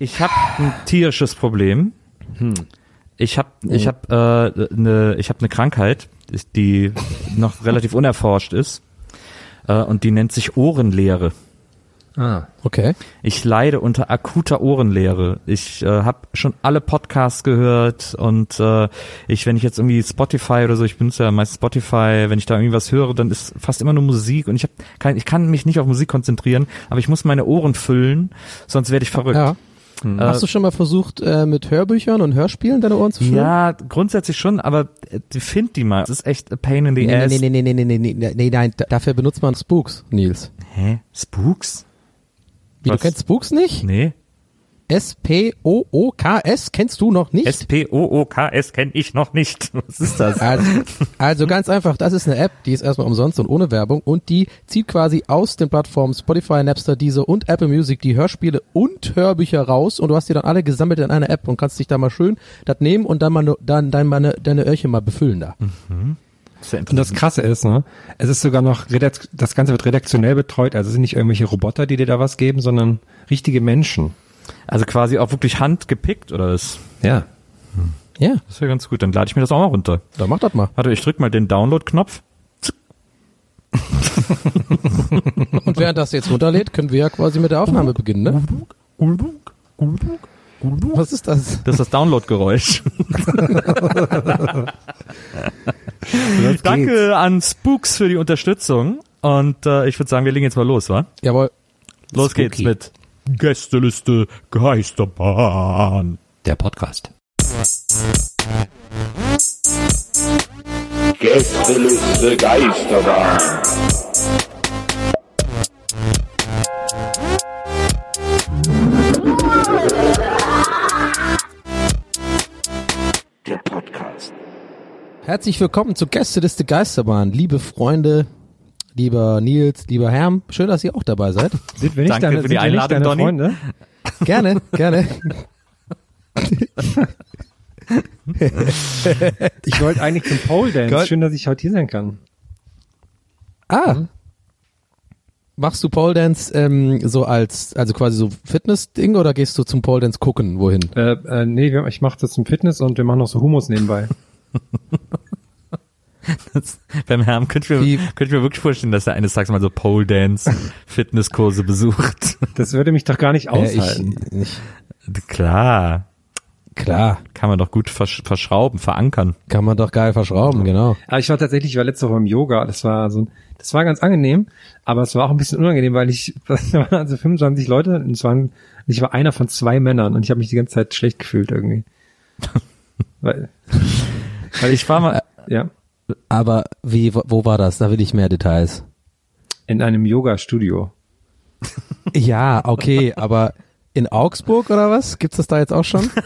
Ich habe ein tierisches Problem. Hm. Ich habe ich hab, äh, eine ich hab ne Krankheit, die noch relativ unerforscht ist. Äh, und die nennt sich Ohrenleere. Ah, okay. Ich leide unter akuter Ohrenleere. Ich äh, habe schon alle Podcasts gehört und äh, ich, wenn ich jetzt irgendwie Spotify oder so, ich benutze ja meist Spotify, wenn ich da irgendwie was höre, dann ist fast immer nur Musik und ich hab kein, ich kann mich nicht auf Musik konzentrieren, aber ich muss meine Ohren füllen, sonst werde ich verrückt. Ja. Hast du schon mal versucht, äh, mit Hörbüchern und Hörspielen deine Ohren zu füllen? Ja, grundsätzlich schon, aber äh, find die mal. Das ist echt a pain in the Nee, ass. nee, nee, nee, nee, nee, nee, nee, nee, nee, nein, da- dafür benutzt man Spooks, Nils. Hä? Spooks? Wie, Was? du kennst Spooks nicht? Nee. S-P-O-O-K-S kennst du noch nicht? S-P-O-O-K-S kenne ich noch nicht. Was ist das? Also, also ganz einfach, das ist eine App, die ist erstmal umsonst und ohne Werbung und die zieht quasi aus den Plattformen Spotify, Napster, Deezer und Apple Music die Hörspiele und Hörbücher raus und du hast die dann alle gesammelt in einer App und kannst dich da mal schön das nehmen und dann mal ne- dann dein, meine, deine Öhrchen mal befüllen da. Sehr Und das Krasse ist, ne, es ist sogar noch, das Ganze wird redaktionell betreut, also es sind nicht irgendwelche Roboter, die dir da was geben, sondern richtige Menschen. Also quasi auch wirklich handgepickt oder was? Ja. Ja, Das ist ja ganz gut. Dann lade ich mir das auch mal runter. dann mach das mal. Warte, ich drück mal den Download-Knopf. Und während das jetzt runterlädt, können wir ja quasi mit der Aufnahme beginnen, ne? Was ist das? Das ist das Download-Geräusch. Danke an Spooks für die Unterstützung. Und äh, ich würde sagen, wir legen jetzt mal los, wa? Jawohl. Los Spooky. geht's mit Gästeliste Geisterbahn. Der Podcast. Gästeliste Geisterbahn. Der Podcast. Herzlich willkommen zur Gästeliste Geisterbahn. Liebe Freunde, lieber Nils, lieber Herm, schön, dass ihr auch dabei seid. Sind wir nicht Danke deine, für die Einladung, deine Donny. Freunde? Gerne, gerne. Ich wollte eigentlich zum Pole Dance. Gott. Schön, dass ich heute hier sein kann. Ah. Machst du Pole Dance ähm, so als, also quasi so Fitness-Ding oder gehst du zum Pole Dance gucken, wohin? Äh, äh, nee, ich mache das zum Fitness und wir machen noch so Hummus nebenbei. Das, beim Herrn könnte ich, mir, könnte ich mir wirklich vorstellen, dass er eines Tages mal so Pole Dance Fitnesskurse besucht. Das würde mich doch gar nicht Äh, aushalten. ich, nicht. Klar, Klar, kann man doch gut versch verschrauben, verankern. kann man doch geil verschrauben, genau. Aber ich war tatsächlich, ich war letzte Woche im Yoga. Das war so, ein- das war ganz angenehm, aber es war auch ein bisschen unangenehm, weil ich, da waren also 25 Leute und es waren, ich war einer von zwei Männern und ich habe mich die ganze Zeit schlecht gefühlt irgendwie. weil, Weil ich war mal, ja, Aber wie, wo- war das? Da will ich mehr Details. in einem Yoga-Studio. Ja, okay, aber in Augsburg oder was? Gibt's das da jetzt auch schon?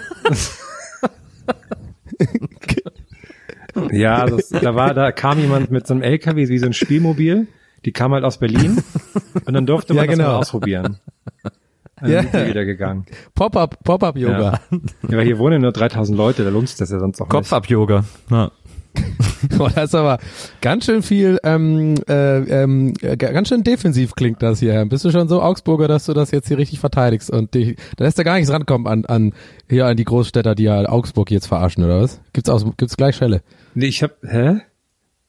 Ja, das, da war, da kam jemand mit so einem LKW wie so ein Spielmobil. Die kam halt aus Berlin und dann durfte man Ja, das genau. mal ausprobieren. Dann Ja. sind wieder gegangen. Pop-up, Pop-up-Yoga. Ja, weil hier wohnen nur 3000 Leute, da lohnt sich das ja sonst auch Kopf-Up-Yoga. Ja. Boah, das ist aber ganz schön viel, ähm, äh, ähm, äh, ganz schön defensiv klingt das hier. Bist du schon so Augsburger, dass du das jetzt hier richtig verteidigst und dich, da lässt da gar nichts rankommen an, an, hier an die Großstädter, die ja Augsburg jetzt verarschen, oder was? Gibt's aus, gibt's gleich Schelle? Nee, ich hab, hä?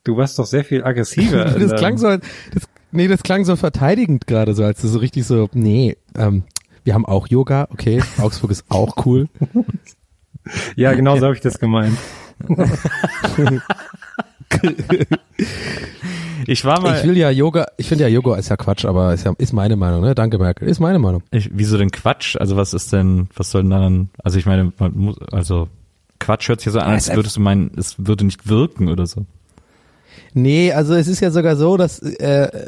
Du warst doch sehr viel aggressiver. Das klang so, das, nee, das klang so verteidigend gerade so, als du so richtig so, nee, ähm, wir haben auch Yoga, okay, Augsburg ist auch cool. Ja, genau so habe ich das gemeint. Ich war mal. Ich will ja Yoga, ich finde ja Yoga ist ja Quatsch, aber ist ja, ist meine Meinung, ne? Danke Merkel, ist meine Meinung. Ich, wieso denn Quatsch? Also was ist denn, was soll denn daran, also ich meine, man muss, also Quatsch hört sich ja so an, als es- würdest du meinen, es würde nicht wirken oder so. Nee, also es ist ja sogar so, dass, äh,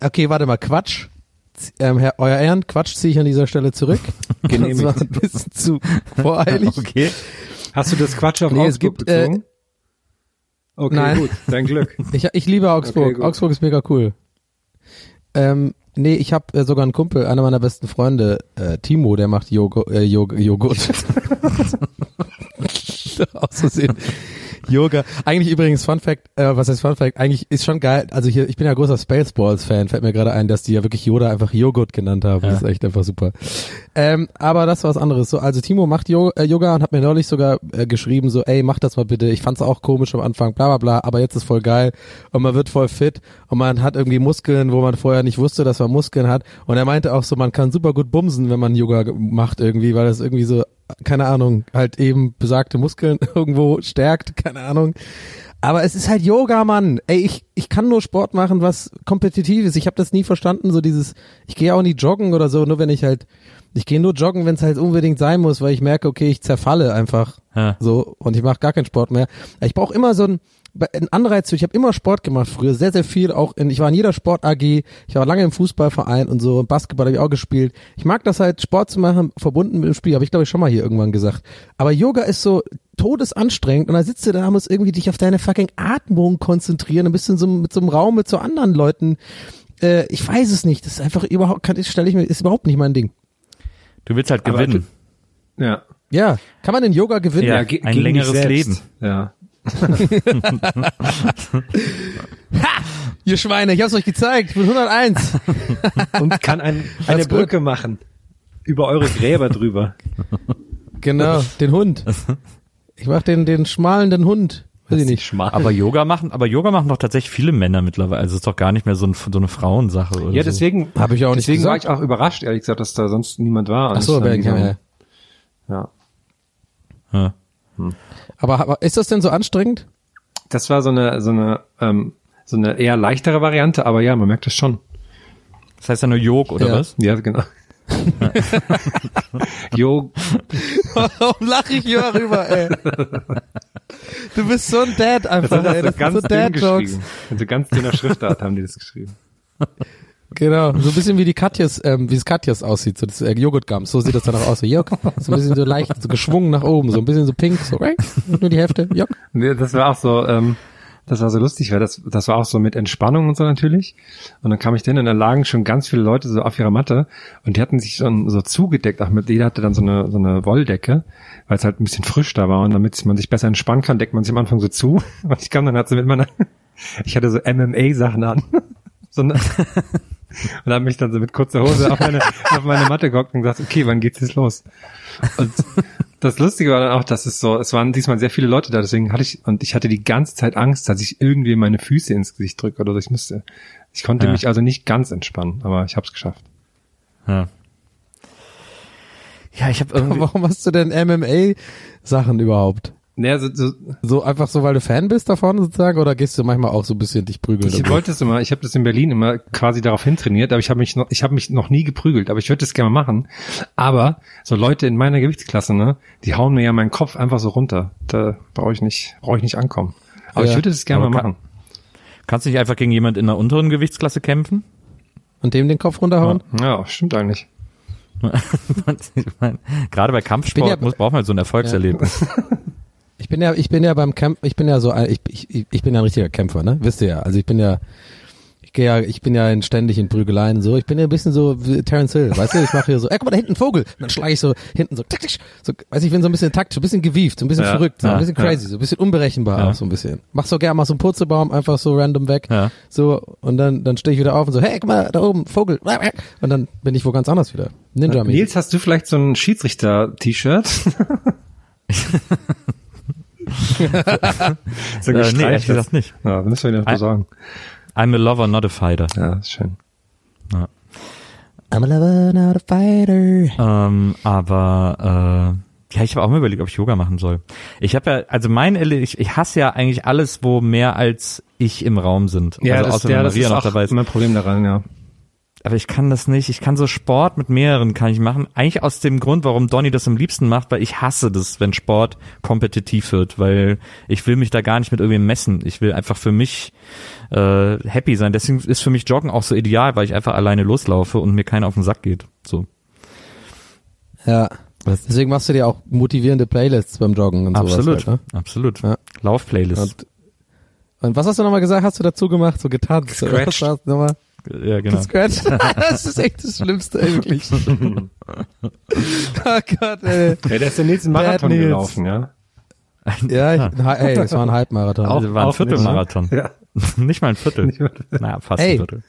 okay, warte mal, Quatsch. Ähm, Herr, euer Ehren, Quatsch ziehe ich an dieser Stelle zurück. das war ein bisschen zu voreilig. Okay. Hast du das Quatsch auf Nee, es Augsburg gibt, äh, bezogen? Okay, nein. gut, dein Glück. Ich, ich liebe Augsburg. Okay. Augsburg ist mega cool. Ähm, nee, ich habe äh, sogar einen Kumpel, einer meiner besten Freunde, äh, Timo, der macht Jogo, äh, Jog Joghurt. Aus Versehen. Yoga. Eigentlich übrigens Fun Fact, äh, was heißt Fun Fact? Eigentlich ist schon geil. Also hier, ich bin ja großer Spaceballs Fan. Fällt mir gerade ein, dass die ja wirklich Yoda einfach Joghurt genannt haben. Das ist echt einfach super. Ähm, aber das war was anderes. So, also Timo macht Yo äh, Yoga und hat mir neulich sogar äh, geschrieben, so, ey, mach das mal bitte. Ich fand's auch komisch am Anfang, bla bla bla, aber jetzt ist voll geil und man wird voll fit und man hat irgendwie Muskeln, wo man vorher nicht wusste, dass man Muskeln hat. Und er meinte auch so, man kann super gut bumsen, wenn man Yoga macht irgendwie, weil das irgendwie so, keine Ahnung, halt eben besagte Muskeln irgendwo stärkt, keine Ahnung. Aber es ist halt Yoga, Mann. Ey, ich, ich kann nur Sport machen, was kompetitiv ist. Ich habe das nie verstanden, so dieses, ich gehe auch nie joggen oder so, nur wenn ich halt, ich gehe nur joggen, wenn es halt unbedingt sein muss, weil ich merke, okay, ich zerfalle einfach Ja. so und ich mache gar keinen Sport mehr. Ich brauche immer so ein, ein Anreiz, für- ich habe immer Sport gemacht früher, sehr, sehr viel, auch in, ich war in jeder Sport AG, ich war lange im Fußballverein und so, Basketball habe ich auch gespielt. Ich mag das halt, Sport zu machen, verbunden mit dem Spiel, habe ich glaube ich schon mal hier irgendwann gesagt. Aber Yoga ist so todesanstrengend und dann sitzt du da, musst irgendwie dich auf deine fucking Atmung konzentrieren, ein bisschen so mit so einem Raum mit so anderen Leuten. Äh, ich weiß es nicht, das ist einfach überhaupt, kann, stelle ich mir, ist überhaupt nicht mein Ding. Du willst halt Aber gewinnen. Ja. Ja, kann man in Yoga gewinnen? Ja, ein längeres. Leben. Ja. Ihr Schweine, ich hab's euch gezeigt, ich bin 101. Und kann ein, eine Alles gut. Brücke machen. Über eure Gräber drüber. Genau, den Hund. Ich mach den, den schmalenden Hund. Weiß ich nicht. Schmal. Aber Yoga machen, aber Yoga machen doch tatsächlich viele Männer mittlerweile. Also es ist doch gar nicht mehr so, ein, so eine Frauensache oder Ja, so. deswegen, Hab ich auch nicht deswegen war gesagt. ich auch überrascht, ehrlich gesagt, dass da sonst niemand war. Ach so, ich so- ja. ja. Ja. Aber, aber ist das denn so anstrengend? Das war so eine, so eine, ähm, so eine eher leichtere Variante, aber ja, man merkt das schon. Das heißt ja nur Yog oder Ja. was? Ja, genau. jo, Warum lache ich hier rüber, ey? Du bist so ein Dad einfach, das ey. so Das sind ganz so dünn Dad-Jokes. geschrieben. Mit so ganz dünner Schriftart haben die das geschrieben. Genau, so ein bisschen wie die Katjas, ähm, wie es Katjas aussieht, so das äh, Joghurtgums, so sieht das dann auch aus, so Jok, so ein bisschen so leicht, so geschwungen nach oben, so ein bisschen so pink, so, right? nur die Hälfte, Jok. Nee, das war auch so, ähm, das war so lustig, weil das, das war auch so mit Entspannung und so natürlich. Und dann kam ich dann und da lagen schon ganz viele Leute so auf ihrer Matte und die hatten sich schon so zugedeckt. Auch mit, jeder hatte dann so eine, so eine Wolldecke, weil es halt ein bisschen frisch da war und damit man sich besser entspannen kann, deckt man sich am Anfang so zu. Und ich kam dann halt so mit meiner, ich hatte so MMA-Sachen an. So eine, und habe mich dann so mit kurzer Hose auf meine, auf meine Matte gehockt und gesagt, okay, wann geht's jetzt los? Und das Lustige war dann auch, dass es so, es waren diesmal sehr viele Leute da, deswegen hatte ich, und ich hatte die ganze Zeit Angst, dass ich irgendwie meine Füße ins Gesicht drücke oder so. Ich musste, ich konnte Ja. mich also nicht ganz entspannen, aber ich habe es geschafft. Ja. Ja, ich habe irgendwie. Warum hast du denn MMA-Sachen überhaupt? Naja, so, so, So einfach so, weil du Fan bist davon sozusagen, oder gehst du manchmal auch so ein bisschen dich prügeln? ich wollte es immer, ich habe das in Berlin immer quasi darauf hintrainiert, aber ich habe mich noch, ich habe mich noch nie geprügelt, aber ich würde das gerne machen. Aber so Leute in meiner Gewichtsklasse, ne, die hauen mir ja meinen Kopf einfach so runter. Da brauche ich nicht, brauche ich nicht ankommen. Aber Ja. ich würde das gerne Aber mal kann- machen. Kannst du nicht einfach gegen jemand in einer unteren Gewichtsklasse kämpfen? Und dem den Kopf runterhauen? Ja, stimmt eigentlich. gerade bei Kampfsport ja- muss, braucht man so ein Erfolgserlebnis. Ich bin ja, ich bin ja beim Camp, ich bin ja so ein, ich, ich, ich bin ja ein richtiger Kämpfer, ne? Wisst ihr ja. Also ich bin ja, ich gehe ja, ich bin ja in, ständig in Prügeleien so. Ich bin ja ein bisschen so wie Terence Hill, weißt du? Ich mache hier so, ey, guck mal, da hinten ein Vogel. Und dann schlage ich so hinten so, taktisch, so, weiß ich, ich bin so ein bisschen taktisch, ein bisschen gewieft, so ein bisschen Ja, verrückt, so ja, ein bisschen ja. crazy, so ein bisschen unberechenbar Ja. auch so ein bisschen. Mach so gerne mal so einen Purzelbaum einfach so random weg. Ja. So, und dann, dann stehe ich wieder auf und so, hey, guck mal, da oben, Vogel. Und dann bin ich wo ganz anders wieder. Ninja. Nils, hast du vielleicht so ein Schiedsrichter-T-Shirt? so Äh, nee, ehrlich gesagt nicht. Ja, dann müssen wir ihn das Ein- besorgen. I'm a lover, not a fighter. Ja, ist schön. I'm a lover, not a fighter. Ähm, aber äh, ja, ich habe auch mal überlegt, ob ich Yoga machen soll. Ich habe ja, also mein, ich, ich hasse ja eigentlich alles, wo mehr als ich im Raum sind. Ja, also das, außer ja, wenn das Maria ist noch auch dabei ist. mein Problem daran, ja. Aber ich kann das nicht. Ich kann so Sport mit mehreren kann ich machen. Eigentlich aus dem Grund, warum Donny das am liebsten macht, weil ich hasse das, wenn Sport kompetitiv wird, weil ich will mich da gar nicht mit irgendwem messen. Ich will einfach für mich äh, happy sein. Deswegen ist für mich Joggen auch so ideal, weil ich einfach alleine loslaufe und mir keiner auf den Sack geht. So. Ja. Deswegen machst du dir auch motivierende Playlists beim Joggen und sowas. Absolut. Halt, Absolut. Ja. Lauf-Playlist. Und, und was hast du nochmal gesagt? Hast du dazu gemacht? So getanzt? Scratched. Was war's nochmal? Ja, genau. Scratch. das ist echt das Schlimmste, ey, wirklich. oh Gott, ey. Ja, der ist den nächsten Bad Marathon Nils. gelaufen, ja. Ja, ich, Hi- ey, das war ein Halbmarathon. Also war ein auch nicht, Viertelmarathon. Ja. nicht mal ein Viertel. Na, fast Ey. ein Viertel.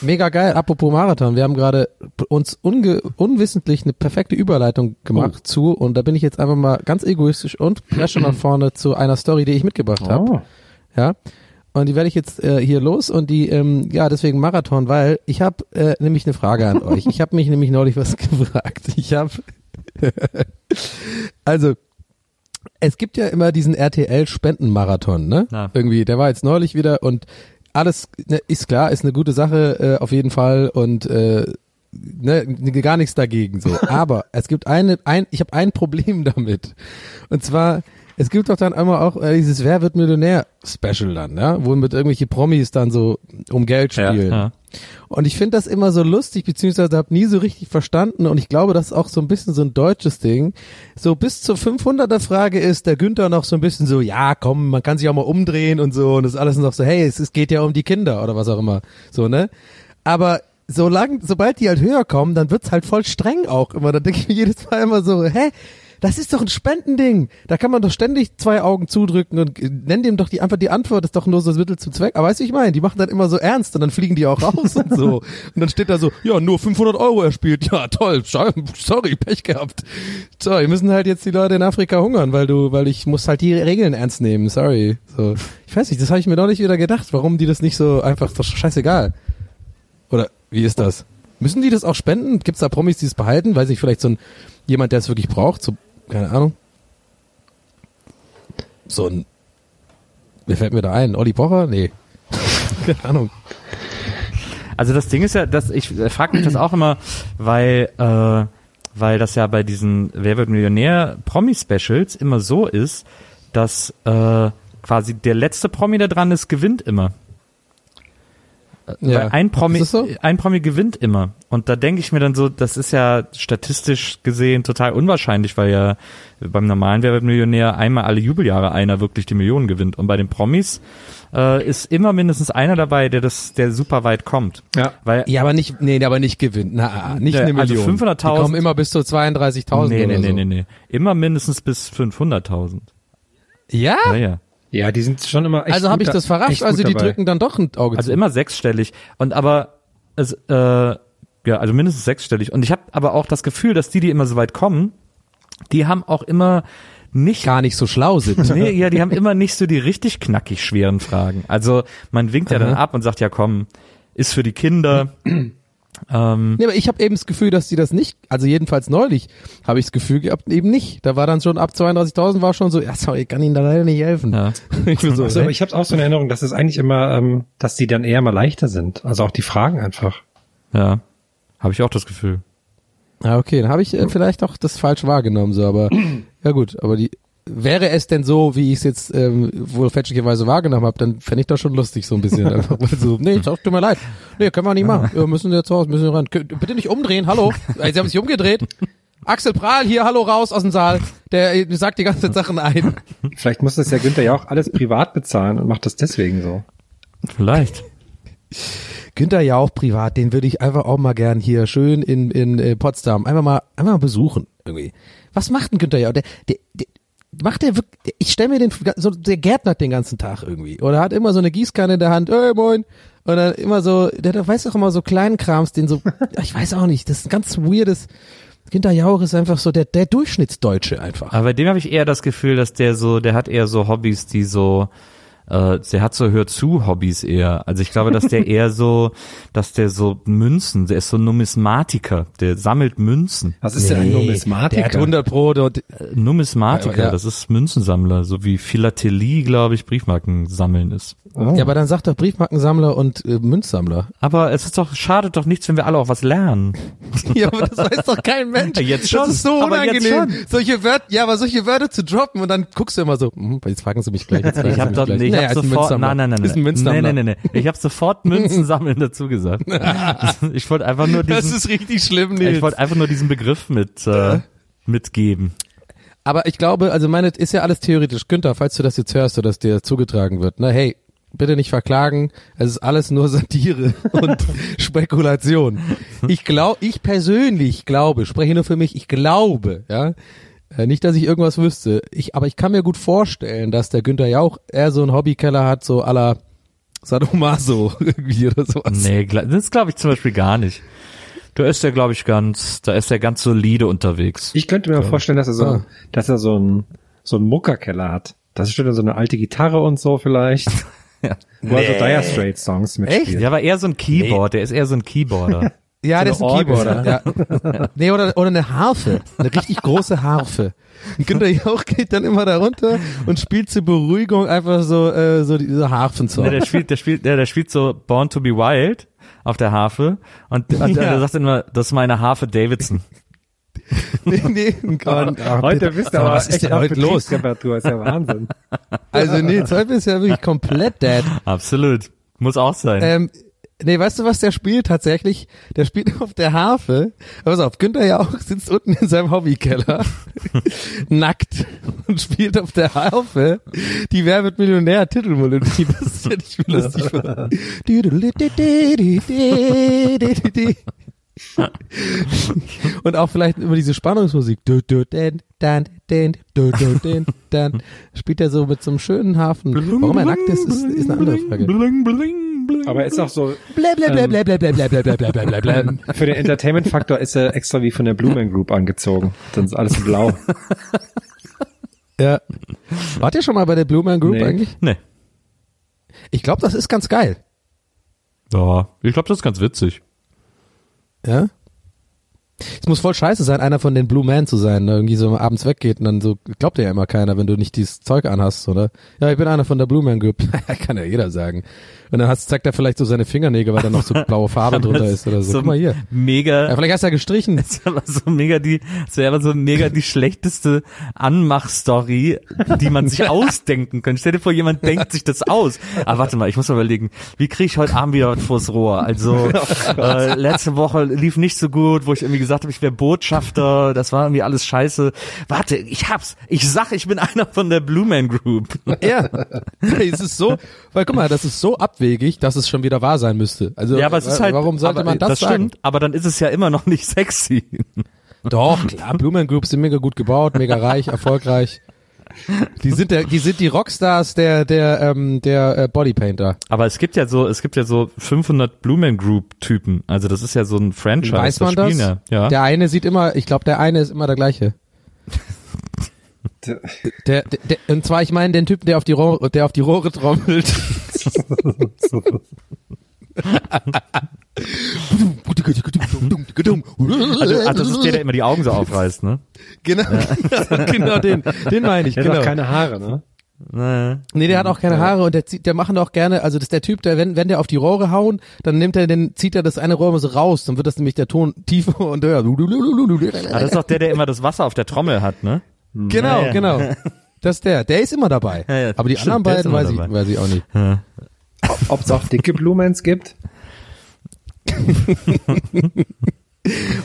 Mega geil. Apropos Marathon, wir haben gerade uns unge unwissentlich eine perfekte Überleitung gemacht zu und da bin ich jetzt einfach mal ganz egoistisch und presche nach vorne zu einer Story, die ich mitgebracht habe. Oh. Ja. Und die werde ich jetzt äh, hier los und die, ähm, ja, deswegen Marathon, weil ich habe äh, nämlich eine Frage an euch. Ich habe mich nämlich neulich was gefragt. Ich habe, also, es gibt ja immer diesen RTL-Spendenmarathon, ne? Ja. Irgendwie, der war jetzt neulich wieder und alles ne, ist klar, ist eine gute Sache äh, auf jeden Fall und äh, ne, gar nichts dagegen so. Aber es gibt eine, ein, ich habe ein Problem damit. Und zwar, es gibt doch dann einmal auch äh, dieses Wer wird Millionär Special dann, ja, wo mit irgendwelche Promis dann so um Geld Ja, spielen. Ja. Und ich finde das immer so lustig, beziehungsweise habe nie so richtig verstanden und ich glaube, das ist auch so ein bisschen so ein deutsches Ding. So bis zur 500er Frage ist der Günther noch so ein bisschen so, ja komm, man kann sich auch mal umdrehen und so und das ist alles noch so, hey, es, es geht ja um die Kinder oder was auch immer. So, ne? Aber solange, sobald die halt höher kommen, dann wird's halt voll streng auch immer. Da denke ich mir jedes Mal immer so, hä? Das ist doch ein Spendending. Da kann man doch ständig zwei Augen zudrücken und äh, nenn dem doch die einfach die Antwort, ist doch nur so das Mittel zum Zweck. Aber weißt du, ich meine, die machen dann immer so ernst und dann fliegen die auch raus und so. Und dann steht da so, ja, nur 500 Euro erspielt. Ja, toll, sorry, Pech gehabt. Sorry, müssen halt jetzt die Leute in Afrika hungern, weil du, weil ich muss halt die Regeln ernst nehmen. Sorry. So, ich weiß nicht, das habe ich mir noch nicht wieder gedacht, warum die das nicht so einfach, doch scheißegal. Oder wie ist das? Müssen die das auch spenden? Gibt's da Promis, die es behalten? Weiß ich, vielleicht so ein jemand, der es wirklich braucht, so, keine Ahnung. So ein, wer fällt mir da ein? Olli Pocher? Nee. keine Ahnung. Also das Ding ist ja, dass ich frage mich das auch immer, weil äh, weil das ja bei diesen Wer wird Millionär Promi Specials immer so ist, dass äh, quasi der letzte Promi, der dran ist, gewinnt immer. Weil ein Promi, so? ein Promi gewinnt immer. Und da denke ich mir dann so, das ist ja statistisch gesehen total unwahrscheinlich, weil ja beim normalen Wer wird Millionär einmal alle Jubeljahre einer wirklich die Millionen gewinnt. Und bei den Promis äh, ist immer mindestens einer dabei, der das, der super weit kommt. Ja. Weil Ja, aber nicht, nee, aber nicht gewinnt. Na, nicht Ja, eine also Million. 500.000 Die kommen immer bis zu 32.000 nee, nee, nee, so. nee, nee. Immer mindestens bis 500.000. Ja? Ja, ja. Ja, die sind schon immer echt Also habe ich das da- verrascht, also die dabei. drücken dann doch ein Auge Also zu. immer sechsstellig. Und aber es, äh, ja, also mindestens sechsstellig. Und ich habe aber auch das Gefühl, dass die, die immer so weit kommen, die haben auch immer nicht gar nicht so schlau sind. Nee, ja, die haben immer nicht so die richtig knackig schweren Fragen. Also man winkt ja dann ab und sagt, ja komm, ist für die Kinder. Ähm, Nee, aber ich habe eben das Gefühl, dass die das nicht, also jedenfalls neulich habe ich das Gefühl gehabt, eben nicht. Da war dann schon ab 32.000 war schon so, ja sorry, ich kann Ihnen da leider nicht helfen. ja. Ich bin so, Also, ich habe auch so eine Erinnerung, dass es eigentlich immer, ähm, dass die dann eher mal leichter sind. Also auch die Fragen einfach. ja, habe ich auch das Gefühl. Ah, okay, dann habe ich äh, vielleicht auch das falsch wahrgenommen, so, aber ja gut, aber die wäre es denn so, wie ich es jetzt ähm, wohl fälschlicherweise wahrgenommen habe, dann fände ich das schon lustig so ein bisschen. Einfach so, nee, tut mir leid. Nee, können wir nicht machen. Wir müssen jetzt raus, müssen ran. Bitte nicht umdrehen, hallo. Sie haben sich umgedreht. Axel Prahl, hier, hallo, raus aus dem Saal. Der äh, sagt die ganze Zeit Sachen ein. Vielleicht muss das ja Günther ja auch alles privat bezahlen und macht das deswegen so. Vielleicht. Günther ja auch privat, den würde ich einfach auch mal gern hier schön in, in äh, Potsdam einfach mal, einfach mal besuchen. Irgendwie. Was macht ein Günther ja? Der, der, der, macht der wirklich, ich stelle mir den, so, der gärtnert den ganzen Tag irgendwie. Oder hat immer so eine Gießkanne in der Hand, ey moin. Und dann immer so, der, der weiß auch immer so kleinen Krams, den so, ich weiß auch nicht, das ist ein ganz weirdes, Günther Jauch ist einfach so der, der Durchschnittsdeutsche einfach. Aber bei dem habe ich eher das Gefühl, dass der so, der hat eher so Hobbys, die so äh, der hat so hör zu Hobbys eher. Also ich glaube, dass der eher so, dass der so Münzen, der ist so ein Numismatiker, der sammelt Münzen. Was ist denn ein Numismatiker? Der hat 100 Pro dort. Äh, Numismatiker, Ja. das ist Münzensammler, so wie Philatelie, glaube ich, Briefmarken sammeln ist. Ja, aber dann sagt doch Briefmarkensammler und äh, Münzsammler. Aber es ist doch, schadet doch nichts, wenn wir alle auch was lernen. Ja, aber das weiß doch kein Mensch. Jetzt schon, Das ist so aber jetzt unangenehm. Solche Wörter, ja, aber solche Wörter zu droppen und dann guckst du immer so, hm, jetzt fragen sie mich gleich. Jetzt Ich habe doch, gleich. Ich Naja, hab ist ein sofort, Münzsammler. nein, nein, nein, Ist ein nein, Münzsammler. nein, nein, nein, nein. Ich habe sofort Münzen sammeln dazu gesagt. Ich wollte einfach nur Das diesen, ist richtig schlimm, ich Nils. wollte einfach nur diesen Begriff mit äh, mitgeben. Aber ich glaube, also meine, ist ja alles theoretisch. Günther, falls du das jetzt hörst oder dass dir zugetragen wird, ne, hey, bitte nicht verklagen. Es ist alles nur Satire und Spekulation. Ich glaube, ich persönlich glaube, spreche nur für mich, ich glaube, ja, nicht, dass ich irgendwas wüsste. Ich, aber ich kann mir gut vorstellen, dass der Günther ja auch eher so einen Hobbykeller hat, so à la Sadomaso irgendwie oder sowas. Nee, das glaube ich zum Beispiel gar nicht. Da ist er, glaube ich, ganz, da ist er ganz solide unterwegs. Ich könnte mir vorstellen, dass er so, Ah. dass er so einen so einen Muckerkeller hat. Das ist dann so eine alte Gitarre und so vielleicht. Ja. Wo er so Dire Straits Songs mitspielt. Ja, aber eher so ein Keyboard, der ist eher so ein Keyboarder. Ja, So der ist ein eine Keyboarder. Ja. Nee, oder, oder eine Harfe. Eine richtig große Harfe. Und Günther Jauch geht dann immer da runter und spielt zur Beruhigung einfach so, äh, so diese Harfensong. Ne, der spielt, der spielt, der, der spielt so Born to be Wild auf der Harfe und, und Ja. der sagt immer, das ist meine Harfe Davidson. nee, nee, und, ach, Heute bitte. bist du mal, aber was ist echt denn heute los? Ist ja Wahnsinn. Also nee, heute bist du ja wirklich komplett dead. Absolut. Muss auch sein. Ähm, nee, weißt du, was der spielt tatsächlich? Der spielt auf der Harfe. Pass auf, Günther Jauch sitzt unten in seinem Hobbykeller, nackt und spielt auf der Harfe die Wer wird Millionär Titelmelodie. Das ist ja nicht viel lustig. Und auch vielleicht immer diese Spannungsmusik. Spielt er so mit so einem schönen Hafen. Warum er nackt ist, ist, ist eine andere Frage. Aber ist auch so. Für den Entertainment-Faktor ist er extra wie von der Blue Man Group angezogen. Dann ist alles blau. ja. Wart ihr schon mal bei der Blue Man Group nee. eigentlich? Nee. Ich glaube, das ist ganz geil. Ja, ich glaube, das ist ganz witzig. Ja? Es muss voll scheiße sein, einer von den Blue Man zu sein, ne? irgendwie so abends weggeht und dann so, glaubt dir ja immer keiner, wenn du nicht dieses Zeug anhast, oder? Ja, ich bin einer von der Blue Man Group. Kann ja jeder sagen. Und dann hast, zeigt er vielleicht so seine Fingernägel, weil da noch so blaue Farbe drunter ist oder so. Guck mal hier. Mega. Ja, vielleicht hast du ja gestrichen. Das aber so mega die, das wäre aber so mega die schlechteste Anmachstory, die man sich ausdenken könnte. Stell dir vor, jemand denkt sich das aus. Aber warte mal, ich muss mal überlegen, wie kriege ich heute Abend wieder was vors Rohr? Also äh, letzte Woche lief nicht so gut, wo ich irgendwie gesagt habe, ich wäre Botschafter, das war irgendwie alles scheiße. Warte, ich hab's. Ich sag, ich bin einer von der Blue Man Group. Ja. es ist so, weil guck mal, das ist so abwegig, dass es schon wieder wahr sein müsste. Also, Ja, aber es ist halt, warum sollte aber, man das, das sagen? stimmt, aber dann ist es ja immer noch nicht sexy. Doch, klar, Blumen Group sind mega gut gebaut, mega reich, erfolgreich. Die sind der, die sind die Rockstars der der ähm, der äh, Bodypainter. Aber es gibt ja so, es gibt ja so 500 Blumen Group Typen. Also das ist ja so ein Franchise. Weiß man das? Ja. ja. Der eine sieht immer, ich glaube, der eine ist immer der gleiche. Der, der, der, und zwar, ich meine den Typen, der auf die Rohre, der auf die Rohre trommelt. also, ah, das ist der, der immer die Augen so aufreißt, ne? genau, genau den, den meine ich, Der hat genau. auch keine Haare, ne? Nee. Nee, der hat auch keine Haare und der zieht, der machen auch gerne, also das ist der Typ, der, wenn, wenn der auf die Rohre hauen, dann nimmt er den, zieht er das eine Rohr so raus, dann wird das nämlich der Ton tiefer und höher. Ah, das ist doch der, der immer das Wasser auf der Trommel hat, ne? Genau, Ja, ja. genau. Das ist der, der ist immer dabei. Ja, ja, Aber die stimmt, anderen beiden weiß ich, weiß ich auch nicht. Ob es auch dicke Blumens gibt?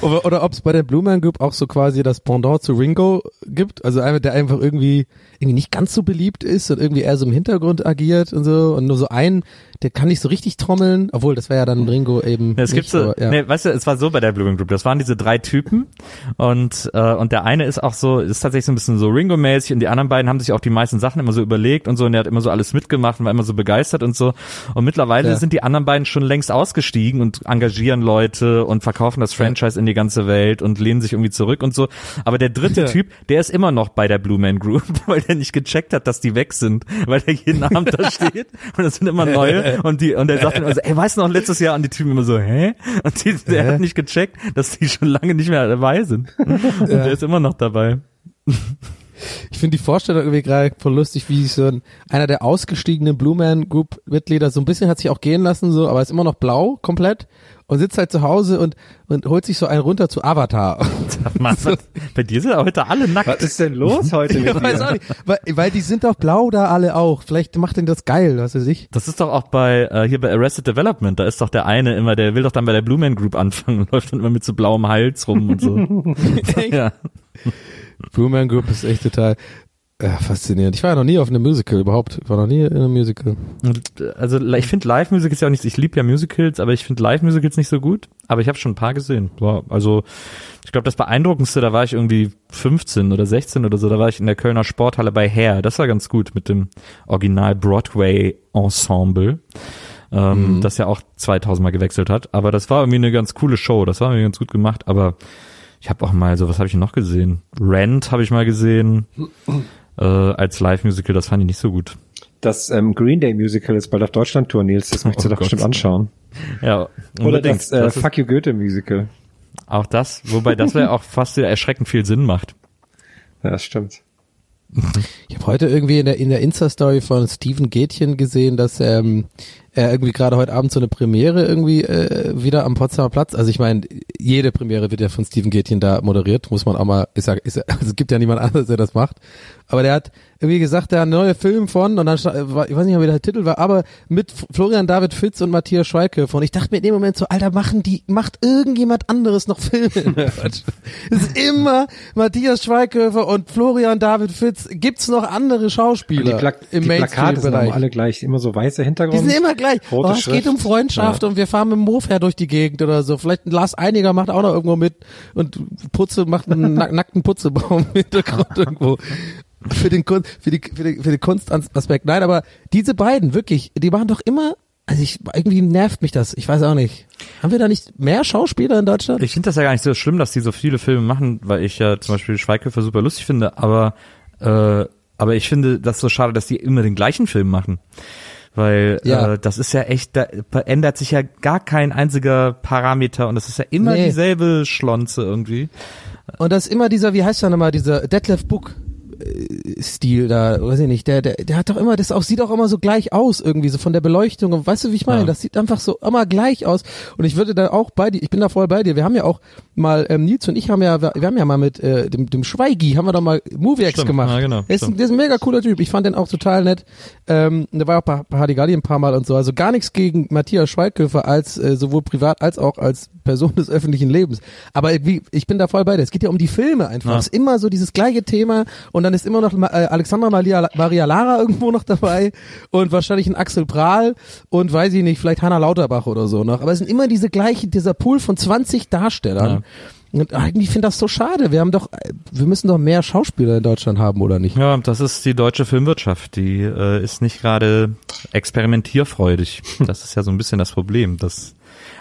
Oder, oder ob es bei der Blue Man Group auch so quasi das Pendant zu Ringo gibt, also einer, der einfach irgendwie irgendwie nicht ganz so beliebt ist und irgendwie eher so im Hintergrund agiert und so und nur so ein, der kann nicht so richtig trommeln, obwohl das wäre ja dann Ringo eben. Ja, es gibt nicht, so, aber, ja. nee, weißt du, es war so bei der Blue Man Group, das waren diese drei Typen und äh, und der eine ist auch so, ist tatsächlich so ein bisschen so Ringo-mäßig und die anderen beiden haben sich auch die meisten Sachen immer so überlegt und so und der hat immer so alles mitgemacht und war immer so begeistert und so und mittlerweile Ja. sind die anderen beiden schon längst ausgestiegen und engagieren Leute und verkaufen das Franchise in die ganze Welt und lehnen sich irgendwie zurück und so. Aber der dritte Ja. Typ, der ist immer noch bei der Blue Man Group, weil der nicht gecheckt hat, dass die weg sind, weil der jeden Abend da steht und es sind immer neue und die und der sagt dann immer so, ey, weißt du noch letztes Jahr und die Typen immer so, hä? Und die, der hat nicht gecheckt, dass die schon lange nicht mehr dabei sind. Und der ist immer noch dabei. Ich finde die Vorstellung irgendwie gerade voll lustig, wie so ein, einer der ausgestiegenen Blue Man Group Mitglieder so ein bisschen hat sich auch gehen lassen, so, aber ist immer noch blau komplett und sitzt halt zu Hause und, und holt sich so einen runter zu Avatar. Mann, was, bei dir sind heute alle nackt. Was ist denn los heute mit Ich weiß auch nicht, weil, weil die sind doch blau da alle auch. Vielleicht macht denn das geil, was weiß ich. Das ist doch auch bei äh, hier bei Arrested Development, da ist doch der eine immer, der will doch dann bei der Blue Man Group anfangen und läuft dann immer mit so blauem Hals rum und so. ja. Blue Man Group ist echt total äh, faszinierend. Ich war ja noch nie auf einem Musical überhaupt. Ich war noch nie in einem Musical. Also ich finde Live-Musicals ja auch nicht, ich liebe ja Musicals, aber ich finde Live-Musicals nicht so gut. Aber ich habe schon ein paar gesehen. War, also ich glaube, das beeindruckendste, da war ich irgendwie 15 oder 16 oder so, da war ich in der Kölner Sporthalle bei Hair. Das war ganz gut mit dem Original Broadway-Ensemble. Ähm, das ja auch 2000 Mal gewechselt hat. Aber das war irgendwie eine ganz coole Show. Das war irgendwie ganz gut gemacht. Aber ich habe auch mal so, was habe ich noch gesehen? Rent habe ich mal gesehen. Äh, als Live-Musical, das fand ich nicht so gut. Das ähm, Green Day Musical ist bald auf Deutschland Tour, Nils. Das möchtest du Oh doch Gott. bestimmt anschauen. Ja, Oder das, äh, Das ist- Fuck You Goethe Musical. Auch das, wobei das wäre auch fast wieder erschreckend viel Sinn macht. Ja, das stimmt. Ich habe heute irgendwie in der, in der Insta-Story von Steven Gätchen gesehen, dass ähm, er irgendwie gerade heute Abend so eine Premiere irgendwie äh, wieder am Potsdamer Platz. Also ich meine, jede Premiere wird ja von Steven Gätchen da moderiert, muss man auch mal, ist ja, ist ja, also es gibt ja niemand anderes, der das macht. Aber der hat irgendwie gesagt, der hat einen neuen Film von, und dann, ich weiß nicht wie der Titel war, aber mit Florian David Fitz und Matthias Schweighöfer. Und ich dachte mir in dem Moment so, Alter, machen die, macht irgendjemand anderes noch Filme? es ist immer Matthias Schweighöfer und Florian David Fitz. Gibt's noch andere Und Schauspieler die, Plak im die Plakate sind Mainstream-Bereich? alle gleich, immer so weiße Die Hintergrund. sind immer gleich. Oh, es geht um Freundschaft Ja. und wir fahren mit dem Mofa durch die Gegend oder so. Vielleicht ein Lars Einiger macht auch noch irgendwo mit und Putze macht einen nack nackten Putzebaum im Hintergrund irgendwo. Für den, Kun- für die, für die, für den Kunstaspekt. Nein, aber diese beiden, wirklich, die machen doch immer, also ich, irgendwie nervt mich das. Ich weiß auch nicht. Haben wir da nicht mehr Schauspieler in Deutschland? Ich finde das ja gar nicht so schlimm, dass die so viele Filme machen, weil ich ja zum Beispiel Schweighöfer super lustig finde, aber äh, aber ich finde das so schade, dass die immer den gleichen Film machen. Weil Ja. äh, das ist ja echt, da ändert sich ja gar kein einziger Parameter und das ist ja immer Nee. dieselbe Schlonze irgendwie. Und das ist immer dieser, wie heißt der nochmal, dieser Detlef Book äh, Stil da, weiß ich nicht, der, der, der hat doch immer, das auch, sieht auch immer so gleich aus irgendwie, so von der Beleuchtung und weißt du, wie ich meine? Ja. Das sieht einfach so immer gleich aus. Und ich würde da auch bei dir, ich bin da voll bei dir, wir haben ja auch mal, ähm, Nils und ich haben ja, wir haben ja mal mit äh, dem, dem Schweigi, haben wir doch mal Moviex Stimmt, gemacht. ja, genau, Der ist, der ist ein mega cooler Typ, ich fand den auch total nett, ähm, der war auch bei, bei Hadigalli ein paar Mal und so, also gar nichts gegen Matthias Schweighöfer als, äh, sowohl privat als auch als Person des öffentlichen Lebens, aber wie, ich bin da voll bei dir, es geht ja um die Filme einfach, Ja. es ist immer so dieses gleiche Thema und dann ist immer noch äh, Alexandra Maria, Maria Lara irgendwo noch dabei und wahrscheinlich ein Axel Prahl und weiß ich nicht, vielleicht Hanna Lauterbach oder so noch. Aber es sind immer diese gleichen, dieser Pool von 20 Darstellern. Und eigentlich finde ich das so schade. Wir haben doch, äh, wir müssen doch mehr Schauspieler in Deutschland haben, oder nicht? Ja, das ist die deutsche Filmwirtschaft, die äh, ist nicht gerade experimentierfreudig. Das ist ja so ein bisschen das Problem. Das,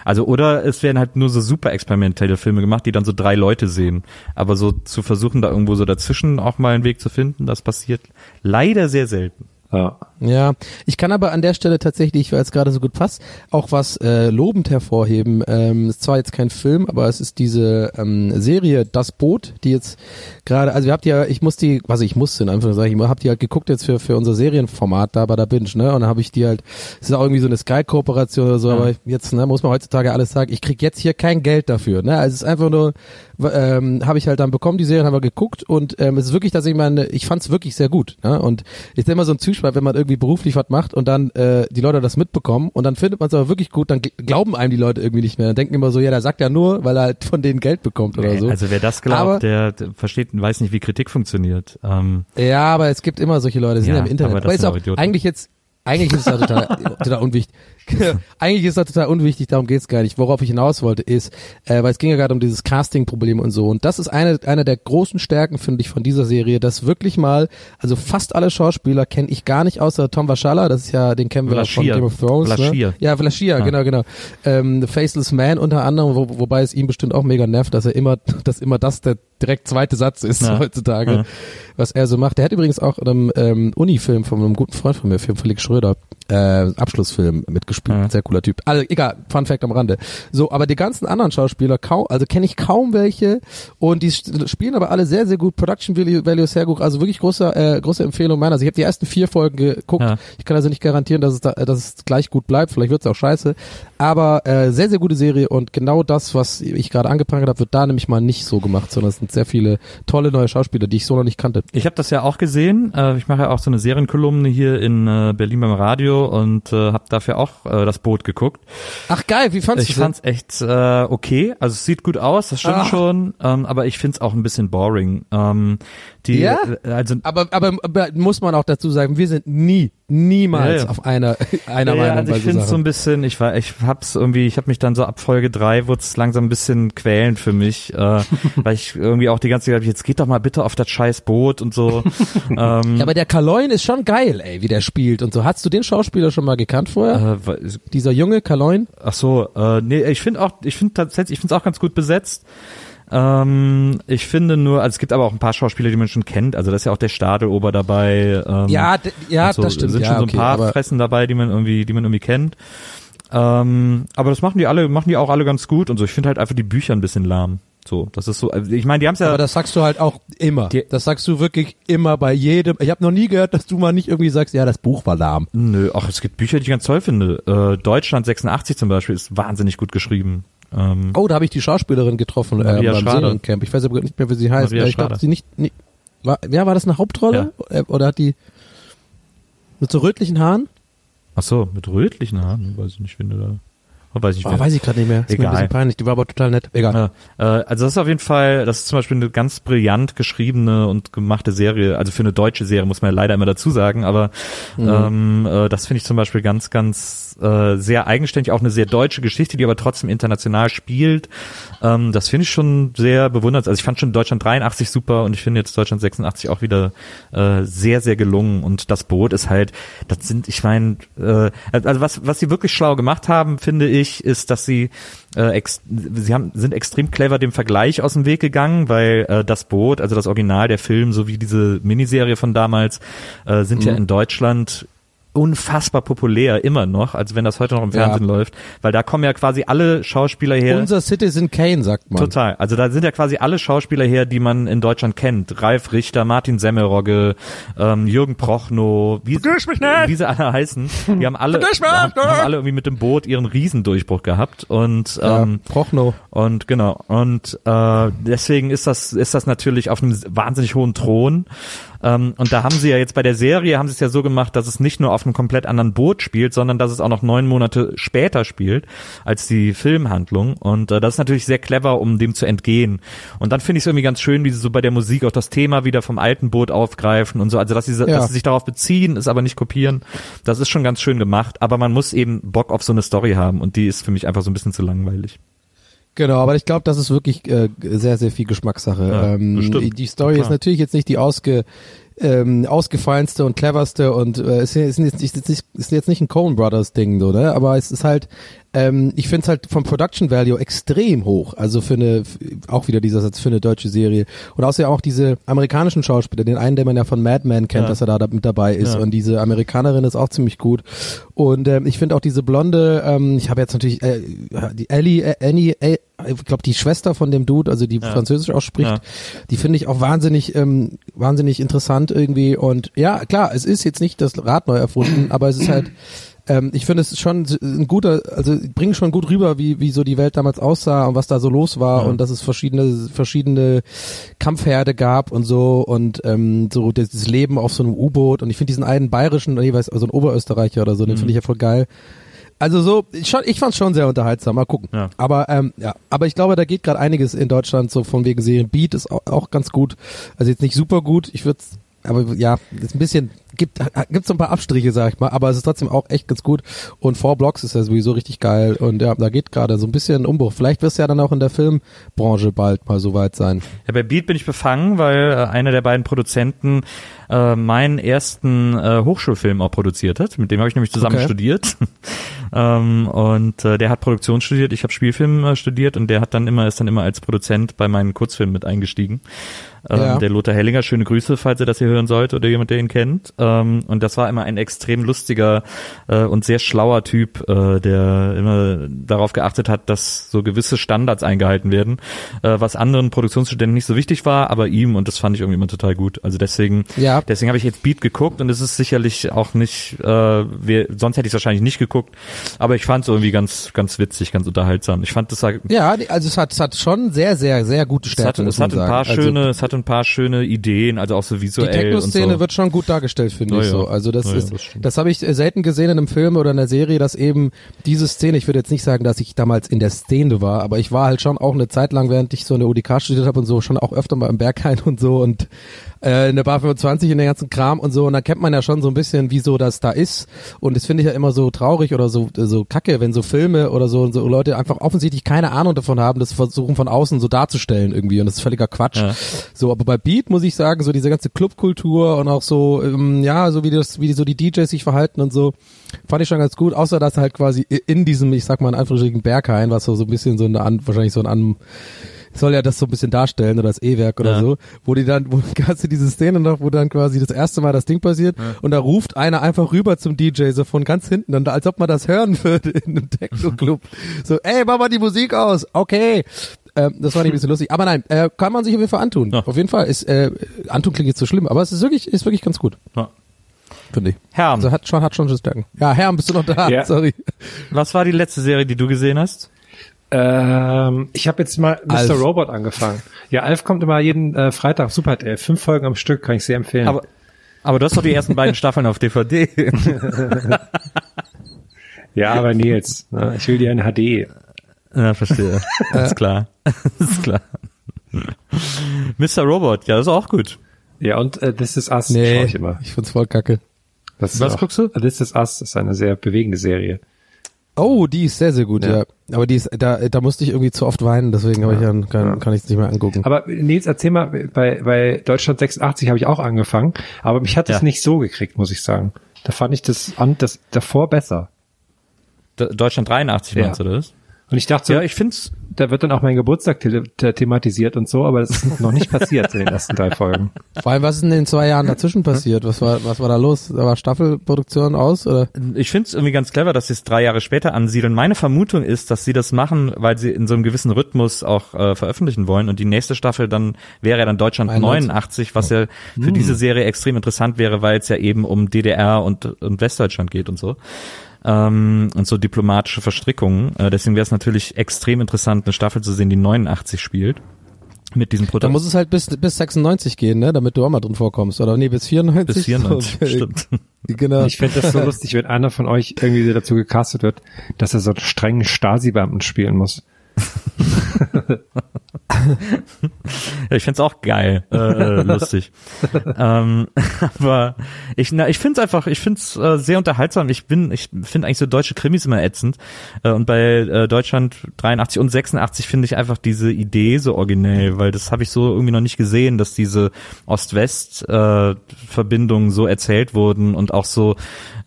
also oder es werden halt nur so super experimentelle Filme gemacht, die dann so drei Leute sehen. Aber so zu versuchen, da irgendwo so dazwischen auch mal einen Weg zu finden, das passiert leider sehr selten. Ja. Ja, ich kann aber an der Stelle tatsächlich, weil es gerade so gut passt, auch was äh, lobend hervorheben. Ähm, ist zwar jetzt kein Film, aber es ist diese ähm, Serie Das Boot, die jetzt gerade, also ihr habt ja, ich muss die, was ich musste in Anführungszeichen, ich hab die halt geguckt jetzt für für unser Serienformat da bei der Binge, ne? Und dann habe ich die halt, es ist auch irgendwie so eine Sky-Kooperation oder so, aber jetzt ne, muss man heutzutage alles sagen, ich krieg jetzt hier kein Geld dafür, ne? Also es ist einfach nur, ähm, habe ich halt dann bekommen, die Serien haben wir geguckt und ähm, es ist wirklich, dass ich meine, ich fand es wirklich sehr gut, ne? Und ist immer so ein Zwiespalt, wenn man irgendwie beruflich was macht und dann äh, die Leute das mitbekommen und dann findet man es aber wirklich gut, dann gl- glauben einem die Leute irgendwie nicht mehr. Dann denken immer so, ja, der sagt ja nur, weil er halt von denen Geld bekommt oder so. Also wer das glaubt, Aber- der versteht, weiß nicht, wie Kritik funktioniert. Ähm, Ja, aber es gibt immer solche Leute, die sind Ja, ja im Internet. aber das ist sind auch Idioten. eigentlich jetzt Eigentlich ist das total, total unwichtig. Eigentlich ist das total unwichtig, darum geht's gar nicht. Worauf ich hinaus wollte, ist, äh, weil es ging ja gerade um dieses Casting-Problem und so. Und das ist eine, eine der großen Stärken, finde ich, von dieser Serie, dass wirklich mal, also fast alle Schauspieler kenne ich gar nicht, außer Tom Vaschala, das ist ja, den kennen wir von Vlaschia. Game of Thrones. Vlaschia. Ne? Ja, Vlaschia, Ja. genau, genau. Ähm, The Faceless Man unter anderem, wo, wobei es ihm bestimmt auch mega nervt, dass er immer, dass immer das der direkt zweite Satz ist Ja. heutzutage, Ja. was er so macht. Der hat übrigens auch in einem ähm, Uni-Film von einem guten Freund von mir, Film Felix Schröder, äh, Abschlussfilm mitgespielt. Ja. Sehr cooler Typ. Also egal, Fun Fact am Rande. So, aber die ganzen anderen Schauspieler, kaum, also kenne ich kaum welche und die spielen aber alle sehr, sehr gut. Production Value, Value ist sehr gut. Also wirklich große, äh, große Empfehlung meiner. Also ich habe die ersten vier Folgen geguckt. Ja. Ich kann also nicht garantieren, dass es, da, dass es gleich gut bleibt. Vielleicht wird es auch scheiße. Aber äh, sehr, sehr gute Serie und genau das, was ich gerade angeprangert habe, wird da nämlich mal nicht so gemacht, sondern es sind sehr viele tolle neue Schauspieler, die ich so noch nicht kannte. Ich habe das ja auch gesehen. Äh, ich mache ja auch so eine Serienkolumne hier in äh, Berlin beim Radio und äh, habe dafür auch äh, das Boot geguckt. Ach geil, wie fandst Ich du fand's echt äh, okay. Also es sieht gut aus, das stimmt Ach. schon. Ähm, aber ich find's auch ein bisschen boring. Ähm, die, Ja? äh, also Aber, aber, aber muss man auch dazu sagen, wir sind nie, niemals Ja, ja. auf einer, einer ja, Meinung also ich so finde so Sachen. ein bisschen, ich war, ich hab's irgendwie, ich habe mich dann so ab Folge drei wurde es langsam ein bisschen quälend für mich, äh, weil ich irgendwie auch die ganze Zeit, jetzt geht doch mal bitte auf das scheiß Boot und so. ähm, Ja, aber der Kaloin ist schon geil, ey, wie der spielt und so. Hast du den Schauspieler schon mal gekannt vorher? äh, Dieser junge Kaloin? ach so, äh, nee, ich finde auch, ich finde tatsächlich, ich finde es auch ganz gut besetzt. Ähm, ich finde nur, also es gibt aber auch ein paar Schauspieler, die man schon kennt. Also da ist ja auch der Stadelober dabei. Ähm, Ja, ja, so, das stimmt. sind ja, schon so ein okay, paar Fressen dabei, die man irgendwie, die man irgendwie kennt. Ähm, aber das machen die alle, machen die auch alle ganz gut und so. Ich finde halt einfach die Bücher ein bisschen lahm. So, das ist so. Also ich meine, die haben ja. Aber das sagst du halt auch immer. Die- das sagst du wirklich immer bei jedem. Ich habe noch nie gehört, dass du mal nicht irgendwie sagst, ja, das Buch war lahm. Nö, ach, es gibt Bücher, die ich ganz toll finde. Äh, Deutschland 86 zum Beispiel ist wahnsinnig gut geschrieben. Ähm, Oh, da habe ich die Schauspielerin getroffen äh, Maria beim. Seriencamp. Ich weiß aber nicht mehr, wie sie heißt. Maria Ja, ich glaube, Schrader. sie nicht, nicht war, ja, war das eine Hauptrolle? Äh, Oder hat die mit so rötlichen Haaren? ach so, mit rötlichen Haaren, weiß ich nicht, finde da. Weiß ich Oh, weiß ich gerade nicht mehr. Ist mir ein bisschen peinlich. Die war aber total nett. Egal. Ja, äh, also das ist auf jeden Fall, das ist zum Beispiel eine ganz brillant geschriebene und gemachte Serie, also für eine deutsche Serie muss man ja leider immer dazu sagen, aber ähm, äh, das finde ich zum Beispiel ganz, ganz äh, sehr eigenständig, auch eine sehr deutsche Geschichte, die aber trotzdem international spielt. Ähm, das finde ich schon sehr bewundert. Also ich fand schon Deutschland 83 super und ich finde jetzt Deutschland 86 auch wieder äh, sehr, sehr gelungen und das Boot ist halt, das sind, ich meine, äh, also was, was sie wirklich schlau gemacht haben, finde ich, ist, dass sie äh, ex sie haben, sind extrem clever dem Vergleich aus dem Weg gegangen, weil äh, das Boot, also das Original, der Film sowie diese Miniserie von damals, äh, sind ja in Deutschland unfassbar populär immer noch, als wenn das heute noch im Ja. Fernsehen läuft, weil da kommen ja quasi alle Schauspieler her. Unser Citizen Kane, sagt man. Total. Also da sind ja quasi alle Schauspieler her, die man in Deutschland kennt. Ralf Richter, Martin Semmelrogge, ähm, Jürgen Prochnow, wie, wie sie alle heißen. Die haben alle, haben, haben alle irgendwie mit dem Boot ihren Riesendurchbruch gehabt. Und Ja, ähm, Prochnow. und genau. Und äh, deswegen ist das ist das natürlich auf einem wahnsinnig hohen Thron. Ähm, und da haben sie ja jetzt bei der Serie haben sie es ja so gemacht, dass es nicht nur auf einem komplett anderen Boot spielt, sondern dass es auch noch neun Monate später spielt als die Filmhandlung. Und äh, das ist natürlich sehr clever, um dem zu entgehen. Und dann finde ich es irgendwie ganz schön, wie sie so bei der Musik auch das Thema wieder vom alten Boot aufgreifen und so. Also dass sie, Ja. dass sie sich darauf beziehen, ist aber nicht kopieren. Das ist schon ganz schön gemacht. Aber man muss eben Bock auf so eine Story haben und die ist für mich einfach so ein bisschen zu langweilig. Genau, aber ich glaube, das ist wirklich äh, sehr, sehr viel Geschmackssache. Ja, ähm, bestimmt. die Story Klar. ist natürlich jetzt nicht die ausge ähm, ausgefallenste und cleverste und äh, ist, ist, jetzt, ist, jetzt, ist jetzt nicht ein Coen Brothers Ding, so, ne? Aber es ist halt, ähm, ich finde es halt vom Production Value extrem hoch. Also für eine, auch wieder dieser Satz für eine deutsche Serie. Und außerdem auch diese amerikanischen Schauspieler, den einen, der man ja von Mad Men kennt, Ja. dass er da, da mit dabei ist. Ja. Und diese Amerikanerin ist auch ziemlich gut. Und ähm, ich finde auch diese blonde, ähm, ich habe jetzt natürlich äh, die Ellie, äh, Annie, äh, ich glaube die Schwester von dem Dude, also die Französisch ausspricht, Ja. die finde ich auch wahnsinnig, ähm, wahnsinnig interessant irgendwie. Und ja, klar, es ist jetzt nicht das Rad neu erfunden, aber es ist halt, ähm, ich finde es schon ein guter, also bringt schon gut rüber, wie, wie so die Welt damals aussah und was da so los war Ja. und dass es verschiedene, verschiedene Kampfherde gab und so und ähm, so das Leben auf so einem U-Boot und ich finde diesen einen bayerischen, nee, weiß, also ein Oberösterreicher oder so, den finde ich ja voll geil. Also so, ich, schon, ich fand's schon sehr unterhaltsam. Mal gucken. Ja. Aber ähm, ja, aber ich glaube, da geht gerade einiges in Deutschland so von wegen Serien. Beat ist auch, auch ganz gut. Also jetzt nicht super gut. Ich würde, aber ja, ist ein bisschen gibt gibt so ein paar Abstriche, sag ich mal, aber es ist trotzdem auch echt ganz gut. Und Four Blocks ist ja sowieso richtig geil. Und ja, da geht gerade so ein bisschen Umbruch. Vielleicht wirst du ja dann auch in der Filmbranche bald mal so weit sein. Ja, bei Beat bin ich befangen, weil äh, einer der beiden Produzenten äh, meinen ersten äh, Hochschulfilm auch produziert hat. Mit dem habe ich nämlich zusammen Okay. studiert. ähm, und äh, der hat Produktion studiert, ich habe Spielfilm äh, studiert und der hat dann immer ist dann immer als Produzent bei meinen Kurzfilmen mit eingestiegen. Ähm, Ja. Der Lothar Hellinger, schöne Grüße, falls ihr das hier hören sollt oder jemand, der ihn kennt. Ähm, und das war immer ein extrem lustiger äh, und sehr schlauer Typ, äh, der immer darauf geachtet hat, dass so gewisse Standards eingehalten werden, äh, was anderen Produktionsstudenten nicht so wichtig war, aber ihm und das fand ich irgendwie immer total gut. Also deswegen, Ja. deswegen habe ich jetzt Beat geguckt und es ist sicherlich auch nicht, äh, wir, sonst hätte ich es wahrscheinlich nicht geguckt, aber ich fand es irgendwie ganz, ganz witzig, ganz unterhaltsam. Ich fand das Ja, die- also es hat, es hat schon sehr, sehr, sehr gute es Stärken. hat, muss es hat man ein paar sagen. schöne, Also, es hat ein paar schöne Ideen, also auch so die visuell und Techno-Szene so. wird schon gut dargestellt, finde Ja, ich so. Also das Ja, ja, ist, das das, habe ich äh, selten gesehen in einem Film oder in einer Serie, dass eben diese Szene, ich würde jetzt nicht sagen, dass ich damals in der Szene war, aber ich war halt schon auch eine Zeit lang, während ich so eine UDK studiert habe und so, schon auch öfter mal im Berghain und so und äh, in der Bar 25 in den ganzen Kram und so und da kennt man ja schon so ein bisschen, wieso das da ist und das finde ich ja immer so traurig oder so so kacke, wenn so Filme oder so, so Leute einfach offensichtlich keine Ahnung davon haben, das versuchen von außen so darzustellen irgendwie und das ist völliger Quatsch. Ja. So, aber bei Beat muss ich sagen, so diese ganze Clubkultur und auch so, ähm, ja, so wie das, wie so die DJs sich verhalten und so, fand ich schon ganz gut, außer dass halt quasi in diesem, ich sag mal in Anführungsstrichen Berghain, was so, so ein bisschen so eine, wahrscheinlich so ein an, soll ja das so ein bisschen darstellen oder das E-Werk oder Ja. so, wo die dann, wo hast du diese Szene noch, wo dann quasi das erste Mal das Ding passiert und da ruft einer einfach rüber zum DJ, so von ganz hinten, dann, als ob man das hören würde in einem Techno-Club. So, ey, mach mal die Musik aus, okay. Ähm, das fand ich ein bisschen lustig. Aber nein, äh, kann man sich auf jeden Fall antun. Ja. Auf jeden Fall. Ist, äh, antun klingt jetzt so schlimm, aber es ist wirklich, ist wirklich ganz gut, Ja. finde ich. Herm, Also hat schon, hat schon Stärken. Ja, Herr, bist du noch da? Ja. Sorry. was war die letzte Serie, die du gesehen hast? Ähm, ich habe jetzt mal Mr. Alf. Robot angefangen. Ja, Alf kommt immer jeden äh, Freitag, super RTL. Fünf Folgen am Stück, kann ich sehr empfehlen. Aber, aber du hast doch die ersten beiden Staffeln auf DVD. ja, aber Nils, ne, ich will dir in HD. ja, verstehe. Ist klar. ist klar. Mr. Robot, ja, das ist auch gut. Ja, und äh, This Is Us Nee, schaue ich immer. ich find's voll kacke. Das Was guckst du? This Is Us ist eine sehr bewegende Serie. Oh, die ist sehr, sehr gut, ja. Ja. Aber die ist, da, da musste ich irgendwie zu oft weinen, deswegen habe ich dann, kann, Ja. kann ich es nicht mehr angucken. Aber Nils, erzähl mal, bei, bei Deutschland 86 habe ich auch angefangen, aber mich hat es Ja. nicht so gekriegt, muss ich sagen. Da fand ich das, an, das davor besser. D Deutschland 83 Ja. meinst du das? Und ich dachte, so, Ja, ich find's, da wird dann auch mein Geburtstag the thematisiert und so, aber das ist noch nicht passiert in den ersten drei Folgen. Vor allem, was ist in den zwei Jahren dazwischen passiert? Was war, was war da los? Da war Staffelproduktion aus, oder? ich find's irgendwie ganz clever, dass sie es drei Jahre später ansiedeln. Meine Vermutung ist, dass sie das machen, weil sie in so einem gewissen Rhythmus auch äh, veröffentlichen wollen und die nächste Staffel dann wäre ja dann Deutschland 91. 89, was ja für diese Serie extrem interessant wäre, weil es ja eben um DDR und, und Westdeutschland geht und so. Ähm, und so diplomatische Verstrickungen. Äh, deswegen wäre es natürlich extrem interessant, eine Staffel zu sehen, die 89 spielt. Mit diesem Da Protagonisten. muss es halt bis, bis 96 gehen, ne, damit du auch mal drin vorkommst, oder? Nee, bis 94. Bis 94, So, stimmt. Genau. Ich fände das so lustig, wenn einer von euch irgendwie dazu gecastet wird, dass er so einen strengen Stasi-Beamten spielen muss. Ja, ich find's auch geil, äh, lustig. ähm, aber ich, na, ich find's einfach, ich find's äh, sehr unterhaltsam. Ich bin, ich finde eigentlich so deutsche Krimis immer ätzend. Äh, und bei äh, Deutschland 83 und 86 finde ich einfach diese Idee so originell, weil das habe ich so irgendwie noch nicht gesehen, dass diese Ost-West-Verbindungen so erzählt wurden und auch so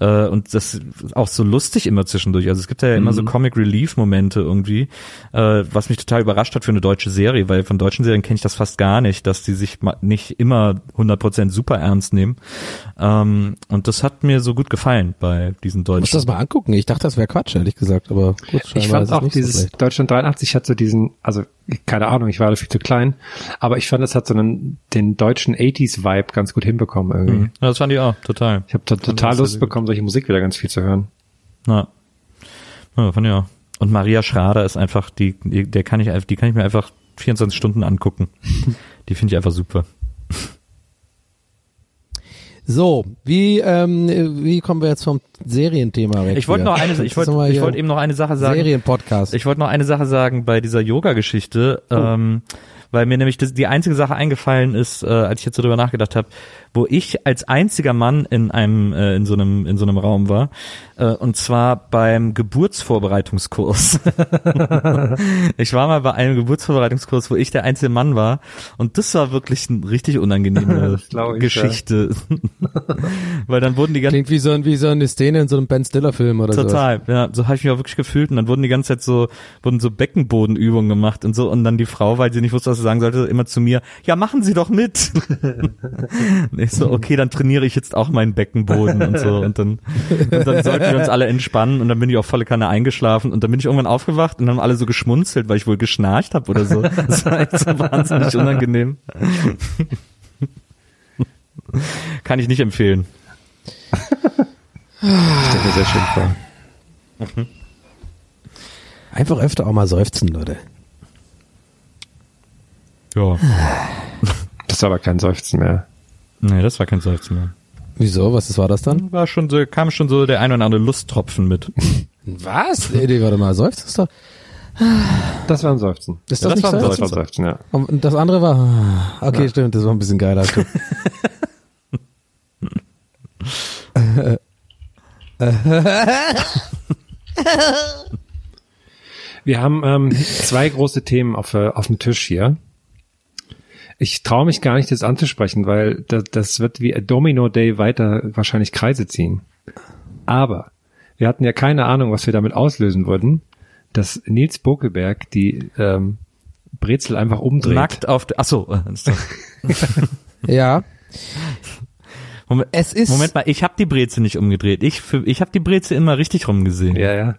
äh, und das auch so lustig immer zwischendurch. Also es gibt ja immer so Comic Relief Momente irgendwie, äh, was mich total überrascht hat für eine deutsche Serie, weil von deutschen Serien kenne ich das fast gar nicht, dass die sich nicht immer 100% super ernst nehmen. Ähm, und das hat mir so gut gefallen bei diesen Ich muss deutschen. das mal angucken. Ich dachte, das wäre Quatsch, ehrlich gesagt, aber gut, Ich fand auch nicht so dieses schlecht. Deutschland 83 hat so diesen, also keine Ahnung, ich war da viel zu klein, aber ich fand, es hat so einen, den deutschen 80s Vibe ganz gut hinbekommen irgendwie. Mhm. Ja, das fand ich auch, total. Ich habe total Lust bekommen, solche Musik wieder ganz viel zu hören. Ja. ja fand ich auch. Und Maria Schrader ist einfach, die, der kann ich, die kann ich mir einfach 24 Stunden angucken. die finde ich einfach super. So, wie, ähm, wie kommen wir jetzt vom Serienthema weg? Ich wollte noch eine, ich wollte, ich wollte eben noch eine Sache sagen. Serienpodcast. Ich wollte noch eine Sache sagen bei dieser Yoga-Geschichte, ähm, weil mir nämlich das, die einzige Sache eingefallen ist, äh, als ich jetzt so drüber nachgedacht habe, wo ich als einziger Mann in einem äh, in so einem in so einem Raum war äh, und zwar beim Geburtsvorbereitungskurs. ich war mal bei einem Geburtsvorbereitungskurs, wo ich der einzige Mann war und das war wirklich eine richtig unangenehme ich, Geschichte, weil dann wurden die ganzen Klingt wie so, ein, wie so eine Szene in so einem Ben Stiller Film oder so. Total, ja, so habe ich mich auch wirklich gefühlt und dann wurden die ganze Zeit so, wurden so Beckenbodenübungen gemacht und so und dann die Frau, weil sie nicht wusste, was sie sagen sollte, immer zu mir, ja, machen Sie doch mit. Ich so, okay, dann trainiere ich jetzt auch meinen Beckenboden und so und dann, und dann sollten wir uns alle entspannen und dann bin ich auch volle Kanne eingeschlafen und dann bin ich irgendwann aufgewacht und dann haben alle so geschmunzelt, weil ich wohl geschnarcht habe oder so. Das war echt so wahnsinnig unangenehm. Kann ich nicht empfehlen. Ich stelle mir sehr schön vor. Einfach öfter auch mal seufzen, Leute. Ja. Das war aber kein Seufzen mehr. Nee, das war kein Seufzen mehr. Wieso? Was war das dann? War schon so, kam schon so der ein oder andere Lusttropfen mit. Was? Nee, nee, warte mal, seufzt ist doch. Das war ein Seufzen. Ist Ja, das, das nicht war ein Das seufzen? war ein Seufzen, ja. Und das andere war. ah, Okay, stimmt, das war ein bisschen geiler. Wir haben ähm, zwei große Themen auf, äh, auf dem Tisch hier. Ich traue mich gar nicht, das anzusprechen, weil das, das wird wie a Domino Day weiter wahrscheinlich Kreise ziehen. Aber wir hatten ja keine Ahnung, was wir damit auslösen würden, dass Nils Bokelberg die ähm, Brezel einfach umdreht. Nackt auf der, ach so, äh, ja. Moment, Es ist- Moment mal, ich habe die Breze nicht umgedreht. Ich, für, ich habe die Breze immer richtig rumgesehen. Ja, ja.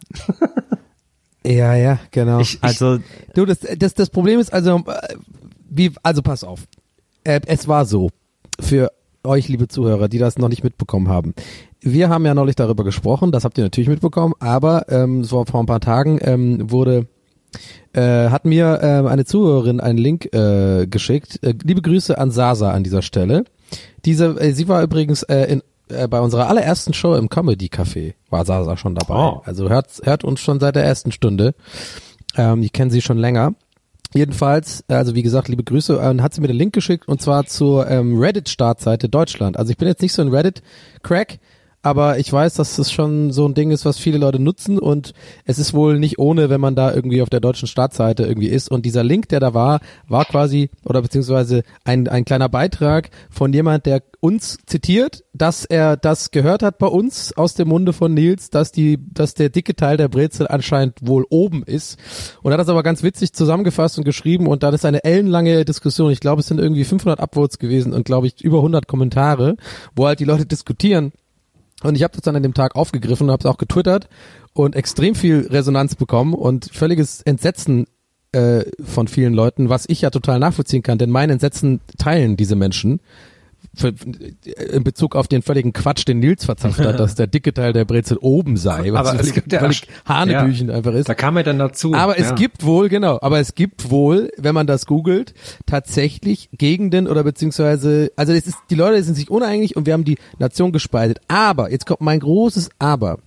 Ja, ja, genau. Ich, ich, Also, Du, das, das, das Problem ist also, äh, wie, also pass auf. Äh, es war so, für euch, liebe Zuhörer, die das noch nicht mitbekommen haben. Wir haben ja neulich darüber gesprochen, das habt ihr natürlich mitbekommen, aber ähm, so vor ein paar Tagen ähm, wurde äh, hat mir äh, eine Zuhörerin einen Link äh, geschickt. Äh, liebe Grüße an Sasa an dieser Stelle. Diese, äh, sie war übrigens äh, in, bei unserer allerersten Show im Comedy Café war Sasa schon dabei. Oh. Also hört, hört uns schon seit der ersten Stunde. Ähm, ich kenne sie schon länger. Jedenfalls, also wie gesagt, liebe Grüße, äh, hat sie mir den Link geschickt und zwar zur ähm, Reddit-Startseite Deutschland. Also ich bin jetzt nicht so ein Reddit-Crack, aber ich weiß, dass das schon so ein Ding ist, was viele Leute nutzen und es ist wohl nicht ohne, wenn man da irgendwie auf der deutschen Startseite irgendwie ist. Und dieser Link, der da war, war quasi oder beziehungsweise ein, ein kleiner Beitrag von jemand, der uns zitiert, dass er das gehört hat bei uns aus dem Munde von Nils, dass die, dass der dicke Teil der Brezel anscheinend wohl oben ist. Und er hat das aber ganz witzig zusammengefasst und geschrieben und dann ist eine ellenlange Diskussion. Ich glaube, es sind irgendwie 500 Upvotes gewesen und glaube ich über 100 Kommentare, wo halt die Leute diskutieren. Und ich habe das dann an dem Tag aufgegriffen und habe es auch getwittert und extrem viel Resonanz bekommen und völliges Entsetzen äh, von vielen Leuten, was ich ja total nachvollziehen kann, denn mein Entsetzen teilen diese Menschen für, in Bezug auf den völligen Quatsch, den Nils verzapft hat, dass der dicke Teil der Brezel oben sei, was Aber es völlig, gibt ja- Hanebüchen einfach ist. da kam er dann dazu. Aber es ja. gibt wohl, genau, aber es gibt wohl, wenn man das googelt, tatsächlich Gegenden oder beziehungsweise, also es ist, die Leute sind sich uneinig und wir haben die Nation gespaltet. Aber, jetzt kommt mein großes Aber.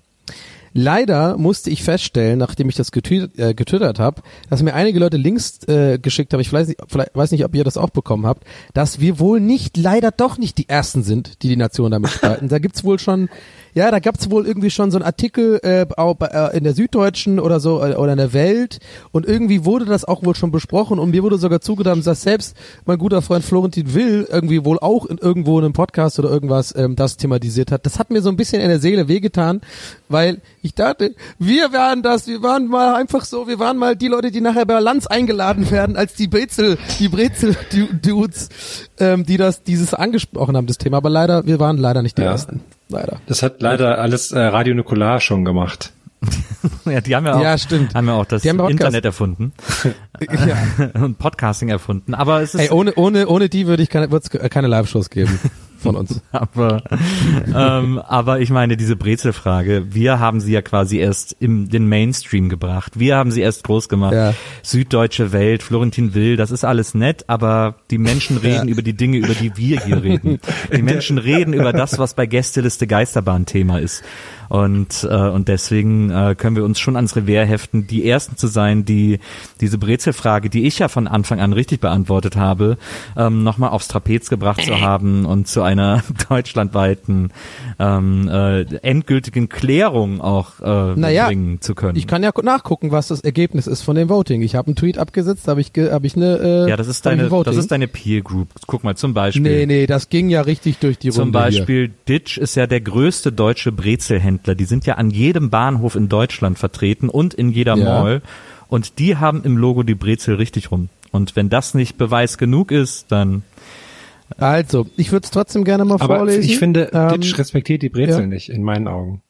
Leider musste ich feststellen, nachdem ich das getwittert, äh, getwittert habe, dass mir einige Leute Links äh, geschickt haben, ich weiß nicht, vielleicht, weiß nicht, ob ihr das auch bekommen habt, dass wir wohl nicht, leider doch nicht die Ersten sind, die die Nation damit spalten. da gibt's wohl schon, ja, da gab's wohl irgendwie schon so einen Artikel äh, äh, in der Süddeutschen oder so äh, oder in der Welt und irgendwie wurde das auch wohl schon besprochen und mir wurde sogar zugedacht, dass selbst mein guter Freund Florentin Will irgendwie wohl auch in irgendwo in einem Podcast oder irgendwas ähm, das thematisiert hat. Das hat mir so ein bisschen in der Seele wehgetan, weil ich dachte, wir waren das, wir waren mal einfach so, wir waren mal die Leute, die nachher bei Lanz eingeladen werden, als die Brezel, die Brezel-Dudes, ähm, die das, dieses angesprochen haben, das Thema. Aber leider, wir waren leider nicht die Ja. Ersten. Leider. Das hat leider alles äh, Radio Nukular schon gemacht. ja, die haben ja auch, Ja, stimmt. haben ja auch das. Internet erfunden Ja. und Podcasting erfunden. Aber es ist, Ey, ohne, ohne, ohne die würde ich keine, wird's keine Live-Shows geben von uns. aber, ähm, aber ich meine, diese Brezelfrage, wir haben sie ja quasi erst im den Mainstream gebracht. Wir haben sie erst groß gemacht. Ja. Süddeutsche Welt, Florentin Will, das ist alles nett, aber die Menschen reden über die Dinge, über die wir hier reden. Die Menschen reden über das, was bei Gästeliste Geisterbahn Thema ist. Und, äh, und deswegen äh, können wir uns schon ans Revers heften, die Ersten zu sein, die diese Brezelfrage, die ich ja von Anfang an richtig beantwortet habe, ähm, nochmal aufs Trapez gebracht zu haben und zu einer deutschlandweiten ähm, äh, endgültigen Klärung auch äh, Naja, bringen zu können. Ich kann ja nachgucken, was das Ergebnis ist von dem Voting. Ich habe einen Tweet abgesetzt, habe ich, ge- hab ich eine. Äh, ja, das ist deine, das ist deine Peer Group. Guck mal zum Beispiel. Nee, nee, das ging ja richtig durch die Zum Runde Beispiel Ditch ist ja der größte deutsche Brezelhändler. Die sind ja an jedem Bahnhof in Deutschland vertreten und in jeder Ja. Mall. Und die haben im Logo die Brezel richtig rum. Und wenn das nicht Beweis genug ist, dann. Also, ich würde es trotzdem gerne mal Aber vorlesen. ich finde, ähm, Ditch respektiert die Brezel ja. nicht, in meinen Augen.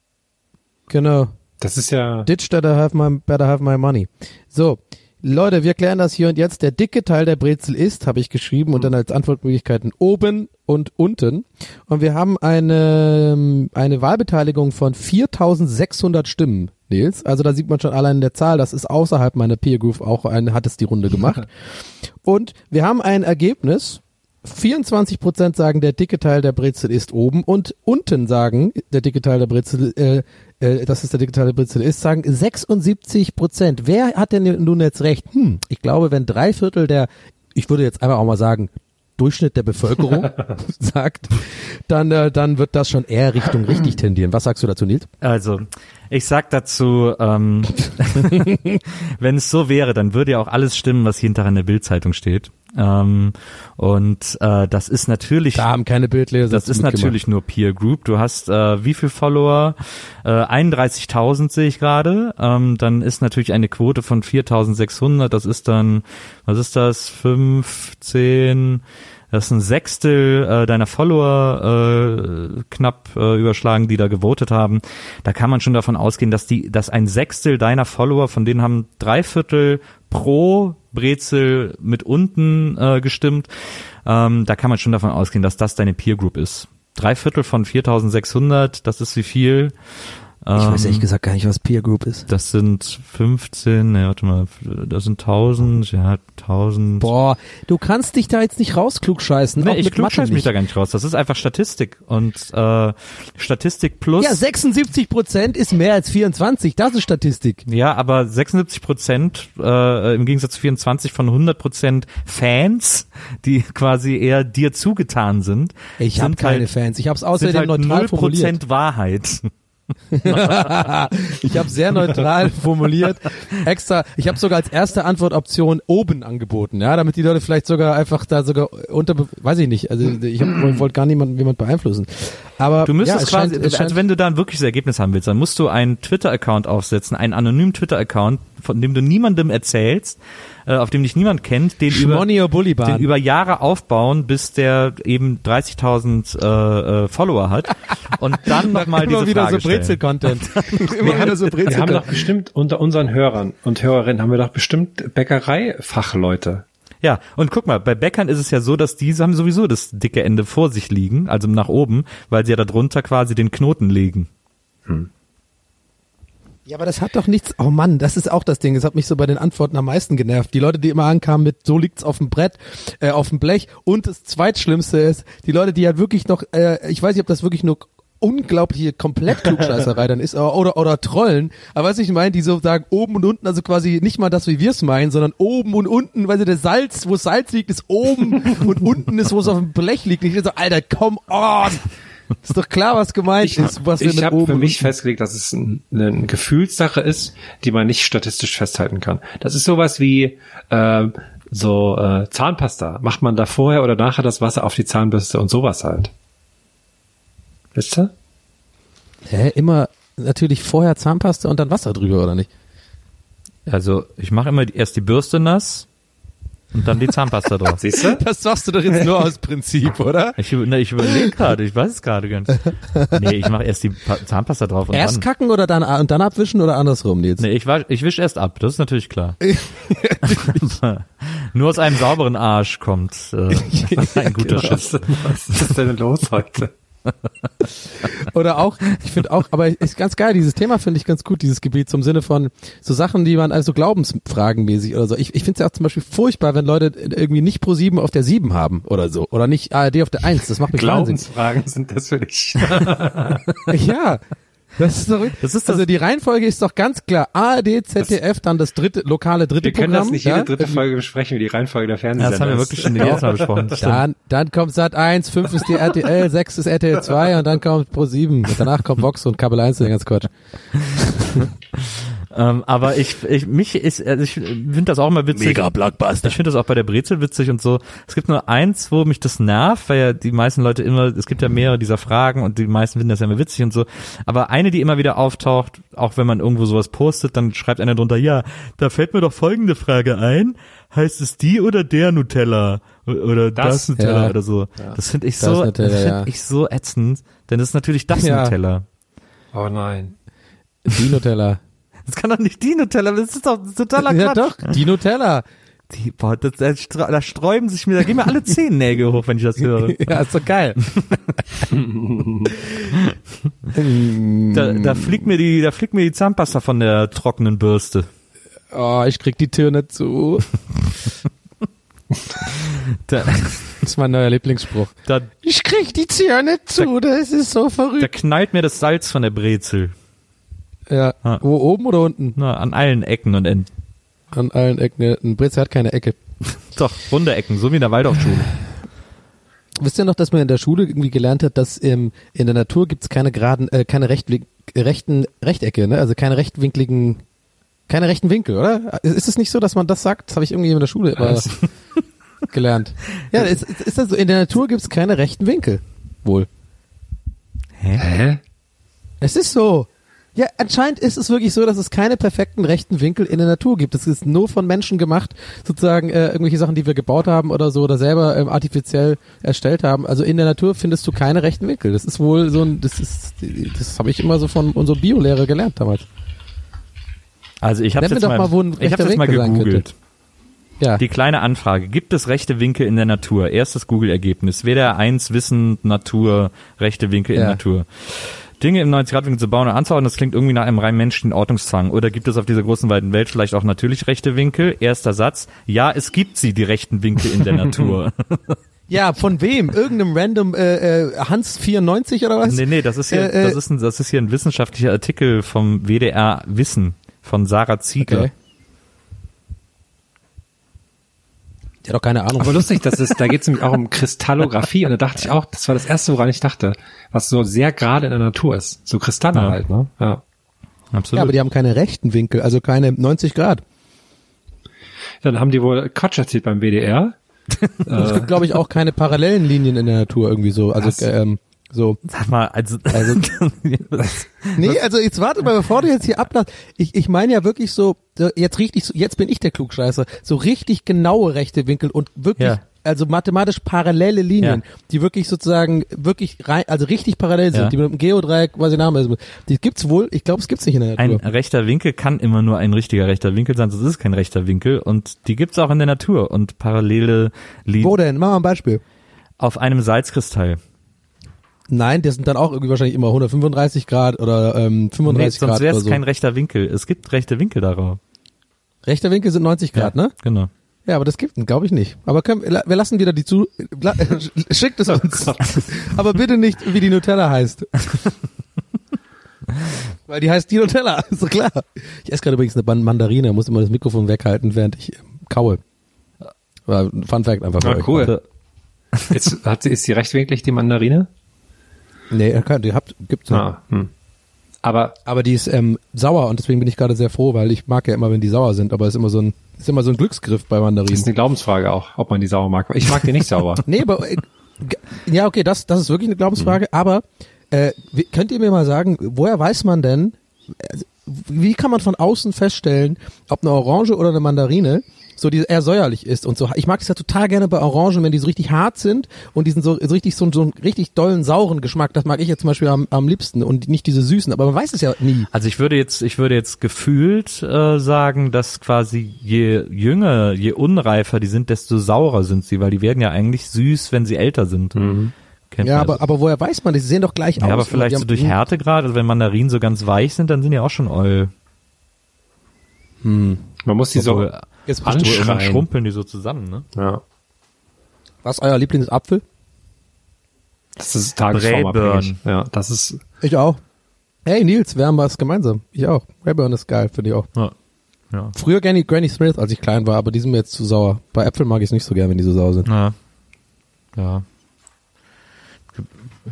Genau. Das ist ja, Ditch better have my, better have my money. So, Leute, wir klären das hier und jetzt. Der dicke Teil der Brezel ist, habe ich geschrieben, und dann als Antwortmöglichkeiten oben und unten. Und wir haben eine, eine Wahlbeteiligung von 4600 Stimmen, Nils. Also da sieht man schon allein in der Zahl, das ist außerhalb meiner Peer Group auch eine, hat es die Runde gemacht. und wir haben ein Ergebnis. 24 Prozent sagen, der dicke Teil der Brezel ist oben und unten sagen, der dicke Teil der Brezel, äh, äh, dass es der dicke Teil der Brezel ist, sagen 76 Prozent. Wer hat denn nun jetzt recht? Hm, ich glaube, wenn drei Viertel der, ich würde jetzt einfach auch mal sagen, Durchschnitt der Bevölkerung sagt, dann, äh, dann wird das schon eher Richtung richtig tendieren. Was sagst du dazu, Nils? Also, ich sag dazu, ähm, wenn es so wäre, dann würde ja auch alles stimmen, was jeden Tag in der Bildzeitung steht. Ähm, und äh, das ist natürlich Da haben keine Bildleser. das ist mitgemacht. natürlich nur Peer Group. Du hast äh, wie viel Follower? Äh, 31.000 sehe ich gerade. Ähm, dann ist natürlich eine Quote von 4.600. Das ist dann, was ist das? 15. Das ist ein Sechstel äh, deiner Follower äh, knapp äh, überschlagen, die da gewotet haben. Da kann man schon davon ausgehen, dass die, dass ein Sechstel deiner Follower, von denen haben drei Viertel pro Brezel mit unten äh, gestimmt. Ähm, da kann man schon davon ausgehen, dass das deine Peer Group ist. Drei Viertel von 4.600, das ist wie viel? Ich weiß Ähm, ehrlich gesagt gar nicht, was Peer Group ist. Das sind 15, ne, warte mal, das sind 1000, ja, 1000. Boah, du kannst dich da jetzt nicht rausklug scheißen. Nee, ich klugscheiß mich da gar nicht raus. Das ist einfach Statistik. Und äh, Statistik plus. Ja, 76 Prozent ist mehr als 24. Das ist Statistik. Ja, aber 76 Prozent äh, im Gegensatz zu 24 von 100 Prozent Fans, die quasi eher dir zugetan sind. Ich habe keine halt, Fans. Ich habe es außerdem halt neutral 0 formuliert. Prozent Wahrheit. Ich habe sehr neutral formuliert. Extra. Ich habe sogar als erste Antwortoption oben angeboten, ja, damit die Leute vielleicht sogar einfach da sogar unter, weiß ich nicht. Also ich hab, wollte gar niemanden jemand beeinflussen. Aber Du müsstest ja, es quasi, scheint, also wenn du da ein wirkliches Ergebnis haben willst, dann musst du einen Twitter-Account aufsetzen, einen anonymen Twitter-Account, von dem du niemandem erzählst, äh, auf dem dich niemand kennt, den über, den über Jahre aufbauen, bis der eben 30.000 äh, äh, Follower hat und dann nochmal immer diese wieder Frage so Brezel-Content. immer wieder so wir haben doch bestimmt unter unseren Hörern und Hörerinnen haben wir doch bestimmt Bäckereifachleute. Ja, und guck mal, bei Bäckern ist es ja so, dass diese haben sowieso das dicke Ende vor sich liegen, also nach oben, weil sie ja darunter quasi den Knoten legen. Ja, aber das hat doch nichts. Oh Mann, das ist auch das Ding. Das hat mich so bei den Antworten am meisten genervt. Die Leute, die immer ankamen mit so liegt's auf dem Brett, äh, auf dem Blech. Und das zweitschlimmste ist, die Leute, die halt wirklich noch, äh, ich weiß nicht, ob das wirklich nur unglaubliche komplett Klugscheißerei dann ist oder, oder oder Trollen, aber was ich meine, die so sagen oben und unten, also quasi nicht mal das, wie wir es meinen, sondern oben und unten, weil sie der Salz, wo Salz liegt, ist oben und unten ist, wo es auf dem Blech liegt. Ich so, Alter, come on! Ist doch klar, was gemeint ist, was ich habe für mich festgelegt, dass es ein, eine Gefühlssache ist, die man nicht statistisch festhalten kann. Das ist sowas wie äh, so äh, Zahnpasta. Macht man da vorher oder nachher das Wasser auf die Zahnbürste und sowas halt. Wisst ihr? Hä, immer natürlich vorher Zahnpasta und dann Wasser drüber, oder nicht? Also ich mache immer die, erst die Bürste nass und dann die Zahnpasta drauf. Siehst du? Das sagst du doch jetzt nur aus Prinzip, oder? Ich, ne, ich überlege gerade, ich weiß es gerade ganz. Nee, ich mache erst die Pa- Zahnpasta drauf und Erst dann. kacken oder dann und dann abwischen oder andersrum, Nils? Nee, ich, wasch, ich wisch erst ab, das ist natürlich klar. Nur aus einem sauberen Arsch kommt äh, ein guter Schiss. Was ist denn los heute? Oder auch, ich finde auch, aber ist ganz geil, dieses Thema finde ich ganz gut, dieses Gebiet zum Sinne von so Sachen, die man also glaubensfragenmäßig oder so. Ich, ich finde es ja auch zum Beispiel furchtbar, wenn Leute irgendwie nicht pro 7 auf der 7 haben oder so. Oder nicht ARD auf der 1. Das macht mich wahnsinnig. Glaubensfragen sind das für dich. Ja. Das ist doch, Das ist das- also die Reihenfolge ist doch ganz klar. ARD, ZDF, dann das dritte, lokale dritte Wir können Programm. das nicht jede ja? dritte Folge besprechen, wie die Reihenfolge der Ja, Fernsehsender das haben wir wirklich schon jedes Mal besprochen. Dann, dann kommt Sat 1, 5 ist die RTL, 6 ist RTL 2 und dann kommt Pro 7. Und danach kommt Vox und Kabel 1, den ganz Quatsch. Ähm, aber ich, ich, mich ist, also ich finde das auch immer witzig. Mega Blockbuster. Ich finde das auch bei der Brezel witzig und so. Es gibt nur eins, wo mich das nervt, weil ja die meisten Leute immer, es gibt ja mehrere dieser Fragen und die meisten finden das ja immer witzig und so. Aber eine, die immer wieder auftaucht, auch wenn man irgendwo sowas postet, dann schreibt einer drunter, ja, da fällt mir doch folgende Frage ein. Heißt es die oder der Nutella? Oder das, Das, Nutella ja. oder so. Das finde ich Das so, Nutella, das finde ja. ich so ätzend, denn das ist natürlich das Ja. Nutella. Oh nein. Die Nutella. Das kann doch nicht die Nutella, das ist doch totaler ja Quatsch. doch, die Nutella. Die, boah, das, da, da sträuben sich mir, da gehen mir alle Zehennägel hoch, wenn ich das höre. Ja, ist doch geil. Da, da fliegt mir die, da fliegt mir die Zahnpasta von der trockenen Bürste. Oh, ich krieg die Tür nicht zu. Da, Das ist mein neuer Lieblingsspruch. da, Ich krieg die Tür nicht zu, das ist so da verrückt. knallt mir das Salz von der Brezel. Ja, Ah. wo oben oder unten? Na, an allen Ecken und Enden. An allen Ecken. Ja, Ein Brezel hat keine Ecke. Doch, runde Ecken, so wie in der Waldorfschule. Wisst ihr noch, dass man in der Schule irgendwie gelernt hat, dass ähm, in der Natur gibt's keine geraden, äh, keine rechtwin rechten Rechtecke, ne? Also keine rechtwinkligen, keine rechten Winkel, oder? Ist es nicht so, dass man das sagt? Das habe ich irgendwie in der Schule immer gelernt. Ja, ist, ist ist das so? In der Natur gibt's keine rechten Winkel. Wohl. Hä? Es ist so. Ja, anscheinend ist es wirklich so, dass es keine perfekten rechten Winkel in der Natur gibt. Es ist nur von Menschen gemacht, sozusagen äh, irgendwelche Sachen, die wir gebaut haben oder so oder selber ähm, artifiziell erstellt haben. Also in der Natur findest du keine rechten Winkel. Das ist wohl so ein, das ist, das habe ich immer so von unserer Biolehrer gelernt damals. Also ich habe jetzt doch mal, mal, wo ein ich habe rechter jetzt mal gegoogelt. Ja. Die kleine Anfrage. Gibt es rechte Winkel in der Natur? Erstes Google-Ergebnis. WDR 1 Wissen, Natur, rechte Winkel in Ja. Natur. Dinge im 90-Grad-Winkel zu bauen und anzuordnen, das klingt irgendwie nach einem rein menschlichen Ordnungszwang. Oder gibt es auf dieser großen, weiten Welt vielleicht auch natürlich rechte Winkel? Erster Satz. Ja, es gibt sie, die rechten Winkel in der Natur. ja, von wem? Irgendeinem random äh, äh, Hans 94 oder was? nee, nee, das ist hier, Äh, äh, das ist ein, das ist hier ein wissenschaftlicher Artikel vom WDR Wissen von Sarah Ziegler. Okay. Hat doch keine Ahnung. Aber lustig, das ist, da geht es nämlich auch um Kristallographie und da dachte ich auch, das war das erste, woran ich dachte, was so sehr gerade in der Natur ist. So Kristalle Ja. halt, ne? Ja. Absolut. ja, aber die haben keine rechten Winkel, also keine 90 Grad. Dann haben die wohl Quatsch erzählt beim WDR. Es gibt, glaube ich, auch keine parallelen Linien in der Natur irgendwie so. Also Was? ähm, so. Sag mal, also, Also- Nee, also jetzt warte mal, bevor du jetzt hier ablässt. Ich, ich meine ja wirklich so, jetzt richtig, jetzt bin ich der Klugscheißer, so richtig genaue rechte Winkel und wirklich, Ja. also mathematisch parallele Linien, Ja. die wirklich sozusagen, wirklich rein, also richtig parallel sind, Ja. die mit dem Geodreieck, was ich Name ist. Die gibt's wohl, ich glaube, es gibt's nicht in der Ein Natur. rechter Winkel kann immer nur ein richtiger rechter Winkel sein, sonst ist es kein rechter Winkel und die gibt's auch in der Natur und parallele Wo Linien denn? Mach mal ein Beispiel. auf einem Salzkristall. Nein, das sind dann auch irgendwie wahrscheinlich immer 135 Grad oder ähm, Nee, 35 sonst Grad wäre oder es so. kein rechter Winkel. Es gibt rechte Winkel darauf. Rechter Winkel sind 90 Grad, ne? Genau. Ja, aber das gibt es, glaube ich nicht. Aber können, wir lassen wieder die zu. Schickt es uns. aber bitte nicht, wie die Nutella heißt. Weil die heißt die Nutella, ist doch klar. Ich esse gerade übrigens eine Man- Mandarine, muss immer das Mikrofon weghalten, während ich ähm, kaue. War ein Fun Fact einfach für Ah, euch. cool. Ist, hat, sie- ist die rechtwinklig, die Mandarine? Nee, die habt, gibt's noch. Ah, hm. Aber Aber die ist ähm, sauer und deswegen bin ich gerade sehr froh, weil ich mag ja immer, wenn die sauer sind, aber es ist immer so ein, ist immer so ein Glücksgriff bei das ist Mandarinen. eine Glaubensfrage auch, ob man die sauer mag. Ich mag die nicht sauer. Nee, aber äh, ja, okay, das, das ist wirklich eine Glaubensfrage, aber äh, könnt ihr mir mal sagen, woher weiß man denn, also, wie kann man von außen feststellen, ob eine Orange oder eine Mandarine so die eher säuerlich ist und so. Ich mag es ja total gerne bei Orangen, wenn die so richtig hart sind und diesen so, so richtig so, so einen richtig dollen sauren Geschmack. Das mag ich jetzt zum Beispiel am, am liebsten und nicht diese süßen. Aber man weiß es ja nie. Also ich würde jetzt, ich würde jetzt gefühlt äh, sagen, dass quasi je jünger, je unreifer die sind, desto saurer sind sie, weil die werden ja eigentlich süß, wenn sie älter sind. Kennt Ja, aber, also. aber woher weiß man das? Sie sehen doch gleich aus. ja, aber Und vielleicht die so durch Härtegrad, also wenn Mandarinen so ganz weich sind, dann sind die auch schon oll. Man muss die so Obwohl, Jetzt anschreien. schrumpeln die so zusammen, ne? Ja. Was ist euer Lieblingsapfel? Das ist tagesformabhängig. Ja, das ist Ich auch. Hey Nils, wir haben was gemeinsam. Ich auch. Rayburn ist geil, finde ich auch. Ja. Ja. Früher Granny, Granny Smith, als ich klein war, aber die sind mir jetzt zu sauer. Bei Äpfeln mag ich es nicht so gern, wenn die so sauer sind. Ja. Ja.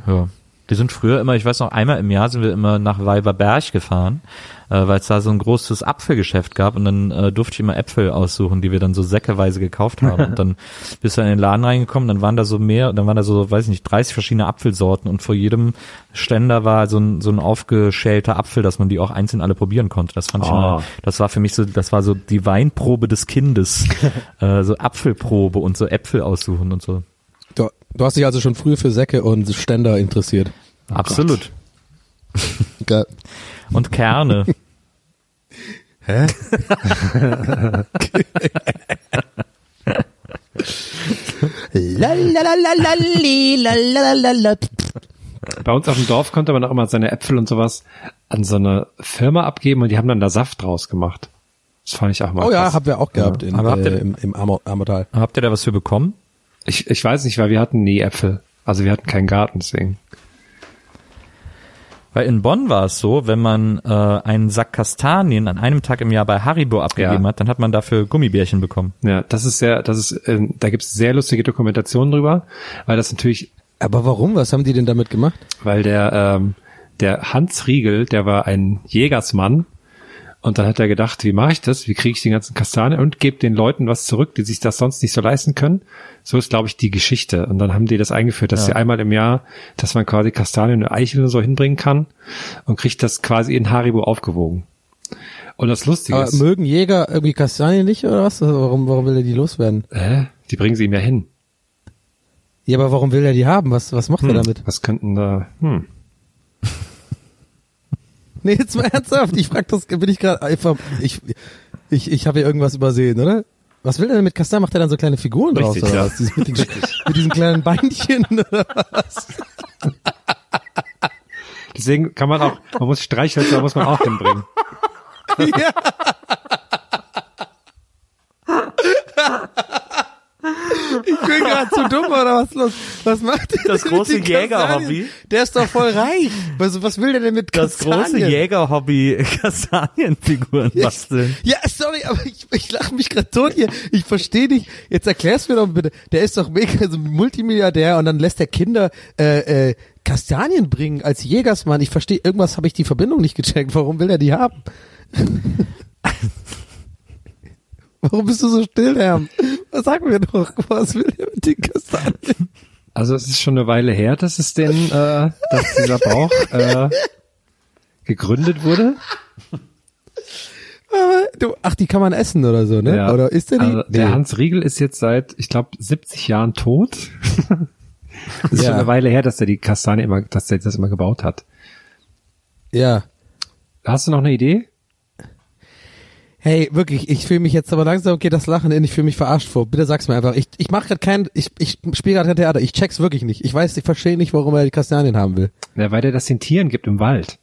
Ja. Wir sind früher immer, ich weiß noch, einmal im Jahr sind wir immer nach Weiberberg gefahren, äh, weil es da so ein großes Apfelgeschäft gab und dann äh, durfte ich immer Äpfel aussuchen, die wir dann so säckeweise gekauft haben. und dann bist du in den Laden reingekommen, dann waren da so mehr, dann waren da so, weiß ich nicht, 30 verschiedene Apfelsorten und vor jedem Ständer war so ein, so ein aufgeschälter Apfel, dass man die auch einzeln alle probieren konnte. Das fand ich Oh. immer, das war für mich so, das war so die Weinprobe des Kindes. äh, so Apfelprobe und so Äpfel aussuchen und so. Du, du hast dich also schon früh für Säcke und Ständer interessiert. Absolut. Geil. Und Kerne. Hä? Bei uns auf dem Dorf konnte man auch immer seine Äpfel und sowas an so eine Firma abgeben und die haben dann da Saft draus gemacht. Das fand ich auch mal Oh ja, krass. haben wir auch gehabt in, Aber habt ihr- äh, im, im Amor, Amortal. Habt ihr da was für bekommen? Ich, ich weiß nicht, weil wir hatten nie Äpfel. Also wir hatten keinen Garten, deswegen. Weil in Bonn war es so, wenn man äh, einen Sack Kastanien an einem Tag im Jahr bei Haribo abgegeben Ja. hat, dann hat man dafür Gummibärchen bekommen. Ja, das ist sehr, das ist, ähm, da gibt's sehr lustige Dokumentationen drüber, weil das natürlich, Aber warum? Was haben die denn damit gemacht? weil der, ähm, der Hans Riegel, der war ein Jägersmann und dann hat er gedacht, wie mache ich das? Wie kriege ich den ganzen Kastanien und gebe den Leuten was zurück, die sich das sonst nicht so leisten können? So ist, glaube ich, die Geschichte. Und dann haben die das eingeführt, dass sie einmal im Jahr, dass man quasi Kastanien und Eicheln und so hinbringen kann und kriegt das quasi in Haribo aufgewogen. Und das Lustige Aber ist, mögen Jäger irgendwie Kastanien nicht oder was? Also warum, warum will er die loswerden? äh, die bringen sie ihm ja hin. Ja, aber warum will er die haben? Was, was macht er damit? Was könnten da, hm. Nee, jetzt mal ernsthaft. Ich frag das, bin ich gerade einfach, ich, ich, ich habe hier irgendwas übersehen, oder? Was will er denn mit Kastanien? Macht er dann so kleine Figuren draus Richtig, oder ja. was? Dieses, mit, den, mit diesen kleinen Beinchen oder was? Deswegen kann man auch, man muss Streichhölzer, muss man auch hinbringen. ja. Ich bin gerade zu dumm oder was los? Was macht der Das denn mit große den Kastanien? Jägerhobby. Der ist doch voll reich. Was, was will der denn mit Das Kastanien? große Jägerhobby Kastanienfiguren basteln. Ja, sorry, aber ich, ich lache mich gerade tot hier. Ich verstehe nicht. Jetzt erklär's mir doch bitte. Der ist doch mega so ein Multimilliardär und dann lässt der Kinder äh, äh, Kastanien bringen als Jägersmann. Ich verstehe, irgendwas habe ich die Verbindung nicht gecheckt. Warum will er die haben? Warum bist du so still, Herr? Was sag mir doch? Was will er mit den Kastanien? Also es ist schon eine Weile her, dass es denn, äh, dass dieser Bauch äh, gegründet wurde. Du, ach, die kann man essen oder so, ne? Ja. Oder ist der die? Also, der Nee. Hans Riegel ist jetzt seit, ich glaube, 70 Jahren tot. Es ist Ja. schon eine Weile her, dass der die Kastanie immer, dass der das immer gebaut hat. Ja. Hast du noch eine Idee? Hey, wirklich, ich fühle mich jetzt aber langsam geht das Lachen in, ich fühle mich verarscht vor. Bitte sag's mir einfach. Ich, ich mache gerade kein, ich, ich spiele gerade kein Theater. Ich check's wirklich nicht. Ich weiß, ich verstehe nicht, warum er die Kastanien haben will. Ja, weil der das den Tieren gibt im Wald.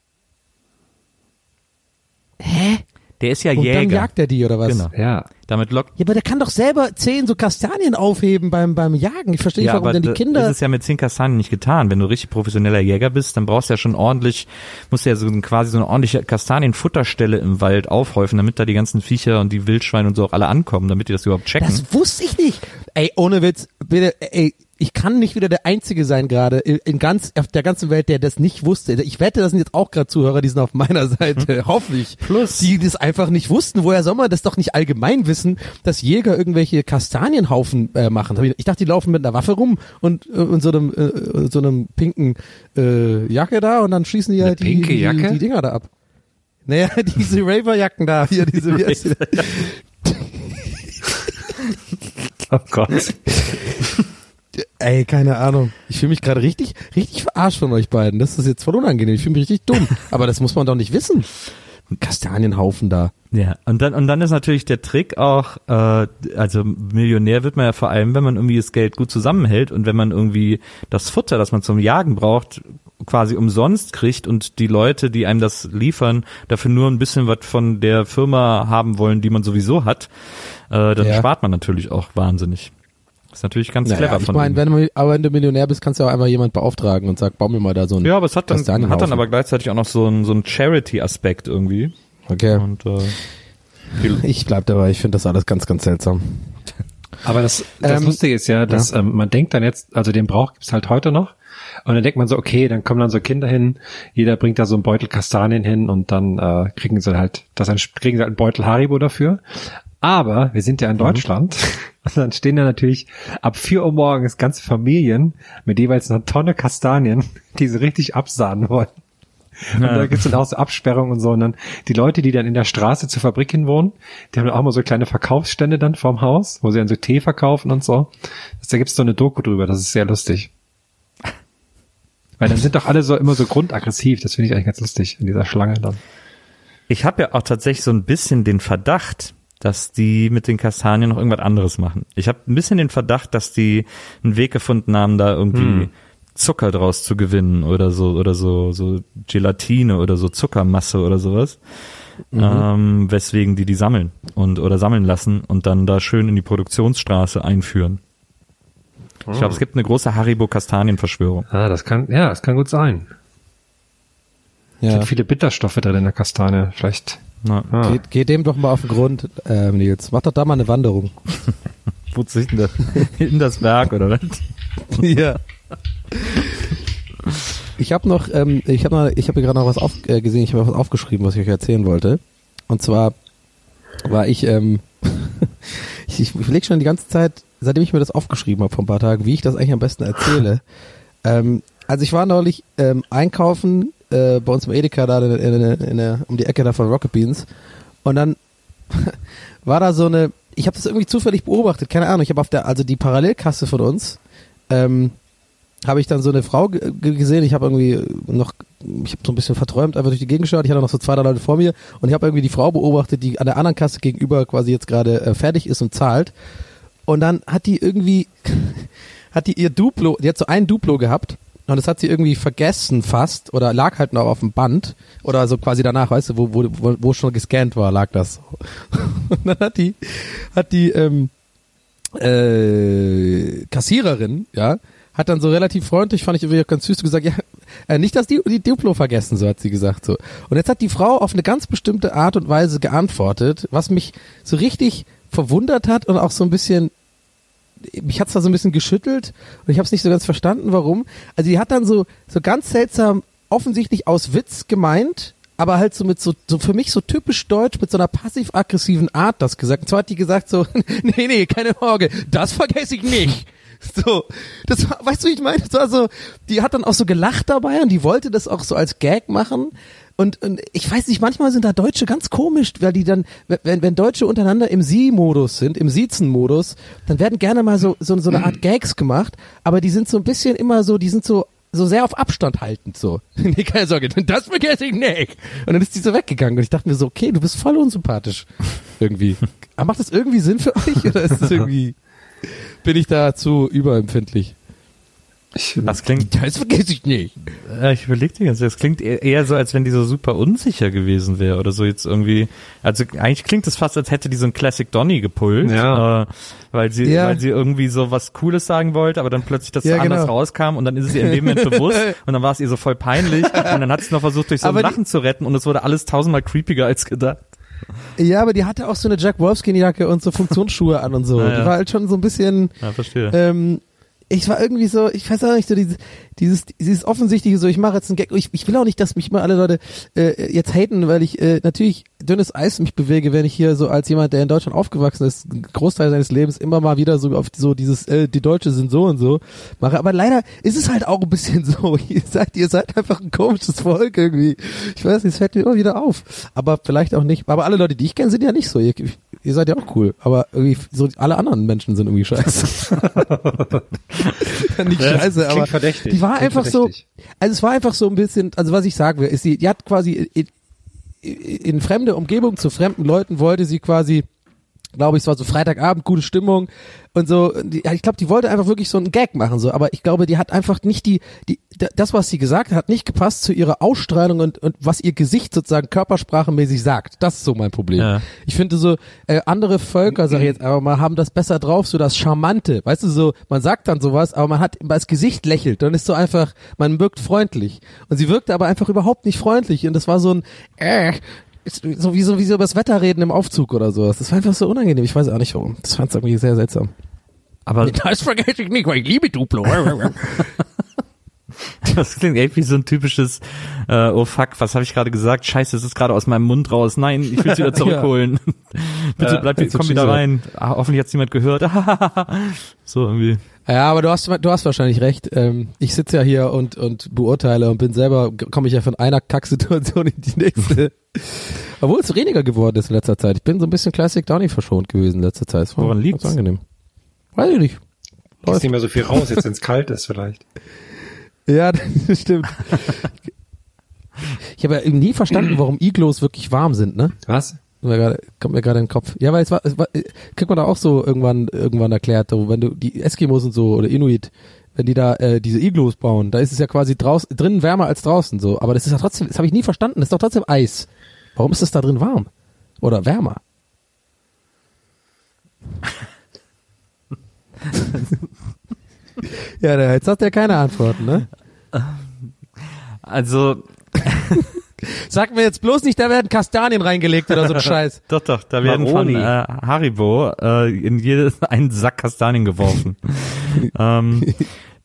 Hä? Der ist ja Und Jäger. dann jagt er die oder was? Genau. Ja. Damit lockt Ja, aber der kann doch selber zehn so Kastanien aufheben beim, beim Jagen. Ich verstehe nicht, warum denn die Kinder. Das ist ja mit zehn Kastanien nicht getan. Wenn du richtig professioneller Jäger bist, dann brauchst du ja schon ordentlich, musst du ja so ein- quasi so eine ordentliche Kastanienfutterstelle im Wald aufhäufen, damit da die ganzen Viecher und die Wildschweine und so auch alle ankommen, damit die das überhaupt checken. Das wusste ich nicht. Ey, ohne Witz, bitte, ey, ich kann nicht wieder der Einzige sein gerade in ganz auf der ganzen Welt, der das nicht wusste. Ich wette, das sind jetzt auch gerade Zuhörer, die sind auf meiner Seite, hoffe ich. Plus. Die das einfach nicht wussten. Woher soll man das doch nicht allgemein wissen, dass Jäger irgendwelche Kastanienhaufen äh, machen? Ich dachte, die laufen mit einer Waffe rum und, äh, und so einem äh, so einem pinken äh, Jacke da und dann schießen die halt die, die, die Dinger da ab. Naja, diese Raver-Jacken da, hier, diese, wie heißt die? Oh Gott. Ey, keine Ahnung. Ich fühle mich gerade richtig, richtig verarscht von euch beiden. Das ist jetzt voll unangenehm. Ich fühle mich richtig dumm. Aber das muss man doch nicht wissen. Ein Kastanienhaufen da. Ja, und dann und dann ist natürlich der Trick auch, äh, also Millionär wird man ja vor allem, wenn man irgendwie das Geld gut zusammenhält und wenn man irgendwie das Futter, das man zum Jagen braucht, quasi umsonst kriegt und die Leute, die einem das liefern, dafür nur ein bisschen was von der Firma haben wollen, die man sowieso hat, äh, dann Ja. spart man natürlich auch wahnsinnig. Ist natürlich ganz Naja, clever ich von meine, ihm. wenn, du- aber wenn du Millionär bist, kannst du auch einmal jemand beauftragen und sag, bau mir mal da so ein. Ja, aber es hat dann, hat dann aber gleichzeitig auch noch so einen so einen Charity-Aspekt irgendwie. Okay. Und äh, Ich bleib dabei, ich finde das alles ganz, ganz seltsam. Aber das, das Ähm, Lustige ist ja, dass Ähm, man denkt dann jetzt, also den Brauch gibt's halt heute noch. Und dann denkt man so, okay, dann kommen dann so Kinder hin, jeder bringt da so einen Beutel Kastanien hin und dann äh, kriegen sie halt, das dann kriegen sie halt einen Beutel Haribo dafür. Aber wir sind ja in Deutschland und dann stehen da natürlich ab 4 Uhr morgens ganze Familien mit jeweils einer Tonne Kastanien, die sie richtig absahnen wollen. Und da gibt's dann auch so Absperrungen und so. Und dann die Leute, die dann in der Straße zur Fabrik hin wohnen, die haben auch mal so kleine Verkaufsstände dann vorm Haus, wo sie dann so Tee verkaufen und so. Das, da gibt's so eine Doku drüber, das ist sehr lustig. Weil dann sind doch alle so immer so grundaggressiv, das finde ich eigentlich ganz lustig in dieser Schlange dann. ich habe ja auch tatsächlich so ein bisschen den Verdacht, dass die mit den Kastanien noch irgendwas anderes machen. Ich habe ein bisschen den Verdacht, dass die einen Weg gefunden haben, da irgendwie Hm. Zucker draus zu gewinnen oder so oder so so Gelatine oder so Zuckermasse oder sowas. Mhm. Ähm, weswegen die die sammeln und oder sammeln lassen und dann da schön in die Produktionsstraße einführen. Ich glaube, es gibt eine große Haribo-Kastanienverschwörung. Ah, das kann, ja, das kann gut sein. Es Ja. sind viele Bitterstoffe drin in der Kastanie, vielleicht. Na, Ah. Geht, geht dem doch mal auf den Grund, ähm, Nils. Mach doch da mal eine Wanderung. wo sich denn das? In das Werk oder was? ja. Ich habe noch, ähm, ich habe ich habe gerade noch was auf, äh, gesehen, ich habe was aufgeschrieben, was ich euch erzählen wollte. Und zwar war ich, ähm, ich, ich überlege schon die ganze Zeit, seitdem ich mir das aufgeschrieben habe vor ein paar Tagen, wie ich das eigentlich am besten erzähle. ähm, also ich war neulich ähm, einkaufen äh, bei uns im Edeka da in, in, in, in, um die Ecke da von Rocket Beans. Und dann war da so eine, ich habe das irgendwie zufällig beobachtet, keine Ahnung, ich habe auf der, also die Parallelkasse von uns, ähm, habe ich dann so eine Frau ge- ge- gesehen, ich habe irgendwie noch, ich habe so ein bisschen verträumt, einfach durch die Gegend geschaut, ich hatte noch so zwei, drei Leute vor mir. Und ich habe irgendwie die Frau beobachtet, die an der anderen Kasse gegenüber quasi jetzt gerade äh, fertig ist und zahlt. Und dann hat die irgendwie, hat die ihr Duplo, die hat so ein Duplo gehabt und das hat sie irgendwie vergessen fast oder lag halt noch auf dem Band oder so quasi danach, weißt du, wo, wo, wo, schon gescannt war, lag das. Und dann hat die, hat die ähm, äh, Kassiererin, ja, hat dann so relativ freundlich, fand ich irgendwie auch ganz süß, gesagt, ja, äh, nicht, dass die die Duplo vergessen, so hat sie gesagt so. Und jetzt hat die Frau auf eine ganz bestimmte Art und Weise geantwortet, was mich so richtig verwundert hat und auch so ein bisschen mich hat's da so ein bisschen geschüttelt und ich habe es nicht so ganz verstanden, warum. Also die hat dann so so ganz seltsam offensichtlich aus Witz gemeint, aber halt so mit so, so für mich so typisch deutsch mit so einer passiv-aggressiven Art das gesagt. Und zwar hat die gesagt so, nee, nee, keine Sorge, das vergesse ich nicht. So, das war, weißt du, wie ich meine? Das war so, die hat dann auch so gelacht dabei und die wollte das auch so als Gag machen. Und, und ich weiß nicht, manchmal sind da Deutsche ganz komisch, weil die dann, wenn, wenn Deutsche untereinander im Sie-Modus sind, im Siezen-Modus, dann werden gerne mal so, so, so eine Art Gags gemacht, aber die sind so ein bisschen immer so, die sind so, so sehr auf Abstand haltend so. nee, keine Sorge, das vergesse ich nicht. Und dann ist die so weggegangen und ich dachte mir so, okay, du bist voll unsympathisch. Irgendwie. Aber macht das irgendwie Sinn für euch oder ist das irgendwie, bin ich da zu überempfindlich? Ich, Das klingt, Das vergesse ich nicht. ich überlegte jetzt, das klingt eher, eher so, als wenn die so super unsicher gewesen wäre oder so jetzt irgendwie. Also eigentlich klingt es fast, als hätte die so ein Classic Donny gepult, Ja. äh, weil sie, Ja. weil sie irgendwie so was Cooles sagen wollte, aber dann plötzlich das Ja, anders genau. rauskam und dann ist es ihr in dem Moment bewusst und dann war es ihr so voll peinlich und dann hat sie noch versucht, durch so ein Lachen zu retten und es wurde alles tausendmal creepiger als gedacht. Ja, aber die hatte auch so eine Jack Wolfskin Jacke und so Funktionsschuhe an und so. Die war halt schon so ein bisschen, Ja, verstehe. ähm, ich war irgendwie so, ich weiß auch nicht, so dieses, dieses, dieses offensichtliche, so ich mache jetzt einen Gag, ich, ich will auch nicht, dass mich mal alle Leute äh, jetzt haten, weil ich äh, natürlich dünnes Eis mich bewege, wenn ich hier so als jemand, der in Deutschland aufgewachsen ist, einen Großteil seines Lebens immer mal wieder so auf so dieses, äh, die Deutsche sind so und so mache. Aber leider ist es halt auch ein bisschen so. Ihr seid, ihr seid einfach ein komisches Volk irgendwie. Ich weiß nicht, es fällt mir immer wieder auf. Aber vielleicht auch nicht. Aber alle Leute, die ich kenne, sind ja nicht so. Ihr, ihr seid ja auch cool. Aber irgendwie so alle anderen Menschen sind irgendwie scheiße. nicht Ja, scheiße, aber verdächtig. die war Klingt einfach verdächtig. so, also es war einfach so ein bisschen, also was ich sagen will, ist sie, die hat quasi in, in fremde Umgebung zu fremden Leuten wollte sie quasi glaube ich, es war so Freitagabend, gute Stimmung und so. Die, ich glaube, die wollte einfach wirklich so einen Gag machen, so. Aber ich glaube, die hat einfach nicht die, die, das, was sie gesagt hat, hat nicht gepasst zu ihrer Ausstrahlung und, und was ihr Gesicht sozusagen körpersprachemäßig sagt. Das ist so mein Problem. Ja. Ich finde so, äh, andere Völker, sag ich jetzt aber mal, haben das besser drauf, so das Charmante. Weißt du, so, man sagt dann sowas, aber man hat, das Gesicht lächelt, dann ist so einfach, man wirkt freundlich. Und sie wirkte aber einfach überhaupt nicht freundlich und das war so ein, äh, so wie so, wie so über das Wetter reden im Aufzug oder sowas. Das war einfach so unangenehm. Ich weiß auch nicht warum. Das fand es irgendwie sehr seltsam. Aber Das vergesse ich nicht, weil ich liebe Duplo. das klingt echt wie so ein typisches, äh, oh fuck, was habe ich gerade gesagt? Scheiße, es ist gerade aus meinem Mund raus. Nein, ich will es wieder zurückholen. Bitte Ja, bleib, jetzt komm wieder rein. Ah, hoffentlich hat's niemand gehört. so irgendwie. Ja, aber du hast, du hast wahrscheinlich recht. Ähm, ich sitze ja hier und, und beurteile und bin selber, komme ich ja von einer Kacksituation in die nächste. Obwohl es weniger geworden ist in letzter Zeit. Ich bin so ein bisschen Classic Downy verschont gewesen in letzter Zeit. Woran liegt's? ganz angenehm. Weiß ich nicht. Ist nicht mehr so viel raus, jetzt wenn es kalt ist vielleicht. Ja, das stimmt. Ich habe ja nie verstanden, warum Iglos wirklich warm sind, ne? Was? Kommt mir gerade- Kommt mir gerade in den Kopf. Ja, weil es war, es war, kriegt man da auch so irgendwann irgendwann erklärt, so, wenn du die Eskimos und so oder Inuit, wenn die da äh, diese Iglos bauen, da ist es ja quasi draußen drinnen wärmer als draußen so, aber das ist ja trotzdem, das habe ich nie verstanden, das ist doch trotzdem Eis. Warum ist das da drin warm oder wärmer? ja, jetzt hat er keine Antworten, ne? Also, Sag mir jetzt bloß nicht, da werden Kastanien reingelegt oder so ein Scheiß. doch, doch, da werden von Maroni. äh, Haribo äh, in jedes einen Sack Kastanien geworfen. ähm,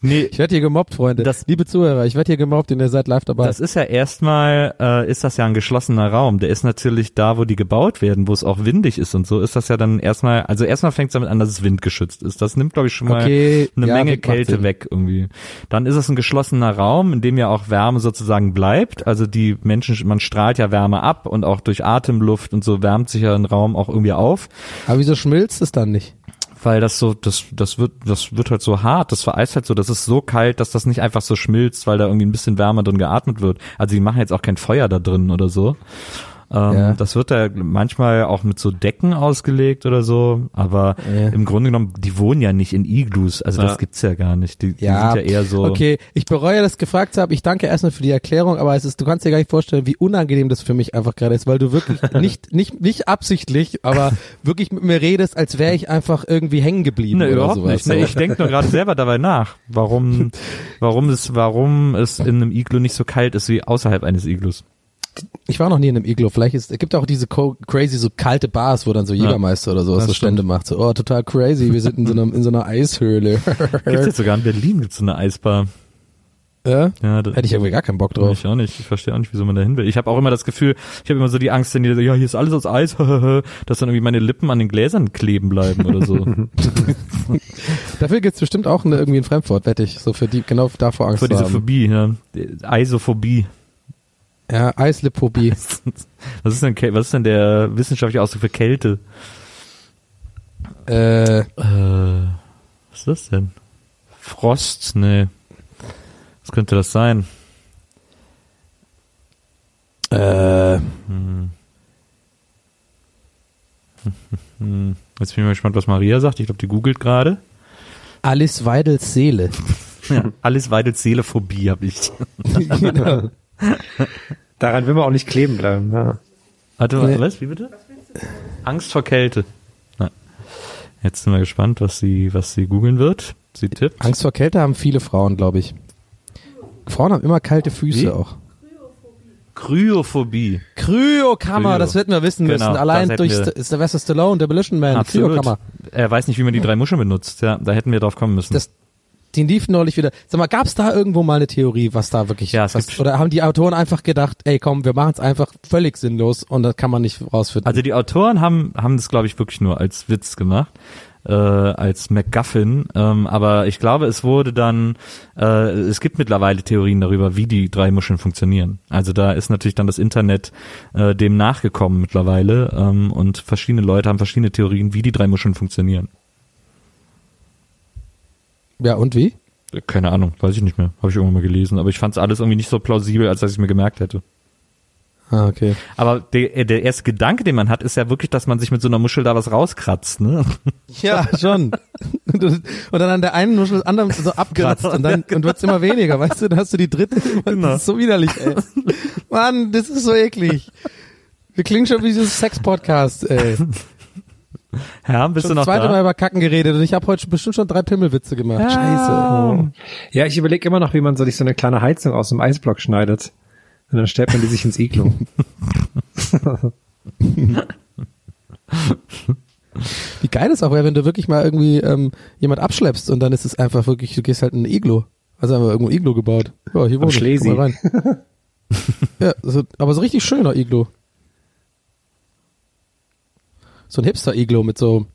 nee, Ich werde hier gemobbt, Freunde. Das- Liebe Zuhörer, ich werde hier gemobbt und ihr seid live dabei. Das ist ja erstmal, äh, ist das ja ein geschlossener Raum. Der ist natürlich da, wo die gebaut werden, wo es auch windig ist und so, ist das ja dann erstmal, also erstmal fängt es damit an, dass es windgeschützt ist. Das nimmt, glaube ich, schon mal Okay, eine ja, Menge Kälte weg irgendwie. Dann ist es ein geschlossener Raum, in dem ja auch Wärme sozusagen bleibt. Also die Menschen, man strahlt ja Wärme ab und auch durch Atemluft und so wärmt sich ja ein Raum auch irgendwie auf Aber wieso schmilzt es dann nicht? Weil das so, das, das wird, das wird halt so hart, das vereist halt so, das ist so kalt, dass das nicht einfach so schmilzt, weil da irgendwie ein bisschen Wärmer drin geatmet wird. Also die machen jetzt auch kein Feuer da drin oder so. Ähm, Ja. Das wird da manchmal auch mit so Decken ausgelegt oder so, aber Ja. im Grunde genommen, die wohnen ja nicht in Iglus, also das Ja. gibt's ja gar nicht. Die, die Ja, sind ja eher so. Okay, ich bereue das gefragt zu haben. Ich danke erstmal für die Erklärung, aber es ist, du kannst dir gar nicht vorstellen, wie unangenehm das für mich einfach gerade ist, weil du wirklich nicht, nicht, nicht absichtlich, aber wirklich mit mir redest, als wäre ich einfach irgendwie hängen geblieben Nee, oder überhaupt sowas. nicht. Nee, ich denke nur gerade selber dabei nach, warum, warum es, warum es in einem Iglu nicht so kalt ist wie außerhalb eines Iglus. Ich war noch nie in einem Iglo. Vielleicht ist, es gibt auch diese crazy so kalte Bars, wo dann so Jägermeister oder sowas so stimmt. Stände macht. So, oh, total crazy. Wir sind in so einer, in so einer Eishöhle. Gibt's jetzt sogar in Berlin gibt's so eine Eisbar. ja? Ja, das, Hätte ich irgendwie gar keinen Bock drauf. Ich auch nicht. Ich verstehe auch nicht, wieso man da hin will. Ich habe auch immer das Gefühl, ich habe immer so die Angst, wenn die so, ja, hier ist alles aus Eis, dass dann irgendwie meine Lippen an den Gläsern kleben bleiben oder so. Dafür gibt's bestimmt auch eine, irgendwie ein Fremdwort, wette ich. So für die, genau davor Angst Vor zu diese haben. Phobie, ja. Eisophobie. Ja, Eisliphobie. Was ist denn, was ist denn der wissenschaftliche Ausdruck für Kälte? äh, Äh, was ist das denn? Frost? Nee. Was könnte das sein? äh, Hm. Jetzt bin ich mal gespannt, was Maria sagt. Ich glaube, die googelt gerade. Alice Weidels Seele. Ja, alles Weidels Seelephobie habe ich. genau. Daran will man auch nicht kleben bleiben. Ja. Warte mal, Nee. was? Wie bitte? Angst vor Kälte. Na, jetzt sind wir gespannt, was sie, was sie googeln wird. Sie tippt. Angst vor Kälte haben viele Frauen, glaube ich. Frauen haben immer kalte Füße Wie? auch. Kryophobie. Kryokammer, Kryo. das hätten wir wissen Genau, müssen. Allein durch wir- Sylvester Stallone, Demolition Man, Absolut. Kryokammer. Er weiß nicht, wie man die drei Muscheln benutzt. Ja, da hätten wir drauf kommen müssen. Das, die liefen neulich wieder. Sag mal, gab's da irgendwo mal eine Theorie, was da wirklich, Ja, es was, oder haben die Autoren einfach gedacht, ey komm, wir machen es einfach völlig sinnlos und das kann man nicht rausfinden. Also die Autoren haben haben das glaube ich wirklich nur als Witz gemacht, äh, als MacGuffin. Ähm, aber ich glaube, es wurde dann, äh, es gibt mittlerweile Theorien darüber, wie die drei Muscheln funktionieren. Also da ist natürlich dann das Internet äh, dem nachgekommen mittlerweile ähm, und verschiedene Leute haben verschiedene Theorien, wie die drei Muscheln funktionieren. Ja, und wie? Keine Ahnung, weiß ich nicht mehr, habe ich irgendwann mal gelesen. Aber ich fand es alles irgendwie nicht so plausibel, als dass ich mir gemerkt hätte. Ah, okay. Aber der, der erste Gedanke, den man hat, ist ja wirklich, dass man sich mit so einer Muschel da was rauskratzt, ne? Ja, schon. Und, dann an der einen Muschel das andere so abkratzt und dann und wird's immer weniger, weißt du? Dann hast du die dritte. Das ist so widerlich, ey. Mann, das ist so eklig. Wir klingen schon wie dieses Sex-Podcast, ey. Ja, bist Schon du noch das zweite da? Mal über Kacken geredet und ich habe heute bestimmt schon drei Pimmelwitze gemacht. Scheiße. Ja, ich überlege immer noch, wie man so sich so eine kleine Heizung aus dem Eisblock schneidet. Und dann stellt man die sich ins Iglo. Wie geil das auch wäre, wenn du wirklich mal irgendwie ähm, jemand abschleppst und dann ist es einfach wirklich, du gehst halt in ein Iglo. Also haben wir irgendwo ein Iglo gebaut. Ja, hier wohne ich. Komm mal rein. ja, so, aber so richtig schöner Iglo. So ein Hipster-Iglo mit so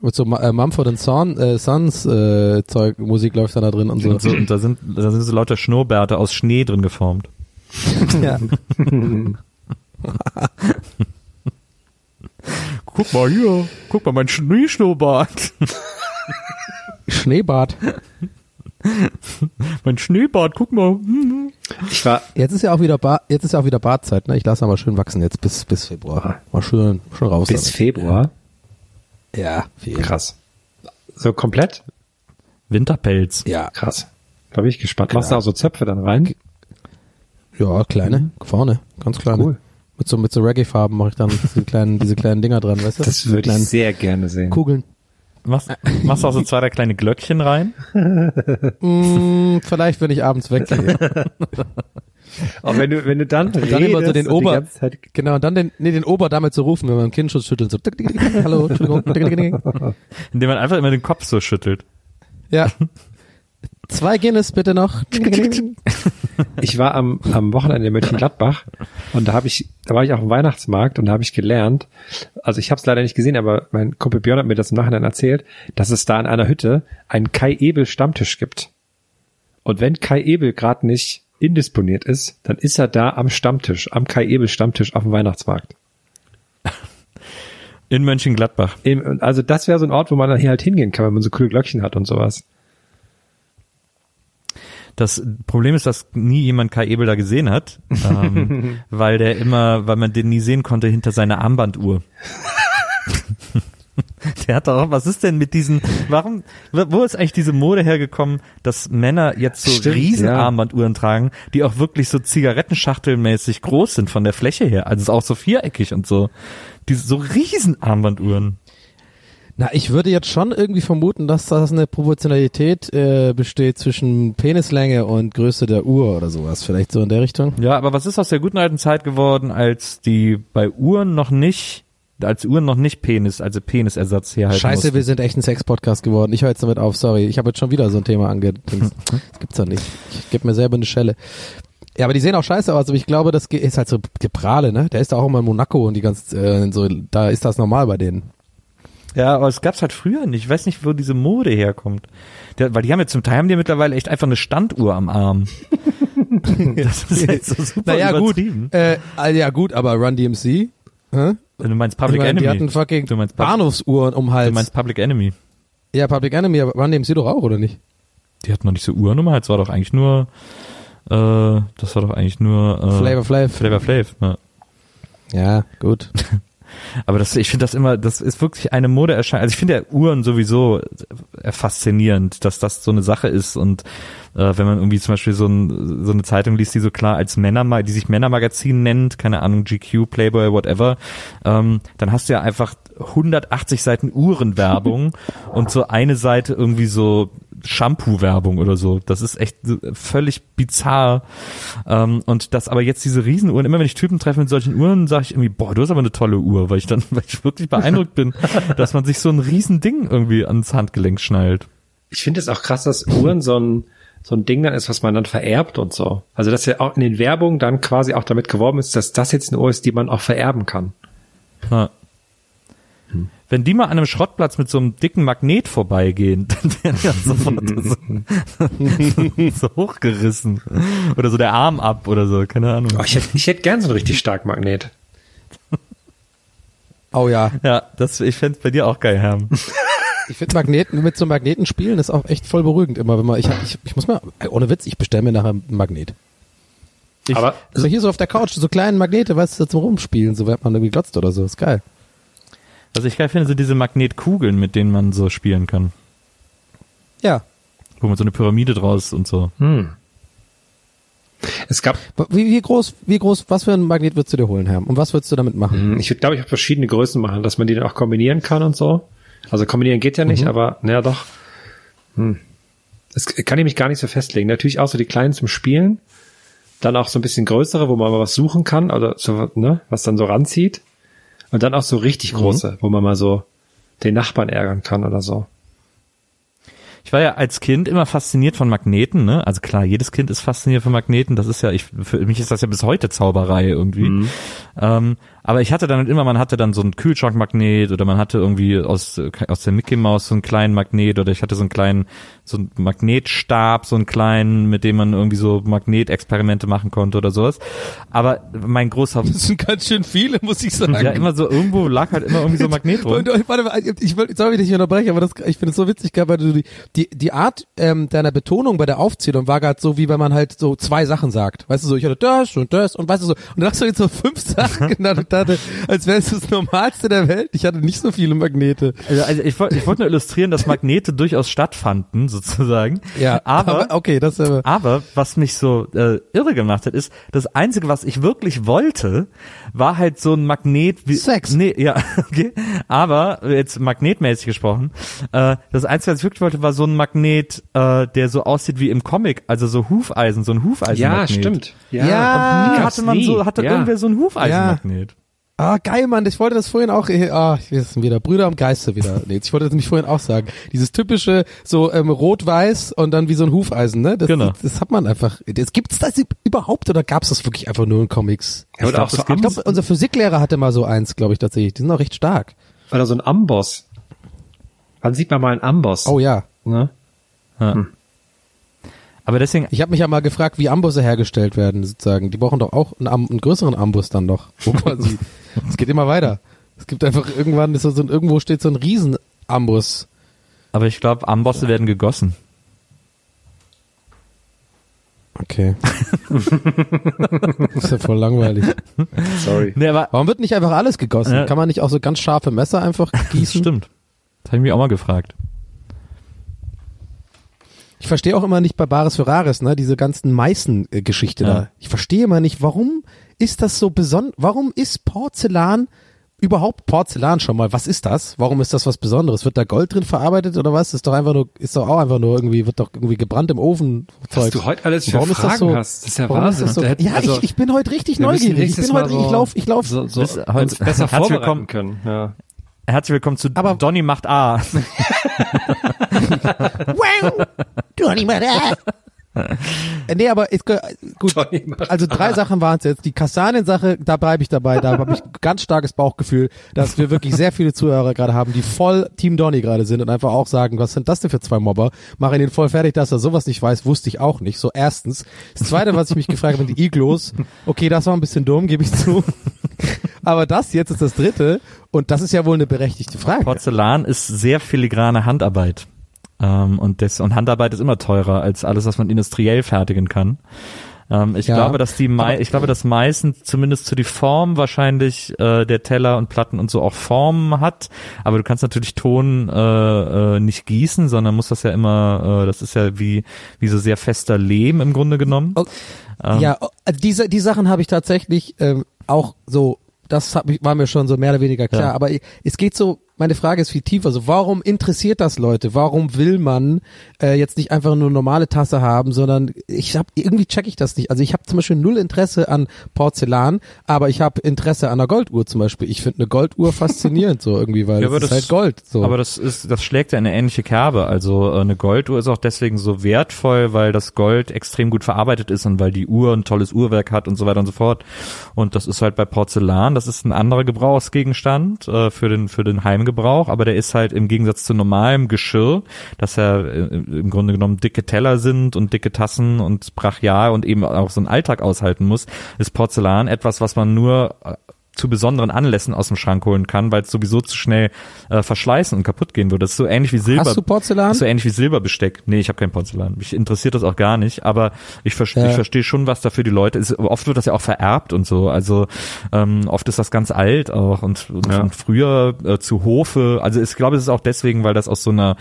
mit so äh, Mumford Son, äh, Sons äh, Zeug, Musik läuft dann da drin und so. Und, so, und da sind, da sind so lauter Schnurrbärte aus Schnee drin geformt. Ja. Guck mal hier, guck mal mein Schneeschnurrbart. Schneebad. mein Schneebart, guck mal. Hm. Ich war, Jetzt ist ja auch wieder Bar, jetzt ist ja auch wieder Bartzeit, ne? Ich lasse mal schön wachsen jetzt bis bis Februar. Mal schön schön raus. bis damit. Februar. ja, viel. Krass. So komplett? Winterpelz. Ja, Krass. Da bin ich gespannt. Machst du auch so Zöpfe dann rein? ja, kleine, vorne, ganz kleine. Cool. Mit so mit so Reggae Farben mache ich dann diese kleinen diese kleinen Dinger dran, weißt du? Das würde ich sehr gerne sehen. Kugeln. Machst, machst du auch so zwei, drei kleine Glöckchen rein? Mm, vielleicht wenn ich abends weggehe. Auch wenn du, wenn du dann, Und dann immer so redest den Ober, genau, und dann den, nee, den Ober damit so rufen, wenn man einen Kindschuss schüttelt, so, hallo, Entschuldigung. Indem man einfach immer den Kopf so schüttelt. ja. Zwei Guinness bitte noch. ich war am, am Wochenende in Mönchengladbach und da habe ich, da war ich auf dem Weihnachtsmarkt und da habe ich gelernt, also ich habe es leider nicht gesehen, aber mein Kumpel Björn hat mir das im Nachhinein erzählt, dass es da in einer Hütte einen Kai Ebel Stammtisch gibt. Und wenn Kai Ebel gerade nicht indisponiert ist, dann ist er da am Stammtisch, am Kai Ebel Stammtisch auf dem Weihnachtsmarkt. In Mönchengladbach. Also das wäre so ein Ort, wo man dann hier halt hingehen kann, wenn man so coole Glöckchen hat und sowas. Das Problem ist, dass nie jemand Kai Ebel da gesehen hat, ähm, weil der immer, weil man den nie sehen konnte hinter seiner Armbanduhr. der hat doch was ist denn mit diesen, warum, wo ist eigentlich diese Mode hergekommen, dass Männer jetzt so Stimmt, riesen ja. Armbanduhren tragen, die auch wirklich so Zigarettenschachtelmäßig groß sind von der Fläche her, also ist auch so viereckig und so. Diese so riesen Armbanduhren. Na, ich würde jetzt schon irgendwie vermuten, dass das eine Proportionalität äh, besteht zwischen Penislänge und Größe der Uhr oder sowas. Vielleicht so in der Richtung. Ja, aber was ist aus der guten alten Zeit geworden, als die bei Uhren noch nicht, als Uhren noch nicht Penis, also Penisersatz herhalten Scheiße, mussten. wir sind echt ein Sex-Podcast geworden. Ich höre jetzt damit auf, sorry. Ich habe jetzt schon wieder so ein Thema angedingst. Das gibt's doch nicht. Ich gebe mir selber eine Schelle. Ja, aber die sehen auch scheiße aus, aber ich glaube, das ist halt so Geprale, ne? Der ist da auch immer in Monaco und die ganze, äh, so, da ist das normal bei denen. Ja, aber es gab's halt früher nicht. Ich weiß nicht, wo diese Mode herkommt. Der, weil die haben ja zum Teil haben die mittlerweile echt einfach eine Standuhr am Arm. das ist jetzt so super naja, gut. Äh, ja, gut, aber Run DMC, hä? Du meinst Public ich meine, Enemy. die hatten fucking du meinst, Bahnhofsuhren um du Hals. meinst Public Enemy. ja, Public Enemy, aber Run DMC doch auch, oder nicht? Die hatten noch nicht so Uhrnummer, das war doch eigentlich nur, äh, das war doch eigentlich nur, äh, Flavor Flav. Flavor Flav, ja. Ja, gut. Aber das, ich finde das immer, das ist wirklich eine Modeerscheinung. Also ich finde ja Uhren sowieso äh, faszinierend, dass das so eine Sache ist und äh, wenn man irgendwie zum Beispiel so, ein, so eine Zeitung liest, die so klar als Männer, die sich Männermagazin nennt, keine Ahnung, GQ, Playboy, whatever, ähm, dann hast du ja einfach 180 Seiten Uhrenwerbung und so eine Seite irgendwie so Shampoo-Werbung oder so. Das ist echt völlig bizarr. Ähm, und das aber jetzt diese Riesenuhren, immer wenn ich Typen treffe mit solchen Uhren, sage ich irgendwie, boah, du hast aber eine tolle Uhr, weil ich dann, weil ich wirklich beeindruckt bin, dass man sich so ein Riesending irgendwie ans Handgelenk schnallt. Ich finde es auch krass, dass Uhren so ein, so ein Ding dann ist, was man dann vererbt und so. Also, dass ja auch in den Werbungen dann quasi auch damit geworben ist, dass das jetzt eine Uhr ist, die man auch vererben kann. Ja. Wenn die mal an einem Schrottplatz mit so einem dicken Magnet vorbeigehen, dann werden ja sofort so, so hochgerissen. Oder so der Arm ab oder so, keine Ahnung. Oh, ich hätte, ich hätte gern so einen richtig starken Magnet. Oh ja. Ja, das, ich fänd's bei dir auch geil, Herm. Ich finde Magneten, mit so Magneten spielen ist auch echt voll beruhigend immer, wenn man, ich, ich, ich muss mal, ohne Witz, ich bestelle mir nachher einen Magnet. Ich, Aber Also hier so auf der Couch, so kleine Magnete, weißt du, zum Rumspielen, so wenn man irgendwie glotzt oder so, ist geil. was ich geil finde, sind diese Magnetkugeln, mit denen man so spielen kann. Ja. Wo man so eine Pyramide draus und so. hm. es gab, Wie, wie groß, wie groß, was für ein Magnet würdest du dir holen, Herr? Und was würdest du damit machen? hm, ich würde glaube ich auch verschiedene Größen machen, dass man die dann auch kombinieren kann und so. Also kombinieren geht ja nicht, aber naja doch. Hm. Das kann ich mich gar nicht so festlegen. Natürlich auch so die kleinen zum Spielen, dann auch so ein bisschen größere, wo man mal was suchen kann oder so, ne, was dann so ranzieht. Und dann auch so richtig große, wo man mal so den Nachbarn ärgern kann oder so. Ich war ja als Kind immer fasziniert von Magneten, ne? Also klar, jedes Kind ist fasziniert von Magneten. Das ist ja, ich, für mich ist das ja bis heute Zauberei irgendwie. Ähm, aber ich hatte dann halt immer, man hatte dann so einen Kühlschrankmagnet oder man hatte irgendwie aus, aus der Mickey Mouse so einen kleinen Magnet oder ich hatte so einen kleinen, so einen Magnetstab, so einen kleinen, mit dem man irgendwie so Magnetexperimente machen konnte oder sowas. Aber mein großer, Das sind ganz schön viele, muss ich sagen. ja immer so, irgendwo lag halt immer irgendwie so ein Magnet rum. Warte mal, ich will, sorry, dass ich dich unterbreche, aber das, ich finde es so witzig, weil du die, die, die Art ähm, deiner Betonung bei der Aufzählung war gerade so, wie wenn man halt so zwei Sachen sagt. Weißt du, so, ich hatte das und das und weißt du so, und dann hast du jetzt so fünf Sachen genannt dachte, als wäre es das Normalste der Welt. Ich hatte nicht so viele Magnete. Also, also ich wollte ich wollte nur illustrieren, dass Magnete durchaus stattfanden, sozusagen. aber, okay, das äh, aber was mich so äh, irre gemacht hat, ist, das Einzige, was ich wirklich wollte, war halt so ein Magnet wie Sex. Nee, ja, okay. Aber jetzt magnetmäßig gesprochen, äh, das Einzige, was ich wirklich wollte, war so ein Magnet, äh, der so aussieht wie im Comic, also so Hufeisen, so ein Hufeisenmagnet. Ja, Ja, Nie die hatte man gab's so, nie. hatte ja. irgendwer so ein Hufeisenmagnet. Ah, geil, Mann. Ich wollte das vorhin auch, äh, ah, wir sind wieder Brüder im Geiste wieder. Nee, ich wollte das nämlich vorhin auch sagen. Dieses typische, so ähm, rot-weiß und dann wie so ein Hufeisen, ne? Das, Genau. das, das hat man einfach. Das gibt's das überhaupt oder gab's das wirklich einfach nur in Comics? Ja, oder auch so Ich glaube, unser Physiklehrer hatte mal so eins, glaube ich, tatsächlich. Die sind auch recht stark. Oder so ein Amboss. Wann sieht man mal einen Amboss? Oh ja. Ne? Aber deswegen, Ich habe mich ja mal gefragt, wie Ambusse hergestellt werden, sozusagen. Die brauchen doch auch einen, Am einen größeren Ambus dann noch. Wo quasi, es geht immer weiter. Es gibt einfach irgendwann, ist so ein, irgendwo steht so ein Riesen-Ambus. aber ich glaube, Ambosse werden gegossen. Okay. ist ja voll langweilig. Sorry. Nee, aber Warum wird nicht einfach alles gegossen? Ja. Kann man nicht auch so ganz scharfe Messer einfach gießen? Stimmt. Das habe ich mich auch mal gefragt. Ich verstehe auch immer nicht bei Bares für Rares, ne, diese ganzen Meißen-Geschichte Ja. da. Ich verstehe immer nicht, warum ist das so besonders, warum ist Porzellan überhaupt Porzellan schon mal? Was ist das? Warum ist das was Besonderes? Wird da Gold drin verarbeitet oder was? Ist doch einfach nur, ist doch auch einfach nur irgendwie, wird doch irgendwie gebrannt im Ofen. Was Zeug. du heute alles für Warum ist das Fragen so- hast, das ist ja ist Wahnsinn. das so? Ja, also, ich, ich bin heute richtig neugierig. Ich bin heute, so- ich lauf, ich lauf. so, so besser vorbereiten können. Ja. Herzlich willkommen zu Aber- Donny macht A. Wow, mehr da. Äh, Nee, aber ist, ge- gut. Also drei Sachen waren es jetzt. Die Kastanien-Sache, da bleibe ich dabei. Da habe ich ein ganz starkes Bauchgefühl, dass wir wirklich sehr viele Zuhörer gerade haben, die voll Team Donny gerade sind und einfach auch sagen, was sind das denn für zwei Mobber? Mach ihn den voll fertig, dass er sowas nicht weiß, wusste ich auch nicht. So erstens. Das zweite, was ich mich gefragt habe, die Iglos. Okay, das war ein bisschen dumm, gebe ich zu. Aber das jetzt ist das dritte und das ist ja wohl eine berechtigte Frage. Porzellan ist sehr filigrane Handarbeit. Ähm, und, das, und Handarbeit ist immer teurer als alles, was man industriell fertigen kann. Ähm, ich Ja, glaube, dass die mei ich glaube, dass meistens zumindest zu die Form wahrscheinlich äh, der Teller und Platten und so auch Formen hat. Aber du kannst natürlich Ton äh, äh, nicht gießen, sondern musst das ja immer, äh, das ist ja wie wie so sehr fester Lehm im Grunde genommen. Oh, ja, oh, diese die Sachen habe ich tatsächlich ähm, auch so. Das hab ich, war mir schon so mehr oder weniger klar. Ja. Aber ich- es geht so. Meine Frage ist viel tiefer. So, warum interessiert das Leute? Warum will man äh, jetzt nicht einfach nur eine normale Tasse haben, sondern ich habe irgendwie check ich das nicht. Also ich habe zum Beispiel null Interesse an Porzellan, aber ich habe Interesse an einer Golduhr zum Beispiel. Ich finde eine Golduhr faszinierend so irgendwie, weil Ja, es aber ist das- halt Gold. So. Aber das ist, das schlägt ja in eine ähnliche Kerbe. Also äh, eine Golduhr ist auch deswegen so wertvoll, weil das Gold extrem gut verarbeitet ist und weil die Uhr ein tolles Uhrwerk hat und so weiter und so fort. Und das ist halt bei Porzellan, das ist ein anderer Gebrauchsgegenstand äh, für den für den Heimgebrauch, aber der ist halt im Gegensatz zu normalem Geschirr, das ja äh, im Grunde genommen dicke Teller sind und dicke Tassen und brachial und eben auch so einen Alltag aushalten muss, ist Porzellan etwas, was man nur äh, zu besonderen Anlässen aus dem Schrank holen kann, weil es sowieso zu schnell äh, verschleißen und kaputt gehen würde. Das ist so ähnlich wie Silber. Hast du Porzellan? Das ist so ähnlich wie Silberbesteck. Nee, ich habe kein Porzellan. Mich interessiert das auch gar nicht, aber ich, verstehe Ja. ich verstehe schon, was da für die Leute ist. Oft wird das ja auch vererbt und so. Also ähm, oft ist das ganz alt auch und, und, Ja. und früher äh, zu Hofe. Also ich glaube, es ist auch deswegen, weil das aus so einer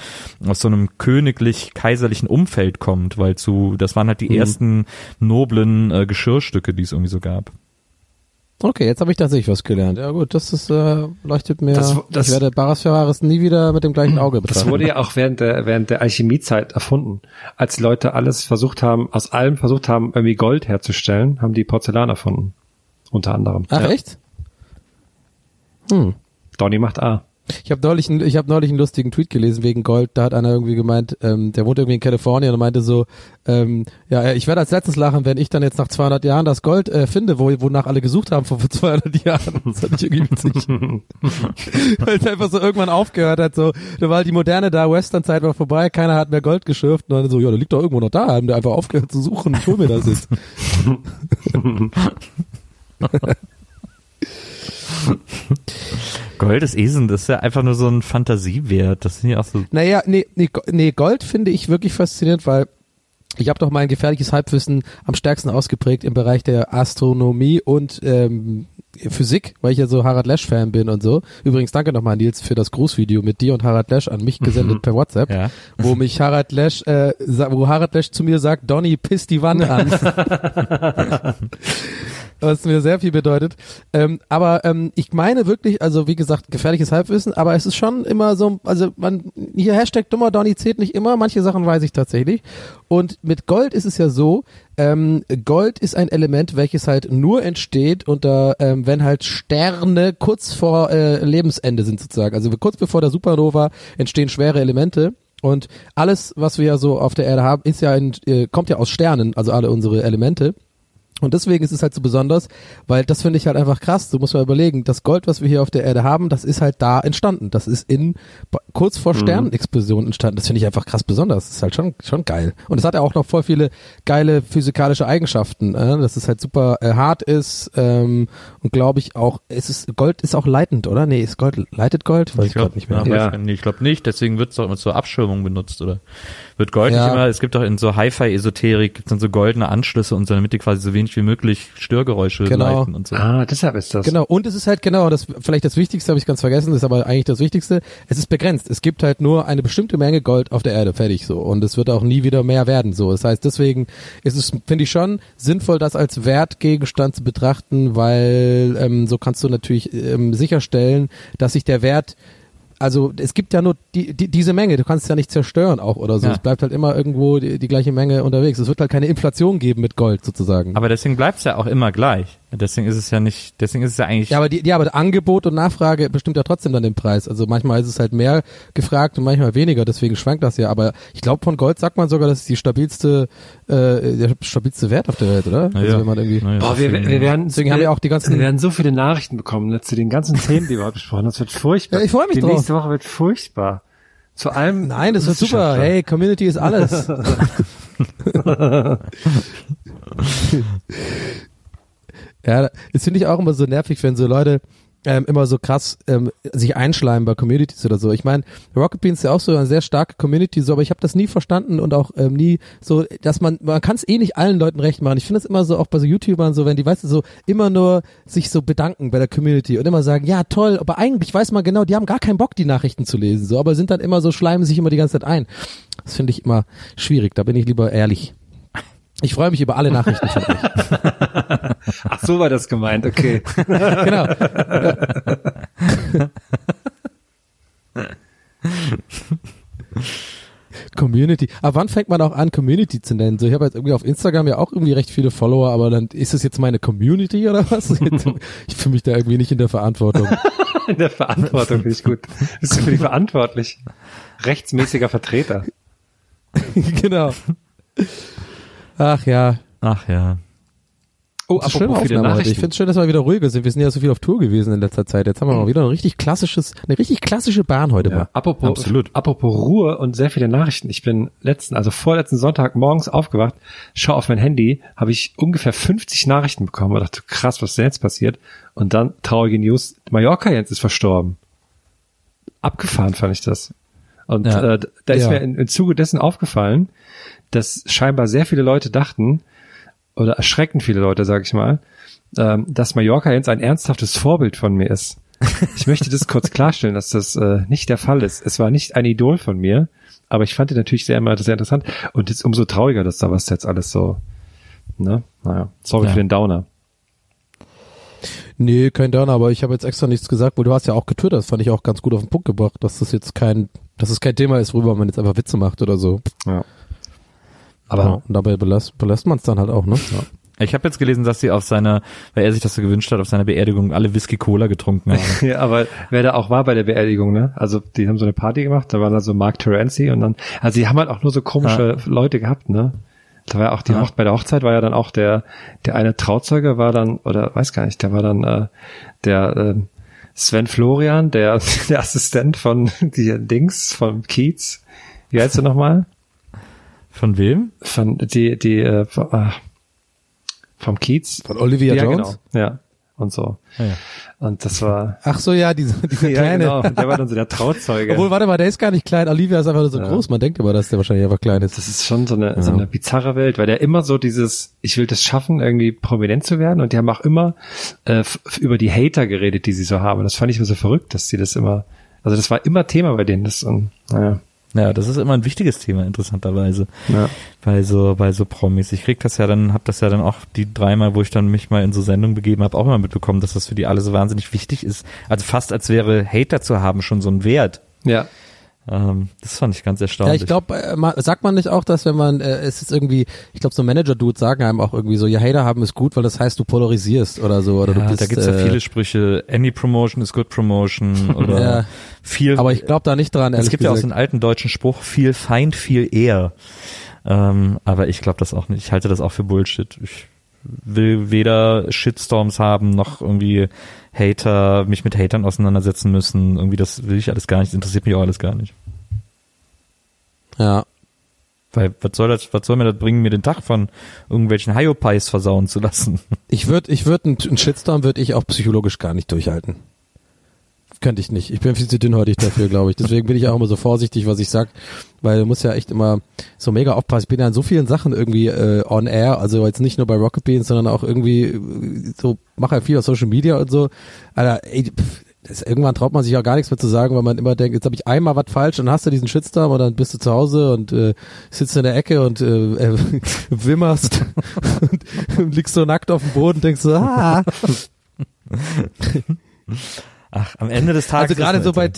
aus so einem königlich-kaiserlichen Umfeld kommt, weil zu das waren halt Mhm. die ersten noblen äh, Geschirrstücke, die es irgendwie so gab. Okay, jetzt habe ich tatsächlich was gelernt. Ja gut, das ist, äh, leuchtet mir. Das- das- ich werde Barras Ferraris nie wieder mit dem gleichen Auge betrachten. Das wurde ja auch während der, während der Alchemiezeit erfunden. Als Leute alles versucht haben, aus allem versucht haben, irgendwie Gold herzustellen, haben die Porzellan erfunden. Unter anderem. Ach Ja. echt? Hm. Donny macht A. Ich habe neulich, einen- ich habe neulich einen lustigen Tweet gelesen wegen Gold. Da hat einer irgendwie gemeint, ähm, der wohnt irgendwie in Kalifornien und meinte so, ähm, ja, ich werde als letztes lachen, wenn ich dann jetzt nach 200 Jahren das Gold äh, finde, wo, wonach alle gesucht haben vor 200 Jahren. Das fand ich irgendwie witzig. Weil es einfach so irgendwann aufgehört hat, so, da war halt die moderne da, Western-Zeit war vorbei, keiner hat mehr Gold geschürft und dann so, ja, der liegt doch irgendwo noch da, haben wir einfach aufgehört zu suchen, ich hol mir das jetzt. Gold ist Esen, das ist ja einfach nur so ein Fantasiewert. Das sind ja auch so. Naja, nee, nee, Go- nee, Gold finde ich wirklich faszinierend, weil ich habe doch mein gefährliches Halbwissen am stärksten ausgeprägt im Bereich der Astronomie und ähm, Physik, weil ich ja so Harald Lesch-Fan bin und so. Übrigens danke nochmal, Nils, für das Grußvideo mit dir und Harald Lesch an mich gesendet per WhatsApp, Ja. wo mich Harald Lesch, äh, wo Harald Lesch zu mir sagt, Donny, piss die Wand an. was mir sehr viel bedeutet. Ähm, aber ähm, ich meine wirklich, also wie gesagt, gefährliches Halbwissen, aber es ist schon immer so, also man, hier Hashtag dummer Donny zählt nicht immer, manche Sachen weiß ich tatsächlich. Und mit Gold ist es ja so, ähm, Gold ist ein Element, welches halt nur entsteht unter, ähm, wenn halt Sterne kurz vor äh, Lebensende sind sozusagen. Also kurz bevor der Supernova entstehen schwere Elemente. Und alles, was wir ja so auf der Erde haben, ist ja in, äh, kommt ja aus Sternen, also alle unsere Elemente. Und deswegen ist es halt so besonders, weil das finde ich halt einfach krass. Du musst mal überlegen, das Gold, was wir hier auf der Erde haben, das ist halt da entstanden. Das ist in kurz vor Sternenexplosion entstanden. Das finde ich einfach krass besonders. Das ist halt schon schon geil. Und es hat ja auch noch voll viele geile physikalische Eigenschaften, äh? dass es halt super äh, hart ist ähm, und glaube ich auch, es ist Gold ist auch leitend, oder? Nee, ist Gold leitet Gold? Weiß ich, gerade nicht mehr. Ja, Ja. ich nee, ich glaube nicht. Deswegen wird es doch immer zur Abschirmung benutzt, oder? Wird Gold Ja. nicht immer, es gibt doch in so Hi-Fi-Esoterik, gibt dann so goldene Anschlüsse und so, damit die quasi so wenig wie möglich Störgeräusche Genau. leiten und so. Ah, deshalb ist das. Genau, und es ist halt genau, das vielleicht das Wichtigste habe ich ganz vergessen, das ist aber eigentlich das Wichtigste. Es ist begrenzt. Es gibt halt nur eine bestimmte Menge Gold auf der Erde, fertig so. Und es wird auch nie wieder mehr werden so. Das heißt, deswegen ist es, finde ich schon, sinnvoll, das als Wertgegenstand zu betrachten, weil ähm, so kannst du natürlich ähm, sicherstellen, dass sich der Wert also es gibt ja nur die, die, diese Menge, du kannst es ja nicht zerstören auch oder so. Ja. Es bleibt halt immer irgendwo die, die gleiche Menge unterwegs. Es wird halt keine Inflation geben mit Gold sozusagen. Aber deswegen bleibt's ja auch immer gleich. Deswegen ist es ja nicht, deswegen ist es ja eigentlich. Ja, aber die, ja, aber Angebot und Nachfrage bestimmt ja trotzdem dann den Preis. Also manchmal ist es halt mehr gefragt und manchmal weniger, deswegen schwankt das ja. Aber ich glaube, von Gold sagt man sogar, das ist die stabilste, äh, der stabilste Wert auf der Welt, oder? Also ja. wenn man irgendwie. Ja, Boah, wir, wir werden, Deswegen haben wir auch die ganzen- wir werden so viele Nachrichten bekommen ne, zu den ganzen Themen, die wir heute besprochen haben. Das wird furchtbar. Ja, ich freu mich die drauf. nächste Woche wird furchtbar. Zu allem. Nein, das wird super. Hey, Community ist alles. ja, das finde ich auch immer so nervig, wenn so Leute ähm, immer so krass ähm, sich einschleimen bei Communities oder so. Ich meine, Rocket Beans ist ja auch so eine sehr starke Community, so, aber ich habe das nie verstanden und auch ähm, nie so, dass man, man kann es eh nicht allen Leuten recht machen. Ich finde es immer so, auch bei so YouTubern so, wenn die, weißt du, so immer nur sich so bedanken bei der Community und immer sagen, ja toll, aber eigentlich weiß man genau, die haben gar keinen Bock, die Nachrichten zu lesen, so, aber sind dann immer so, schleimen sich immer die ganze Zeit ein. Das finde ich immer schwierig, da bin ich lieber ehrlich. Ich freue mich über alle Nachrichten von euch. Ach, so war das gemeint, okay. genau. Community. Aber wann fängt man auch an, Community zu nennen? So, ich habe jetzt irgendwie auf Instagram ja auch irgendwie recht viele Follower, aber dann ist es jetzt meine Community oder was? Ich fühle mich da irgendwie nicht in der Verantwortung. In der Verantwortung finde ich gut. Bist du für die verantwortlich? Rechtsmäßiger Vertreter. genau. Ach ja. Ach ja. Oh, Das schöne apropos viele Aufnahme heute. Ich finde es schön, dass wir wieder ruhiger sind. Wir sind ja so viel auf Tour gewesen in letzter Zeit. Jetzt haben wir mal wieder ein richtig klassisches, eine richtig klassische Bahn heute Ja, mal. apropos, Absolut. apropos Ruhe und sehr viele Nachrichten. Ich bin letzten, also vorletzten Sonntag morgens aufgewacht, schau auf mein Handy, habe ich ungefähr 50 Nachrichten bekommen und dachte, krass, was ist denn jetzt passiert? Und dann traurige News, Mallorca Jens ist verstorben. Abgefahren fand ich das. Und Ja. äh, da ist Ja. mir in, im Zuge dessen aufgefallen, dass scheinbar sehr viele Leute dachten, oder erschreckend viele Leute, sag ich mal, ähm, dass Mallorca Jens ein ernsthaftes Vorbild von mir ist. Ich möchte das kurz klarstellen, dass das äh, nicht der Fall ist. Es war nicht ein Idol von mir, aber ich fand ihn natürlich sehr immer sehr interessant und jetzt umso trauriger, dass da was jetzt alles so, ne? Naja, sorry Ja. für den Downer. Nee, kein Downer, aber ich habe jetzt extra nichts gesagt, weil du hast ja auch getwittert. Das fand ich auch ganz gut auf den Punkt gebracht, dass das jetzt kein, dass es kein Thema ist, worüber man jetzt einfach Witze macht oder so. Ja. Aber ja, und dabei belässt, belässt man es dann halt auch, ne? Ja. Ich habe jetzt gelesen, dass sie auf seiner, weil er sich das so gewünscht hat, auf seiner Beerdigung alle Whisky Cola getrunken haben. ja, aber wer da auch war bei der Beerdigung, ne? Also die haben so eine Party gemacht, da war da so Mark Terenzi und dann, also die haben halt auch nur so komische Leute gehabt, ne? Da war ja auch die Ja. Hoch bei der Hochzeit war ja dann auch der der eine Trauzeuge war dann oder weiß gar nicht, der war dann äh, der äh, Sven Florian, der der Assistent von die Dings von Kiez. Wie heißt er nochmal? Von wem? Von die die äh, äh, vom Kiez. Von Olivia ja, Jones? genau. Ja. Und so. Ja, ja. Und das war Ach so, ja, diese, diese ja, kleine. genau. Der war dann so der Trauzeuge. Obwohl, warte mal, der ist gar nicht klein. Olivia ist einfach nur so Ja. groß. Man denkt immer, dass der wahrscheinlich einfach klein ist. Das ist schon so eine, so eine bizarre Welt, weil der immer so dieses, ich will das schaffen, irgendwie prominent zu werden und die haben auch immer äh, über die Hater geredet, die sie so haben. Das fand ich immer so verrückt, dass sie das immer, also das war immer Thema bei denen. Das, und, naja, Ja, das ist immer ein wichtiges Thema, interessanterweise. ja. Bei so, bei so Promis. Ich krieg das ja dann, hab das ja dann auch die dreimal, wo ich dann mich mal in so Sendungen begeben habe, auch immer mitbekommen, dass das für die alle so wahnsinnig wichtig ist. Also fast als wäre Hater zu haben schon so ein Wert. ja. Ähm, das fand ich ganz Ja, erstaunlich. ich glaube, äh, sagt man nicht auch, dass wenn man, äh, es ist irgendwie, ich glaube, so Manager-Dudes sagen einem auch irgendwie so, ja, Hater haben ist gut, weil das heißt, du polarisierst oder so. Oder ja, du bist, da gibt's ja äh, viele Sprüche. Any promotion is good promotion oder Ja. viel. Aber ich glaube da nicht dran, es gibt ja auch so gesagt. einen alten deutschen Spruch, viel Feind, viel eher. Ähm, aber ich glaube das auch nicht. Ich halte das auch für Bullshit. Ich will weder Shitstorms haben, noch irgendwie Hater, mich mit Hatern auseinandersetzen müssen. Irgendwie das will ich alles gar nicht. Das interessiert mich auch alles gar nicht. ja. Weil was soll das, was soll mir das bringen, mir den Tag von irgendwelchen Hyopies versauen zu lassen? Ich würde, ich würde, einen Shitstorm würde ich auch psychologisch gar nicht durchhalten. Könnte ich nicht. Ich bin viel zu dünnhäutig dafür, glaube ich. Deswegen bin ich auch immer so vorsichtig, was ich sag, weil du musst ja echt immer so mega aufpassen. Ich bin ja in so vielen Sachen irgendwie äh, on air, also jetzt nicht nur bei Rocket Beans, sondern auch irgendwie äh, so mache ja viel auf Social Media und so. Alter, ey, pff, das, irgendwann traut man sich auch gar nichts mehr zu sagen, weil man immer denkt, jetzt habe ich einmal was falsch und hast du diesen Shitstorm und dann bist du zu Hause und äh, sitzt in der Ecke und äh, äh, wimmerst und liegst so nackt auf dem Boden und denkst so, ah. Ach, am Ende des Tages. Also gerade so bei,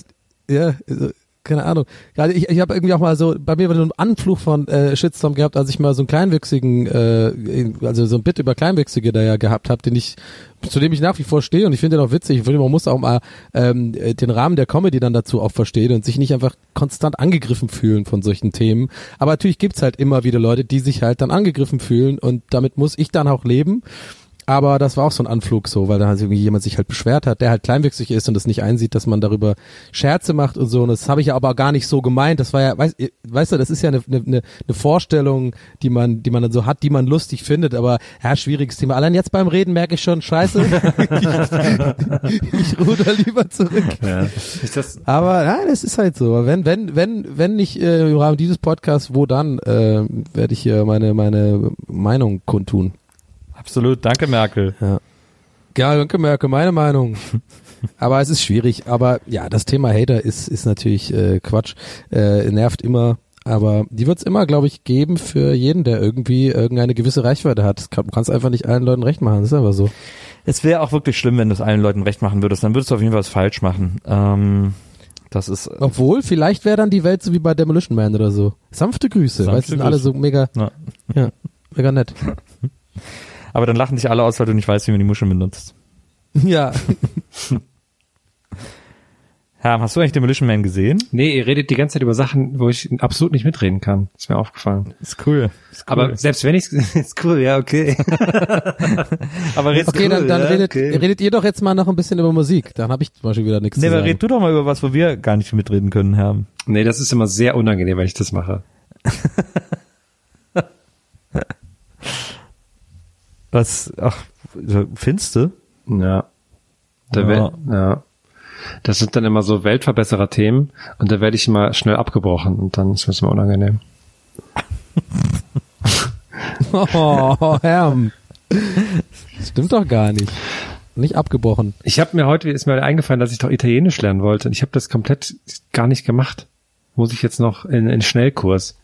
ja, also, keine Ahnung. Gerade ich, ich habe irgendwie auch mal so, bei mir war so ein Anflug von äh, Shitstorm gehabt, als ich mal so einen kleinwüchsigen, äh, also so ein Bit über Kleinwüchsige da ja gehabt habe, den ich, zu dem ich nach wie vor stehe und ich finde den auch witzig. Ich finde, man muss auch mal ähm, äh, den Rahmen der Comedy dann dazu auch verstehen und sich nicht einfach konstant angegriffen fühlen von solchen Themen. Aber natürlich gibt's halt immer wieder Leute, die sich halt dann angegriffen fühlen und damit muss ich dann auch leben. Aber das war auch so ein Anflug so, weil da halt irgendwie jemand sich halt beschwert hat, der halt kleinwüchsig ist und das nicht einsieht, dass man darüber Scherze macht und so. Und das habe ich ja aber gar nicht so gemeint. Das war ja, weißt, weißt du, das ist ja eine, eine, eine Vorstellung, die man, die man dann so hat, die man lustig findet. Aber ja, schwieriges Thema. Allein jetzt beim Reden merke ich schon, scheiße, ich, ich ruder lieber zurück. ja. Das, Aber nein, es ist halt so. Wenn, wenn, wenn, wenn nicht äh, im Rahmen dieses Podcasts, wo dann äh, werde ich hier meine, meine Meinung kundtun. Absolut, danke Merkel. Ja, danke Merkel, meine Meinung. Aber es ist schwierig. Aber ja, das Thema Hater ist, ist natürlich äh, Quatsch. Äh, nervt immer. Aber die wird es immer, glaube ich, geben für jeden, der irgendwie irgendeine gewisse Reichweite hat. Kann- Du kannst einfach nicht allen Leuten recht machen. Das ist einfach so. Es wäre auch wirklich schlimm, wenn du es allen Leuten recht machen würdest. Dann würdest du auf jeden Fall was falsch machen. Ähm, das ist. Obwohl, vielleicht wäre dann die Welt so wie bei Demolition Man oder so. Sanfte Grüße. Sanfte weißt du, sind alle so mega, Ja. ja, mega nett. Aber dann lachen dich alle aus, weil du nicht weißt, wie man die Muscheln benutzt. ja. Herm, hast du eigentlich Demolition Man gesehen? Nee, ihr redet die ganze Zeit über Sachen, wo ich absolut nicht mitreden kann. Ist mir aufgefallen. Ist cool. Ist cool. Aber selbst wenn ich ist cool, ja, okay. aber redst Okay, dann, dann ja, redet, okay. redet ihr doch jetzt mal noch ein bisschen über Musik. Dann habe ich zum Beispiel wieder nichts Nee, zu aber sagen. red du doch mal über was, wo wir gar nicht mitreden können, Herm. nee, das ist immer sehr unangenehm, wenn ich das mache. Was, ach, findest du? Ja. Da Ja. ja. Das sind dann immer so Weltverbesserer-Themen und da werde ich mal schnell abgebrochen und dann ist mir das immer unangenehm. Oh, Herm. Stimmt doch gar nicht. Nicht abgebrochen. Ich habe mir heute ist mir eingefallen, dass ich doch Italienisch lernen wollte und ich habe das komplett gar nicht gemacht. Muss ich jetzt noch in, in Schnellkurs.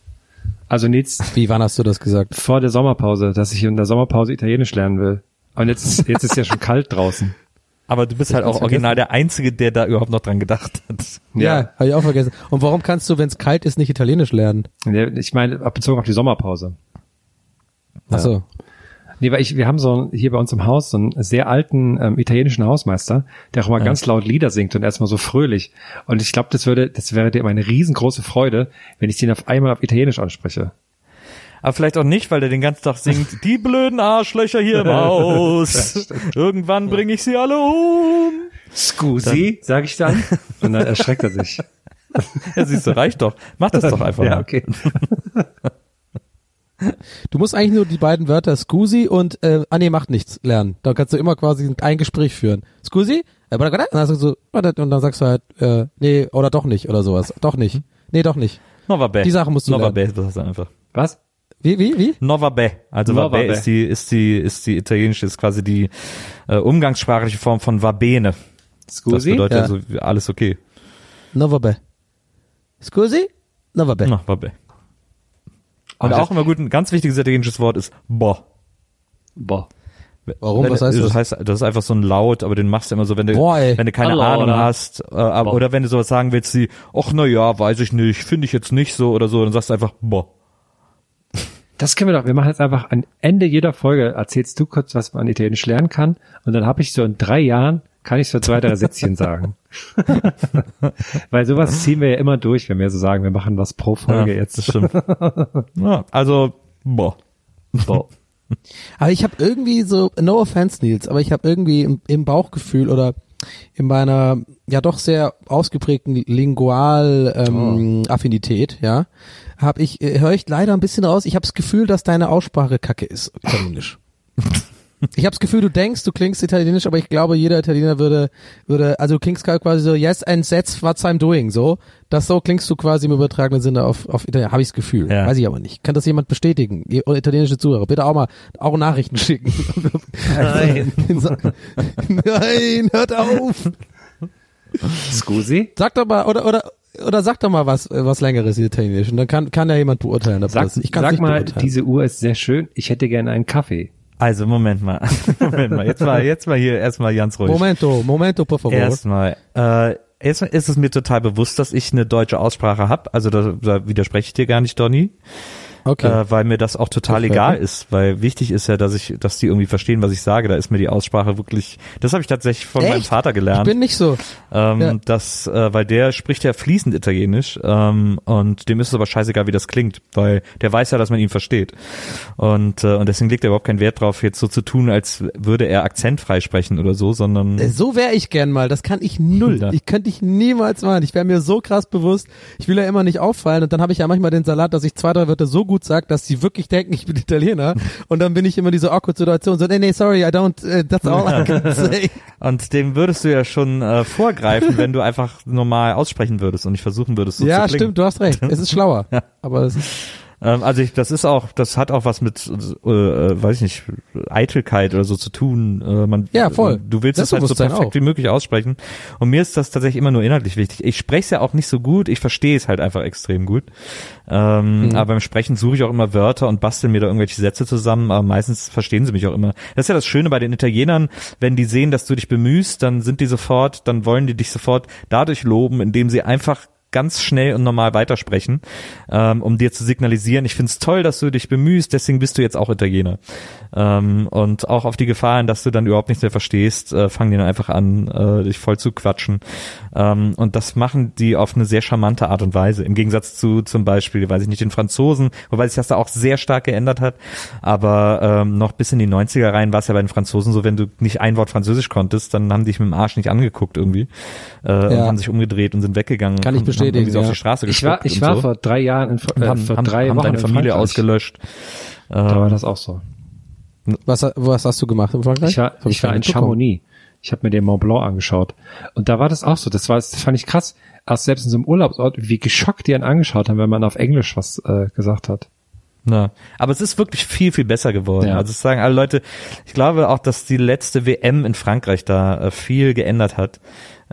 Also jetzt Wie, wann hast du das gesagt? vor der Sommerpause, dass ich in der Sommerpause Italienisch lernen will. Und jetzt ist, jetzt ist ja schon kalt draußen. Aber du bist halt hab's auch original der Einzige, der da überhaupt noch dran gedacht hat. Ja, habe ich auch vergessen. Und warum kannst du, wenn es kalt ist, nicht Italienisch lernen? Ja. Ich meine, bezogen auf die Sommerpause. Ach so. Nee, weil ich, wir haben so hier bei uns im Haus so einen sehr alten ähm, italienischen Hausmeister, der auch immer ganz laut Lieder singt und erstmal so fröhlich. Und ich glaube, das würde, das wäre dir immer eine riesengroße Freude, wenn ich den auf einmal auf Italienisch anspreche. Aber vielleicht auch nicht, weil der den ganzen Tag singt, die blöden Arschlöcher hier im Haus. Irgendwann bringe ich sie alle um. Scusi, sage ich dann. Und dann erschreckt er sich. Ja, siehst du, reicht doch. Mach das doch einfach ja, mal. okay. Du musst eigentlich nur die beiden Wörter Scusi und äh, ah nee, macht nichts lernen. Da kannst du immer quasi ein Gespräch führen. Scusi? Äh, Und dann sagst du so, und dann sagst du halt, äh, nee, oder doch nicht oder sowas. Doch nicht. Nee, doch nicht. Nova Be. Die Sache musst du Nova lernen. Be, das ist einfach. Was? Wie, wie, wie? Nova Be. Also Nova Vabe Be. ist die, ist die, ist die italienische, ist quasi die äh, umgangssprachliche Form von Vabene. Das Scusi? bedeutet Ja. also alles okay. No vabbè. Scusi? No vabbè. Nova Be. Und das- auch immer gut, ein ganz wichtiges italienisches Wort ist Bo. Boah. Warum? Wenn- Was heißt das? das? heißt, das ist einfach so ein Laut, aber den machst du immer so, wenn du, Boah, wenn du keine Allora. Ahnung hast, äh, aber, oder wenn du sowas sagen willst, wie, ach na ja, weiß ich nicht, finde ich jetzt nicht so oder so, dann sagst du einfach, boah. Das können wir doch, wir machen jetzt einfach am Ende jeder Folge, erzählst du kurz, was man Italienisch lernen kann und dann habe ich so in drei Jahren, kann ich so zwei, drei Sätzchen sagen. Weil sowas ziehen wir ja immer durch, wenn wir so sagen, wir machen was pro Folge ja, jetzt. Das stimmt. ja, also, boah. Boah. Aber ich habe irgendwie so, no offense Nils, aber ich habe irgendwie im, im Bauchgefühl oder in meiner ja doch sehr ausgeprägten Lingual ähm, Affinität, ja, habe ich äh, höre ich leider ein bisschen raus. Ich habe das Gefühl, dass deine Aussprache Kacke ist, italienisch. Ich habe das Gefühl, du denkst, du klingst italienisch, aber ich glaube, jeder Italiener würde würde also du klingst quasi so yes and that's what I'm doing, so. Das so klingst du quasi im übertragenen Sinne auf auf Italienisch, habe ich das Gefühl. Ja. Weiß ich aber nicht. Kann das jemand bestätigen? Italienische Zuhörer, bitte auch mal auch Nachrichten schicken. Nein. Nein, hört auf. Scusi? Sag doch mal, oder, oder, oder sag doch mal was, was längeres in Italienisch. Und dann kann, kann ja jemand beurteilen. ob Sag, das, ich sag nicht mal, diese Uhr ist sehr schön. Ich hätte gerne einen Kaffee. Also, Moment mal. Moment mal. Jetzt mal, jetzt mal hier erstmal ganz ruhig. Momento, Momento, por favor. Erstmal, äh, erstmal ist es mir total bewusst, dass ich eine deutsche Aussprache habe. Also da, da widerspreche ich dir gar nicht, Donny. Okay. äh, weil mir das auch total Okay. egal ist, weil wichtig ist ja, dass ich, dass die irgendwie verstehen, was ich sage. Da ist mir die Aussprache wirklich, das habe ich tatsächlich von meinem Echt? Vater ich gelernt. bin nicht so. Ähm, Ja. das, äh, weil der spricht ja fließend Italienisch ähm, und dem ist es aber scheißegal, wie das klingt, weil der weiß ja, dass man ihn versteht. Und, äh, und deswegen legt er überhaupt keinen Wert drauf, jetzt so zu tun, als würde er akzentfrei sprechen oder so, sondern Äh, So wäre ich gern mal. Das kann ich null. Ja. Ich könnte ich niemals machen. Ich wäre mir so krass bewusst. Ich will ja immer nicht auffallen. Und dann habe ich ja manchmal den Salat, dass ich zwei, drei Wörter so gut sage, dass sie wirklich denken, ich bin Italiener. Und dann bin ich immer diese awkward Situation. So, nee, nee, sorry, I don't, uh, that's all I can say. und dem würdest du ja schon äh, vorgreifen, wenn du einfach normal aussprechen würdest und nicht versuchen würdest, so ja, zu klingen. stimmt, du hast recht. Es ist schlauer. Aber es ist, Ähm, also ich, das ist auch, das hat auch was mit, äh, weiß ich nicht, Eitelkeit oder so zu tun. Äh, man, Ja, voll. Du willst das halt so perfekt auch. wie möglich aussprechen. Und mir ist das tatsächlich immer nur inhaltlich wichtig. Ich spreche es ja auch nicht so gut, ich verstehe es halt einfach extrem gut. Ähm, Mhm. Aber beim Sprechen suche ich auch immer Wörter und bastel mir da irgendwelche Sätze zusammen, aber meistens verstehen sie mich auch immer. Das ist ja das Schöne bei den Italienern, wenn die sehen, dass du dich bemühst, dann sind die sofort, dann wollen die dich sofort dadurch loben, indem sie einfach ganz schnell und normal weitersprechen, ähm, um dir zu signalisieren, ich find's toll, dass du dich bemühst, deswegen bist du jetzt auch Italiener. Ähm, und auch auf die Gefahren, dass du dann überhaupt nichts mehr verstehst, äh, fangen die dann einfach an, äh, dich voll zu quatschen. Ähm, und das machen die auf eine sehr charmante Art und Weise. Im Gegensatz zu zum Beispiel, weiß ich nicht, den Franzosen, wobei sich das da auch sehr stark geändert hat. Aber ähm, noch bis in die 90er rein war es ja bei den Franzosen so, wenn du nicht ein Wort Französisch konntest, dann haben die dich mit dem Arsch nicht angeguckt irgendwie äh, und Ja. haben sich umgedreht und sind weggegangen. Kann ich und bestätigen, Haben irgendwie so auf ja. die Straße Ich war, ich und war so. vor drei Jahren, in, äh, haben, vor drei haben Wochen deine in Familie Frankreich. ausgelöscht. Da war Ähm, das auch so. Was, was hast du gemacht in Frankreich? Ich war, Hab ich war in. Chamonix. Ich habe mir den Mont Blanc angeschaut. Und da war das auch so. Das war, das fand ich krass. Auch selbst in so einem Urlaubsort, wie geschockt die einen angeschaut haben, wenn man auf Englisch was äh, gesagt hat. Ja. Aber es ist wirklich viel, viel besser geworden. Ja. Also es sagen alle Leute, ich glaube auch, dass die letzte WM in Frankreich da äh, viel geändert hat.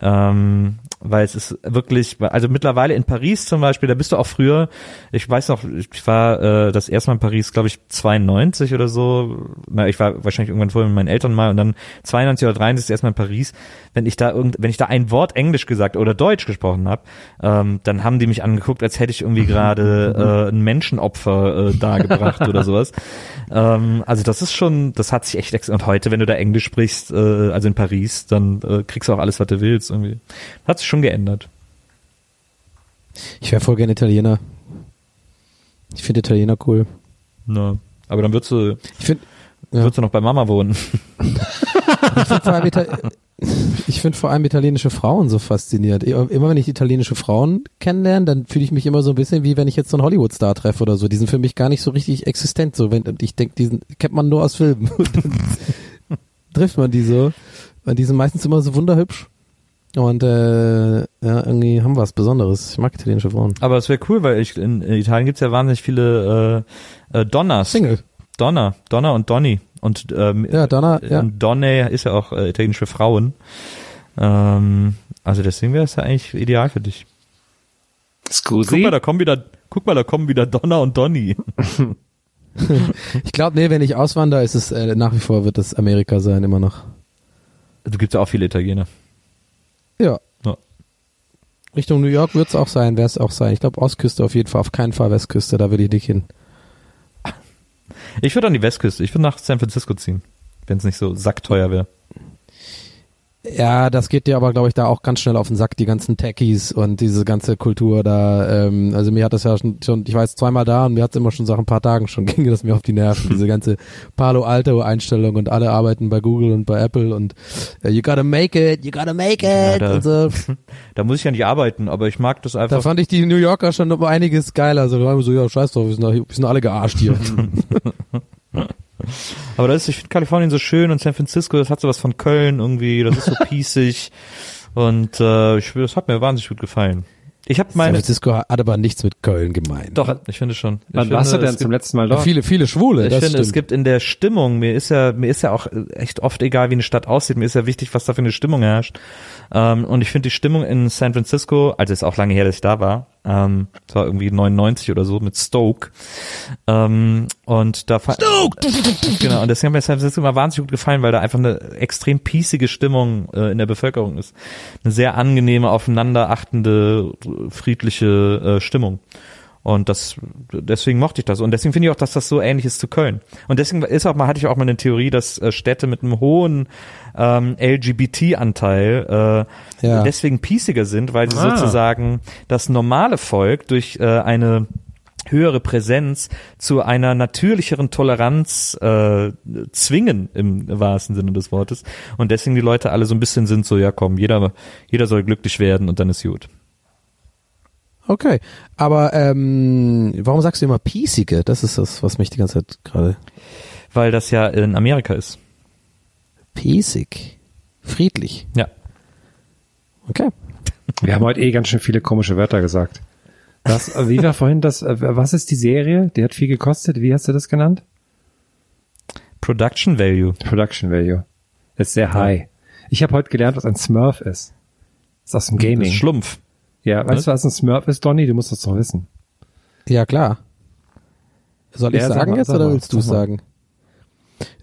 Ähm, weil es ist wirklich, also mittlerweile in Paris zum Beispiel, da bist du auch früher, ich weiß noch, ich war äh, das erste Mal in Paris, glaube ich, 92 oder so, na, ich war wahrscheinlich irgendwann vorher mit meinen Eltern mal und dann 92 oder 93 das erste Mal in Paris, wenn ich da irgend, wenn ich da ein Wort Englisch gesagt oder Deutsch gesprochen habe, ähm, dann haben die mich angeguckt, als hätte ich irgendwie gerade äh, ein Menschenopfer äh, dargebracht oder sowas. Ähm, also das ist schon, das hat sich echt und heute, wenn du da Englisch sprichst, äh, also in Paris, dann äh, kriegst du auch alles, was du willst irgendwie. Hat sich schon geändert. Ich wäre voll gerne Italiener. Ich finde Italiener cool. Na, aber dann würdest du, Ich finde Ja. würdest du noch bei Mama wohnen. ich find vor, find vor allem italienische Frauen so faszinierend. Immer wenn ich italienische Frauen kennenlerne, dann fühle ich mich immer so ein bisschen wie wenn ich jetzt so einen Hollywood-Star treffe oder so. Die sind für mich gar nicht so richtig existent. So, wenn, ich denke, diesen kennt man nur aus Filmen. Trifft man die so. Und die sind meistens immer so wunderhübsch. Und äh, ja, irgendwie haben wir was Besonderes. Ich mag italienische Frauen. Aber es wäre cool, weil ich, in Italien gibt's ja wahnsinnig viele äh, äh, Donners. Single. Donner, Donner und Donny. Und, ähm, Ja, Donna, ja. und Donne ist ja auch äh, italienisch für Frauen. Ähm, also deswegen wäre es ja eigentlich ideal für dich. Guck mal, da kommen wieder, guck mal, da kommen wieder Donner und Donny. Ich glaube, nee, wenn ich auswandere, ist es äh, nach wie vor wird es Amerika sein, immer noch. Du gibt's ja auch viele Italiener. Richtung New York wird es auch sein, wäre es auch sein. Ich glaube Ostküste auf jeden Fall, auf keinen Fall Westküste, da will ich nicht hin. Ich würde an die Westküste, ich würde nach San Francisco ziehen, wenn es nicht so sackteuer wäre. Ja, das geht dir aber, glaube ich, da auch ganz schnell auf den Sack, die ganzen Techies und diese ganze Kultur da. Ähm, also mir hat das ja schon, schon ich war jetzt zweimal da und mir hat es immer schon seit ein paar Tagen schon ging das mir auf die Nerven. diese ganze Palo Alto Einstellung und alle arbeiten bei Google und bei Apple und äh, you gotta make it, you gotta make Ja, it da- und so. Da muss ich ja nicht arbeiten, aber ich mag das Da einfach. fand ich die New Yorker schon um einiges geiler. So, da waren wir so, ja, scheiß drauf, wir sind, wir sind alle gearscht hier. Aber das ist, ich finde Kalifornien so schön und San Francisco, das hat sowas von Köln irgendwie, das ist so pießig und äh, ich, das hat mir wahnsinnig gut gefallen. Ich habe San meine, Francisco hat aber nichts mit Köln gemein. doch, ich finde schon. Ich Wann finde, warst du denn zum letzten Mal dort? viele, viele Schwule, Ich das finde, stimmt. es gibt in der Stimmung, mir ist ja, mir ist ja auch echt oft egal, wie eine Stadt aussieht, mir ist ja wichtig, was da für eine Stimmung herrscht. Ähm, und ich finde die Stimmung in San Francisco, also ist auch lange her, dass ich da war, ähm, das war irgendwie 99 oder so mit Stoke. Ähm, und da Stoke! Genau, und deswegen hat mir San Francisco immer wahnsinnig gut gefallen, weil da einfach eine extrem piesige Stimmung äh, in der Bevölkerung ist. Eine sehr angenehme, aufeinanderachtende, friedliche äh, Stimmung. Und das, deswegen mochte ich das. Und deswegen finde ich auch, dass das so ähnlich ist zu Köln. Und deswegen ist auch mal, hatte ich auch mal eine Theorie, dass äh, Städte mit einem hohen ähm, LGBT-Anteil äh, Ja. deswegen piesiger sind, weil sie Ah. sozusagen das normale Volk durch äh, eine höhere Präsenz zu einer natürlicheren Toleranz äh, zwingen im wahrsten Sinne des Wortes und deswegen die Leute alle so ein bisschen sind so ja komm jeder jeder soll glücklich werden und dann ist gut Okay, aber ähm, warum sagst du immer piesige? Das ist das, was mich die ganze Zeit gerade... weil das ja in Amerika ist Piesig. Friedlich. ja Okay. Wir haben heute eh ganz schön viele komische Wörter gesagt. Das, äh, wie war vorhin das, äh, was ist die Serie? Die hat viel gekostet. Wie hast du das genannt? Production Value Production Value. Ist sehr high. Ich habe heute gelernt, was ein Smurf ist. ist aus dem das Gaming. ist Schlumpf ja, weißt du, was ein Smurf ist, Donny? Du musst das doch wissen. Ja, klar. Soll ich Ja, sag sagen mal, jetzt sag oder mal, willst du sag sagen?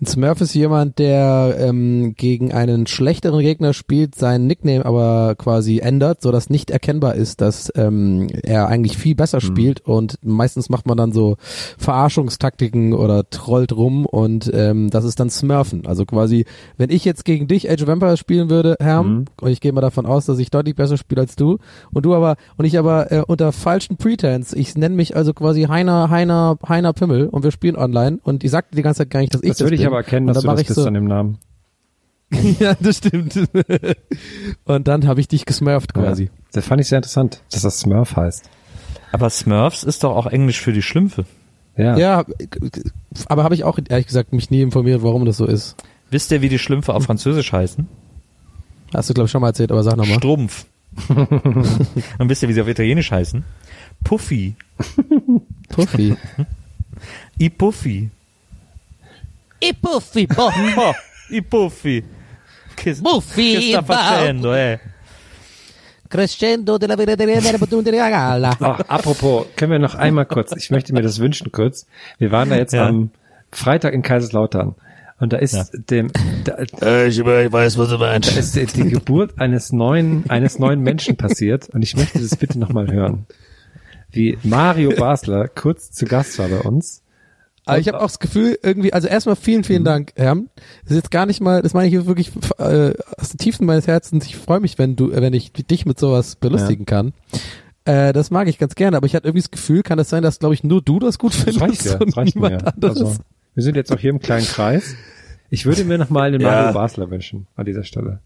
Ein Smurf ist jemand, der ähm, gegen einen schlechteren Gegner spielt, seinen Nickname aber quasi ändert, so dass nicht erkennbar ist, dass ähm, er eigentlich viel besser spielt. Und meistens macht man dann so Verarschungstaktiken oder trollt rum und ähm, das ist dann Smurfen. Also quasi, wenn ich jetzt gegen dich Age of Empires spielen würde, Herm, und ich gehe mal davon aus, dass ich deutlich besser spiele als du und du aber und ich aber äh, unter falschen Pretense, ich nenne mich also quasi Heiner Heiner Heiner Pimmel und wir spielen online und ich sagte die ganze Zeit gar nicht, dass ich das würde ich bin. aber erkennen, dass du das bist so, an dem Namen. ja, das stimmt. Und dann habe ich dich gesmurft quasi. Ja. Das fand ich sehr interessant, dass das Smurf heißt. Aber Smurfs ist doch auch Englisch für die Schlümpfe. Ja. Ja, aber habe ich auch ehrlich gesagt mich nie informiert, warum das so ist. Wisst ihr, wie die Schlümpfe auf Französisch heißen? Hast du glaube ich schon mal erzählt, aber sag nochmal. Strumpf. Und wisst ihr, wie sie auf Italienisch heißen? Puffy. Puffi. I Puffy. I Puffi, Oh, I Puffy. Che, Buffi, che sta facendo, eh? Crescendo della della galla. Ach, apropos, können wir noch einmal kurz, ich möchte mir das wünschen kurz. Wir waren da jetzt Ja. am Freitag in Kaiserslautern und da ist Ja. dem, da, Ich weiß, was du meinst. da ist die, die Geburt eines neuen, eines neuen Menschen passiert und ich möchte das bitte nochmal hören. Wie Mario Basler kurz zu Gast war bei uns. Aber ich habe auch das Gefühl, irgendwie, also erstmal vielen, Mhm. vielen Dank, Herm. Das ist jetzt gar nicht mal, das meine ich jetzt wirklich äh, aus den Tiefsten meines Herzens. Ich freue mich, wenn du, wenn ich dich mit sowas belustigen kann. Äh, das mag ich ganz gerne, aber ich hatte irgendwie das Gefühl, kann es sein, dass, glaube ich, nur du das gut Das findest reicht ja, und das reicht niemand mir. anderes. Also, wir sind jetzt auch hier im kleinen Kreis. Ich würde mir nochmal den Ja. Mario Basler wünschen an dieser Stelle.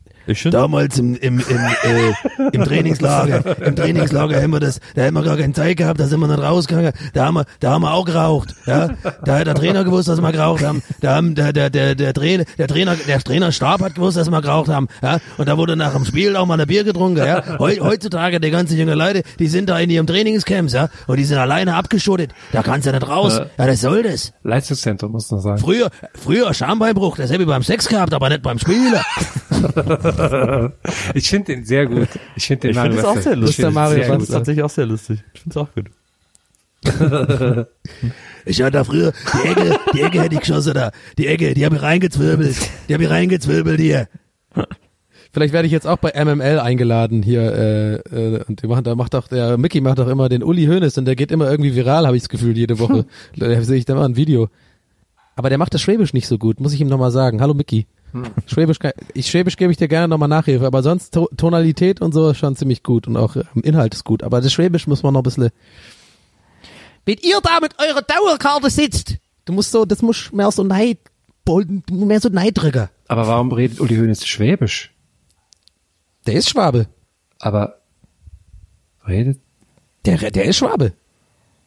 Damals im, im, im, äh, im Trainingslager, im Trainingslager haben wir das, da haben wir gar keine Zeit gehabt, da sind wir nicht rausgegangen, da haben wir, da haben wir auch geraucht, ja. Da hat der Trainer gewusst, dass wir geraucht haben, da haben, der, der, der, der Trainer, der Trainer, der Trainerstab hat gewusst, dass wir geraucht haben, ja. Und da wurde nach dem Spiel auch mal ein Bier getrunken, ja. Heu, heutzutage, die ganzen jungen Leute, die sind da in ihrem Trainingscamps, ja. Und die sind alleine abgeschottet, da kannst du nicht raus, ja, das soll das. Leistungszentrum muss noch sagen. Früher, früher Schambeinbruch, das habe ich beim Sex gehabt, aber nicht beim Spielen. Ich finde den sehr gut. Ich finde den ich Mario finde es auch sehr ich lustig. den Mario sehr Ich finde es gut. tatsächlich auch sehr lustig. Ich finde es auch gut. Ich hatte da früher, die Ecke, die Ecke hätte ich geschossen da. Die Ecke, die habe ich reingezwirbelt. Die habe ich reingezwirbelt hier. Vielleicht werde ich jetzt auch bei MML eingeladen hier äh, äh, und die machen, da macht doch der Mickey macht doch immer den Uli Hoeneß und der geht immer irgendwie viral, habe ich das Gefühl jede Woche. da sehe ich da mal ein Video. Aber der macht das Schwäbisch nicht so gut, muss ich ihm nochmal sagen. Hallo Mickey. Schwäbisch, kann- ich Schwäbisch gebe ich dir gerne nochmal Nachhilfe, aber sonst to Tonalität und so ist schon ziemlich gut und auch ähm, Inhalt ist gut. Aber das Schwäbisch muss man noch ein bisschen. Wenn ihr da mit eurer Dauerkarte sitzt, du musst so, das muss mehr so Neid, mehr so Neid drücken. Aber warum redet Uli Hoeneß Schwäbisch? Der ist Schwabe. Aber redet Der, der ist Schwabe.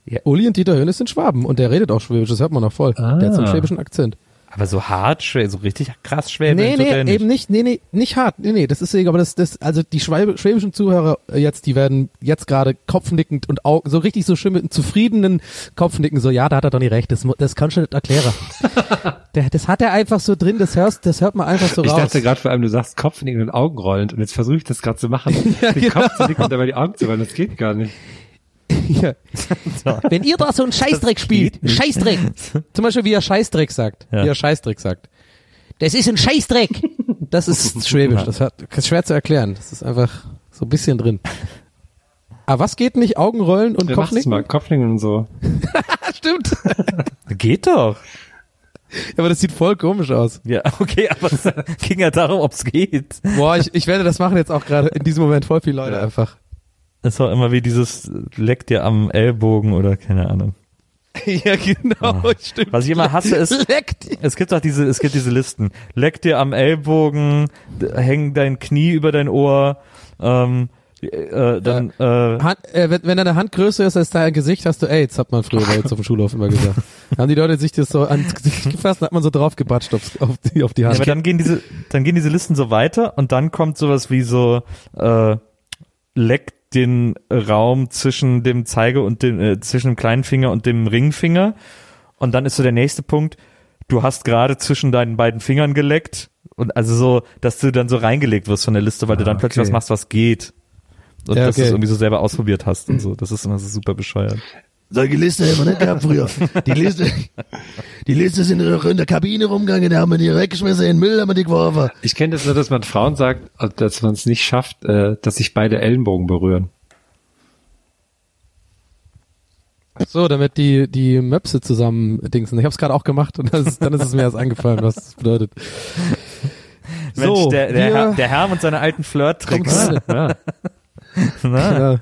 Ja. Uli und Dieter Hönes sind Schwaben und der redet auch Schwäbisch, das hört man noch voll. Ah. Der hat so einen schwäbischen Akzent. Aber so hart, schwer, so richtig krass schwer. nee, nee, nicht. eben nicht, nee, nee, nicht hart. Nee, nee, das ist aber das, das, also die Schwäb schwäbischen Zuhörer äh, jetzt, die werden jetzt gerade kopfnickend und Augen, so richtig so schön mit einem zufriedenen Kopfnicken, so, ja, da hat er doch nicht recht, das, das kannst du nicht erklären. der, das hat er einfach so drin, das hörst, das hört man einfach so Ich raus. dachte gerade vor allem, du sagst Kopfnicken und Augen rollend und jetzt versuche ich das gerade zu machen. Den Kopf zu nicken und dabei die Augen zu rollen, das geht gar nicht. Ja. Wenn ihr da so einen Scheißdreck spielt, Scheißdreck, zum Beispiel wie er Scheißdreck sagt, Ja. wie er Scheißdreck sagt. Das ist ein Scheißdreck. Das ist Schwäbisch, das, hat, das ist schwer zu erklären. Das ist einfach so ein bisschen drin. Aber was geht nicht? Augenrollen und Kopfnicken? mal, Kopfnicken und so. Stimmt. Geht doch. aber das sieht voll komisch aus. Ja, okay, aber es ging ja darum, ob es geht. Boah, ich, ich werde das machen jetzt auch gerade in diesem Moment voll viele Leute einfach. Ist doch immer wie dieses Leck dir am Ellbogen oder keine Ahnung. ja, genau, stimmt. Was ich immer hasse ist, Leckt. es gibt doch diese, es gibt diese Listen. Leck dir am Ellbogen, häng dein Knie über dein Ohr, ähm, äh, dann, äh, Hand, äh, wenn, wenn deine Hand größer ist als dein Gesicht, hast du AIDS, hat man früher bei uns auf dem Schulhof immer gesagt. Da haben die Leute sich das so ans Gesicht gefasst und hat man so draufgebatscht aufs, auf, die, auf die Ja, Hand. aber dann gehen diese, dann gehen diese Listen so weiter und dann kommt sowas wie so, äh, leck den Raum zwischen dem Zeige und dem, äh, zwischen dem kleinen Finger und dem Ringfinger. Und dann ist so der nächste Punkt, du hast gerade zwischen deinen beiden Fingern geleckt. Und also so, dass du dann so reingelegt wirst von der Liste, weil du dann plötzlich okay. was machst, was geht. Und Ja, dass du es irgendwie so selber ausprobiert hast und so. Das ist immer so super bescheuert. Solche Liste haben wir nicht gehabt früher. Die Liste, die Liste sind in der Kabine rumgegangen, da haben wir die weggeschmissen, in den Müll haben wir die geworfen. Ich kenne das nur, dass man Frauen sagt, dass man es nicht schafft, äh, dass sich beide Ellenbogen berühren. So, damit die, die Möpse zusammen dingsen. Ich habe es gerade auch gemacht und das ist, dann ist es mir erst eingefallen, was das bedeutet. Mensch, So, der, der, Herr, der Herr und seine alten Flirt-Tricks. Ja.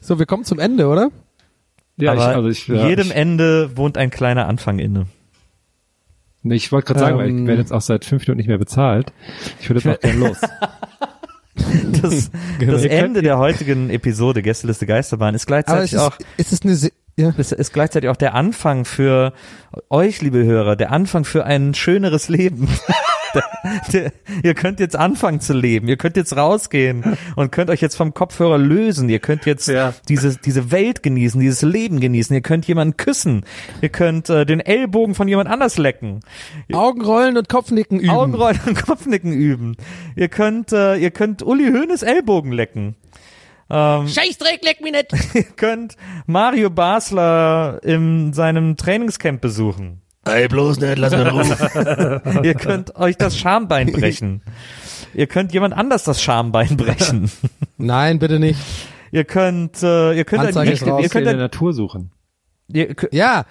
so, wir kommen zum Ende, oder? Ja, Aber ich, also ich, ja, jedem ich, Ende wohnt ein kleiner Anfang inne. nee, ich wollte gerade sagen, weil ich Ähm. werde jetzt auch seit fünf Minuten nicht mehr bezahlt. Ich würde jetzt auch gerne los. Das, das Ende der heutigen Episode Gästeliste Geisterbahn ist Aber es gleichzeitig ist, auch es ist eine, Se ja. das ist gleichzeitig auch der Anfang für euch, liebe Hörer, der Anfang für ein schöneres Leben. der, ihr könnt jetzt anfangen zu leben, ihr könnt jetzt rausgehen und könnt euch jetzt vom Kopfhörer lösen, ihr könnt jetzt Ja. diese, diese Welt genießen, dieses Leben genießen, ihr könnt jemanden küssen, ihr könnt äh, den Ellbogen von jemand anders lecken, Augenrollen und Kopfnicken üben. Augenrollen und Kopfnicken üben, ihr könnt, äh, ihr könnt Uli Hoeneß Ellbogen lecken. Ähm, Scheißdreck, leck mich nicht. Ihr könnt Mario Basler in seinem Trainingscamp besuchen. Ey, bloß nicht, lass mal rufen. Ihr könnt euch das Schambein brechen. Ihr könnt jemand anders das Schambein brechen. Nein, bitte nicht. Ihr könnt, äh, ihr könnt Anzeige ein, raus. ihr in könnt der ein, Natur suchen. ihr, Ja,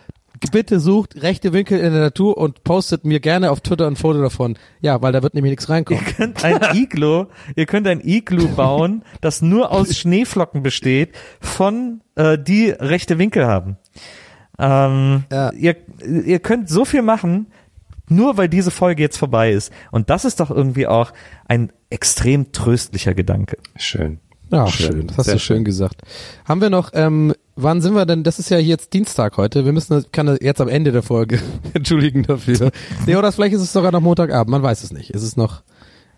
bitte sucht rechte Winkel in der Natur und postet mir gerne auf Twitter ein Foto davon. Ja, weil da wird nämlich nichts reinkommen. ihr könnt ein Iglo, ihr könnt ein Iglu bauen, das nur aus Schneeflocken besteht, von äh, die rechte Winkel haben. Ähm, Ja. ihr, ihr könnt so viel machen, nur weil diese Folge jetzt vorbei ist. Und das ist doch irgendwie auch ein extrem tröstlicher Gedanke. Schön. Ja, Schön, schön. Das hast sehr du schön gesagt. Haben wir noch, ähm, wann sind wir denn, das ist ja jetzt Dienstag heute, wir müssen, kann jetzt am Ende der Folge entschuldigen dafür. Nee, oder vielleicht ist es sogar noch Montagabend, man weiß es nicht. Es ist noch,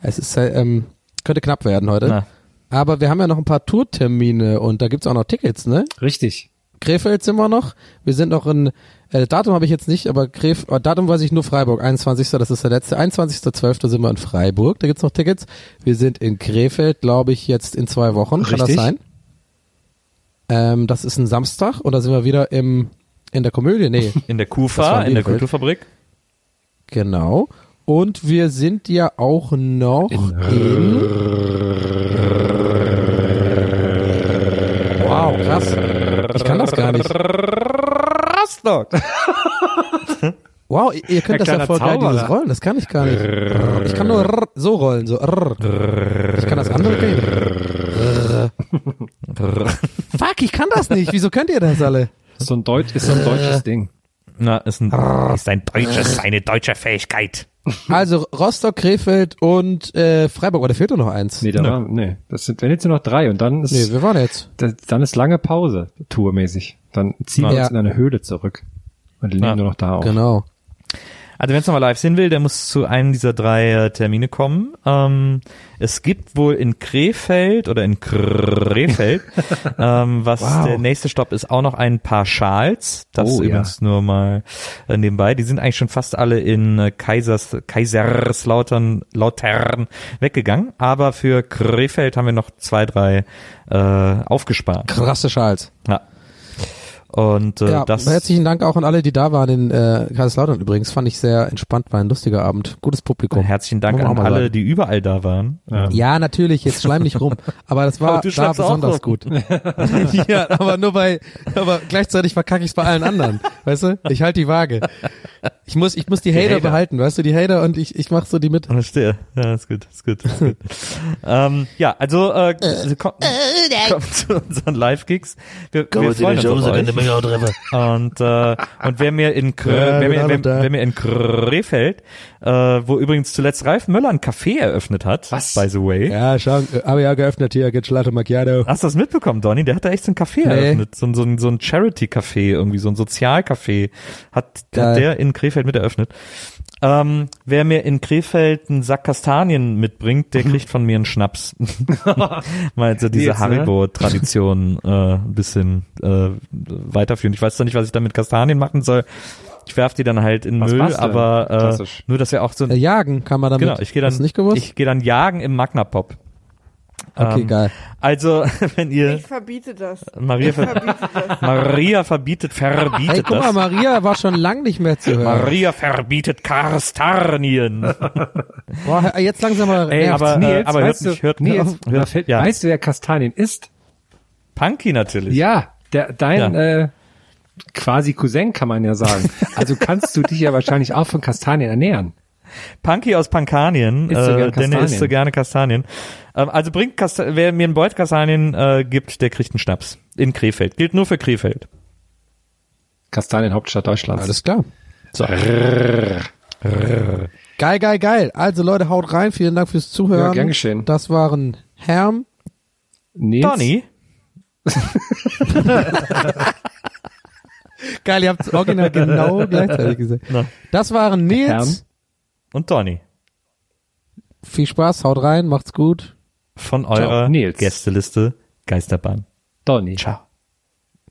es ist, äh, ähm, könnte knapp werden heute. Na. Aber wir haben ja noch ein paar Tourtermine und da gibt's auch noch Tickets, ne? Richtig. Krefeld sind wir noch. Wir sind noch in, äh, Datum habe ich jetzt nicht, aber Kref, äh, Datum weiß ich nur Freiburg, 21. Das ist der letzte. 21.12. sind wir in Freiburg, da gibt's noch Tickets. Wir sind in Krefeld, glaube ich, jetzt in zwei Wochen. Kann das Richtig. sein? Ähm, das ist ein Samstag und da sind wir wieder im, in der Komödie. Nee, In der Kufa, war in der. Kulturfabrik. genau. Und wir sind ja auch noch in, Wow, krass. Ich kann das gar nicht. Rostock. Wow, ihr- könnt Ein das ja voll geil, dieses. Rollen, das kann ich gar nicht. Ich kann nur so rollen, so. Ich kann das andere. Rrr. Fuck, ich kann das nicht. Wieso könnt ihr das alle? Ist so ein Deutsch, ist so ein deutsches Ding. Na, ist ein, ist ein deutsches, eine deutsche Fähigkeit. Also Rostock, Krefeld und äh, Freiburg. Oder fehlt doch noch eins? Nee, da Nö. war, nee. Das sind, wenn jetzt nur noch drei und dann ist, Nee, wir waren jetzt. da- dann ist lange Pause, tourmäßig. Dann ziehen wir Ja. uns in eine Höhle zurück. Und nehmen Ja. nur noch da auf. Genau. Also wenn es nochmal live sehen will, der muss zu einem dieser drei äh, Termine kommen. Ähm, es gibt wohl in Krefeld oder in Krefeld, ähm, was Wow. der nächste Stopp ist, auch noch ein paar Schals. Das Oh, ja. übrigens nur mal äh, nebenbei. Die sind eigentlich schon fast alle in äh, Kaisers, Kaiserslautern Lautern weggegangen. Aber für Krefeld haben wir noch zwei, drei äh, aufgespart. Krasse Schals. Ja. Und äh, ja, das herzlichen Dank auch an alle, die da waren in äh, Kaiserslautern übrigens. Fand ich sehr entspannt, war ein lustiger Abend. Gutes Publikum. herzlichen Dank an alle, sagen. die überall da waren. Ja. Ja, natürlich, jetzt schleim nicht rum. Aber das war Aber du da besonders rum. gut. ja, aber nur bei, aber gleichzeitig verkacke ich es bei allen anderen. Weißt du? Ich halte die Waage. Ich muss, ich muss die, Hater, Hater. behalten, weißt du, die Hater und ich, ich mach so die mit. Verstehe. Ja, ist gut, ist gut. Ist gut. ähm, ja, also äh, kommt, kommt zu unseren Live-Gigs. Wir, Komm, wir freuen die uns auf euch. Und, äh, und wer mir in, Kr Ja, wer, mir, wer, da. wer mir in Krefeld, äh, wo übrigens zuletzt Ralf Möller ein Café eröffnet hat, Was? by the way. Ja, schau, habe ja geöffnet hier, geht Latte Macchiato. Hast du das mitbekommen, Donny? Der hat da echt so ein Café Nee. eröffnet. So, ein- so, ein- so ein Charity-Café, irgendwie so ein Sozialcafé. Hat, hat der in Krefeld mit eröffnet. Ähm, wer mir in Krefeld einen Sack Kastanien mitbringt, der kriegt von mir einen Schnaps. Mal so diese ne? Haribo-Tradition äh, ein bisschen äh, weiterführen. Ich weiß zwar nicht, was ich da mit Kastanien machen soll. Ich werf die dann halt in Was Müll, aber äh, Klassisch. nur, dass wir auch so ein Äh, jagen kann man damit. Genau, ich gehe dann, Hast du nicht gewusst? ich gehe dann jagen im Magna Pop. Okay, Ähm, geil. Also, wenn ihr Ich verbiete das. Maria, ver Verbiete das. Maria verbietet, verbietet Hey, guck mal, das. Maria war schon lang nicht mehr zu hören. Maria verbietet Kastanien. Boah, jetzt langsam mal Ey, aber, Nils, äh, aber hört weißt du- nicht, hört Nils, auf, da hört, fällt- ja. Weißt du, wer Kastanien ist? Punky natürlich. Ja, der, dein Ja. Äh, quasi Cousin kann man ja sagen. Also kannst du dich ja wahrscheinlich auch von Kastanien ernähren. Punky aus Pankanien, Isst so äh, denn er isst so gerne Kastanien. Ähm, also bringt Kasta wer mir einen Beut Kastanien äh, gibt, der kriegt einen Schnaps. In Krefeld. Gilt nur für Krefeld. Kastanien Hauptstadt Deutschlands. Alles klar. Geil, geil, geil. Also Leute, haut rein. Vielen Dank fürs Zuhören. Ja, gern geschehen. Das waren Herm. Nils, Donny. Geil, ihr habt es original genau gleichzeitig gesagt. Na. Das waren Nils. Und Donny. Viel Spaß, haut rein, macht's gut. Von eurer Nils. Gästeliste Geisterbahn. Donny. Ciao.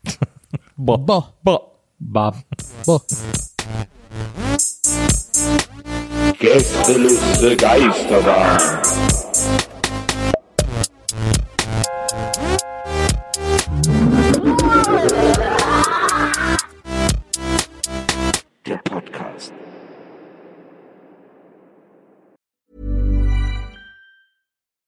Boah. Boah, Boah. Bab. boah. Gästeliste Geisterbahn.